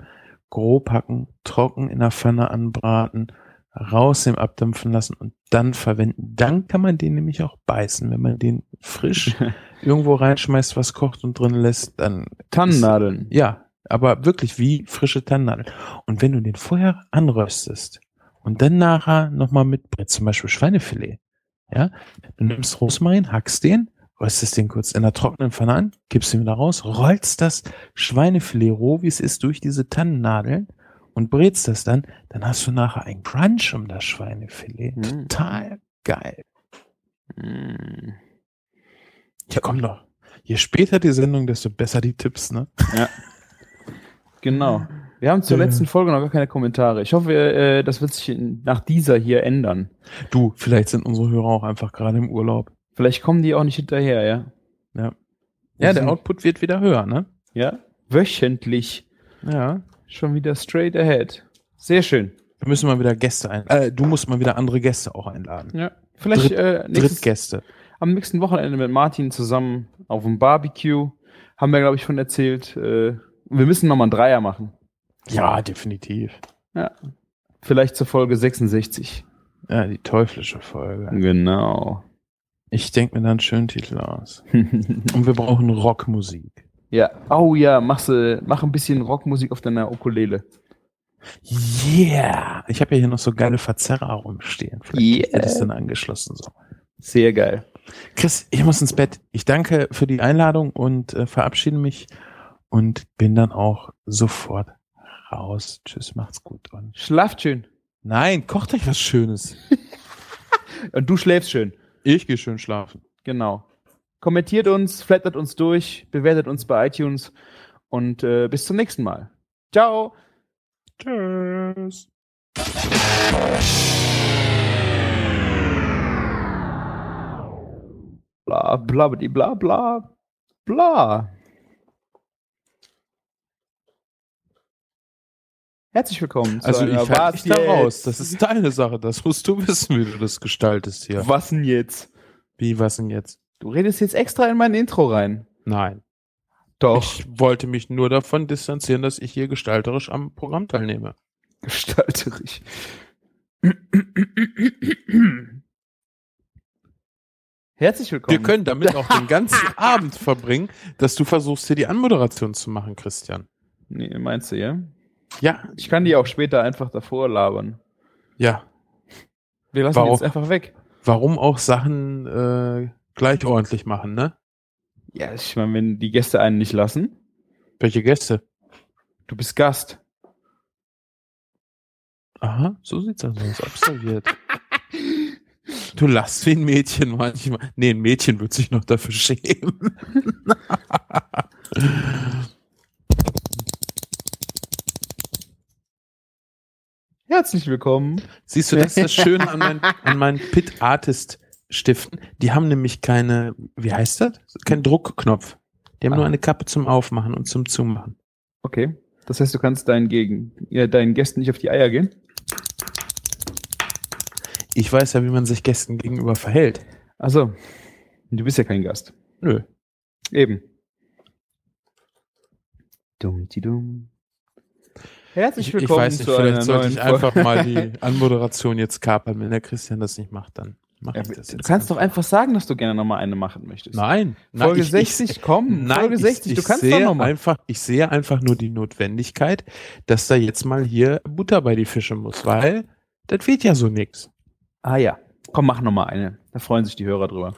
grob hacken, trocken in der Pfanne anbraten, raus dem Abdampfen lassen und dann verwenden. Dann kann man den nämlich auch beißen. Wenn man den frisch irgendwo reinschmeißt, was kocht und drin lässt, dann Tannennadeln. ja, aber wirklich wie frische Tannennadeln. Und wenn du den vorher anröstest und dann nachher nochmal mitbrätst, zum Beispiel Schweinefilet, ja, du nimmst Rosmarin, hackst den, röstest den kurz in der trockenen Pfanne an, gibst ihn wieder raus, rollst das Schweinefilet roh, wie es ist, durch diese Tannennadeln und brätst das dann, dann hast du nachher ein Crunch um das Schweinefilet. Mm. Total geil. Mm. Ja, komm doch. Je später die Sendung, desto besser die Tipps, ne? Genau. Wir haben zur Ja. letzten Folge noch gar keine Kommentare. Ich hoffe, äh, das wird sich nach dieser hier ändern. Du, vielleicht sind unsere Hörer auch einfach gerade im Urlaub. Vielleicht kommen die auch nicht hinterher, ja? Ja, Wir der Output wird wieder höher, ne? Ja. Wöchentlich. Ja. Schon wieder straight ahead. Sehr schön. Wir müssen mal wieder Gäste ein. Äh, du musst mal wieder andere Gäste auch einladen. Ja. Vielleicht Dritt- äh, nächstes, Drittgäste. am nächsten Wochenende mit Martin zusammen auf dem Barbecue. Haben wir, glaube ich, von erzählt. Äh, wir müssen nochmal einen Dreier machen. Ja, definitiv. Ja. Vielleicht zur Folge 66. Ja, die teuflische Folge. Genau. Ich denke mir da einen schönen Titel aus. Und wir brauchen Rockmusik. ja. Oh ja, machst, du- mach ein bisschen Rockmusik auf deiner Ukulele. Yeah! Ich habe ja hier noch so geile Verzerrer rumstehen. Vielleicht Yeah. wird es dann angeschlossen so. Sehr geil. Chris, ich muss ins Bett. Ich danke für die Einladung und äh, verabschiede mich und bin dann auch sofort raus. Tschüss, macht's gut. Und Schlaft schön. Nein, kocht euch was Schönes. Und du schläfst schön. Ich gehe schön schlafen. Genau. Kommentiert uns, flattert uns durch, bewertet uns bei iTunes und äh, bis zum nächsten Mal. Ciao. Tschüss. Bla bla bla bla bla Herzlich willkommen Also ich halte dich da raus. Das ist deine Sache. Das musst du wissen, wie du das gestaltest hier. Was denn jetzt? Wie, was denn jetzt? Du redest jetzt extra in mein Intro rein. Nein. Doch. Ich wollte mich nur davon distanzieren, dass ich hier gestalterisch am Programm teilnehme. Gestalterisch. Herzlich willkommen. Wir können damit auch den ganzen Abend verbringen, dass du versuchst, hier die Anmoderation zu machen, Christian. Nee, meinst du, ja? Ja, Ich kann die auch später einfach davor labern. ja. Wir lassen Warum? die jetzt einfach weg. Warum auch Sachen äh, gleich ordentlich machen, ne? Ja, ich meine, wenn die Gäste einen nicht lassen, Welche Gäste? du bist Gast. Aha, so sieht's aus. Ist observiert. Du lachst wie ein Mädchen manchmal. Nee, ein Mädchen wird sich noch dafür schämen. Herzlich willkommen. Siehst du, das ist das Schöne an, mein, an meinen Pit Artist Stiften. Die haben nämlich keine, wie heißt das? Kein Druckknopf. Die haben nur Ah. eine Kappe zum Aufmachen und zum Zumachen. Okay. Das heißt, du kannst deinen, Gegen ja, deinen Gästen nicht auf die Eier gehen? Ich weiß ja, wie man sich Gästen gegenüber verhält. Also, du bist ja kein Gast. Nö. Eben. Dumm, die dumm. Herzlich Ich, ich willkommen weiß nicht, zu vielleicht sollte ich Folge. einfach mal die Anmoderation jetzt kapern. Wenn der Christian das nicht macht, dann mache Ja, ich das du kannst doch einfach sagen, dass du gerne nochmal eine machen möchtest. Nein. nein, Folge ich- ich- 60, komm, Nein, Folge ich- 60, ich, du kannst doch nochmal. Einfach, ich sehe einfach nur die Notwendigkeit, dass da jetzt mal hier Butter bei die Fische muss, weil das wird ja so nix. Ah ja, komm, mach nochmal eine. Da freuen sich die Hörer drüber.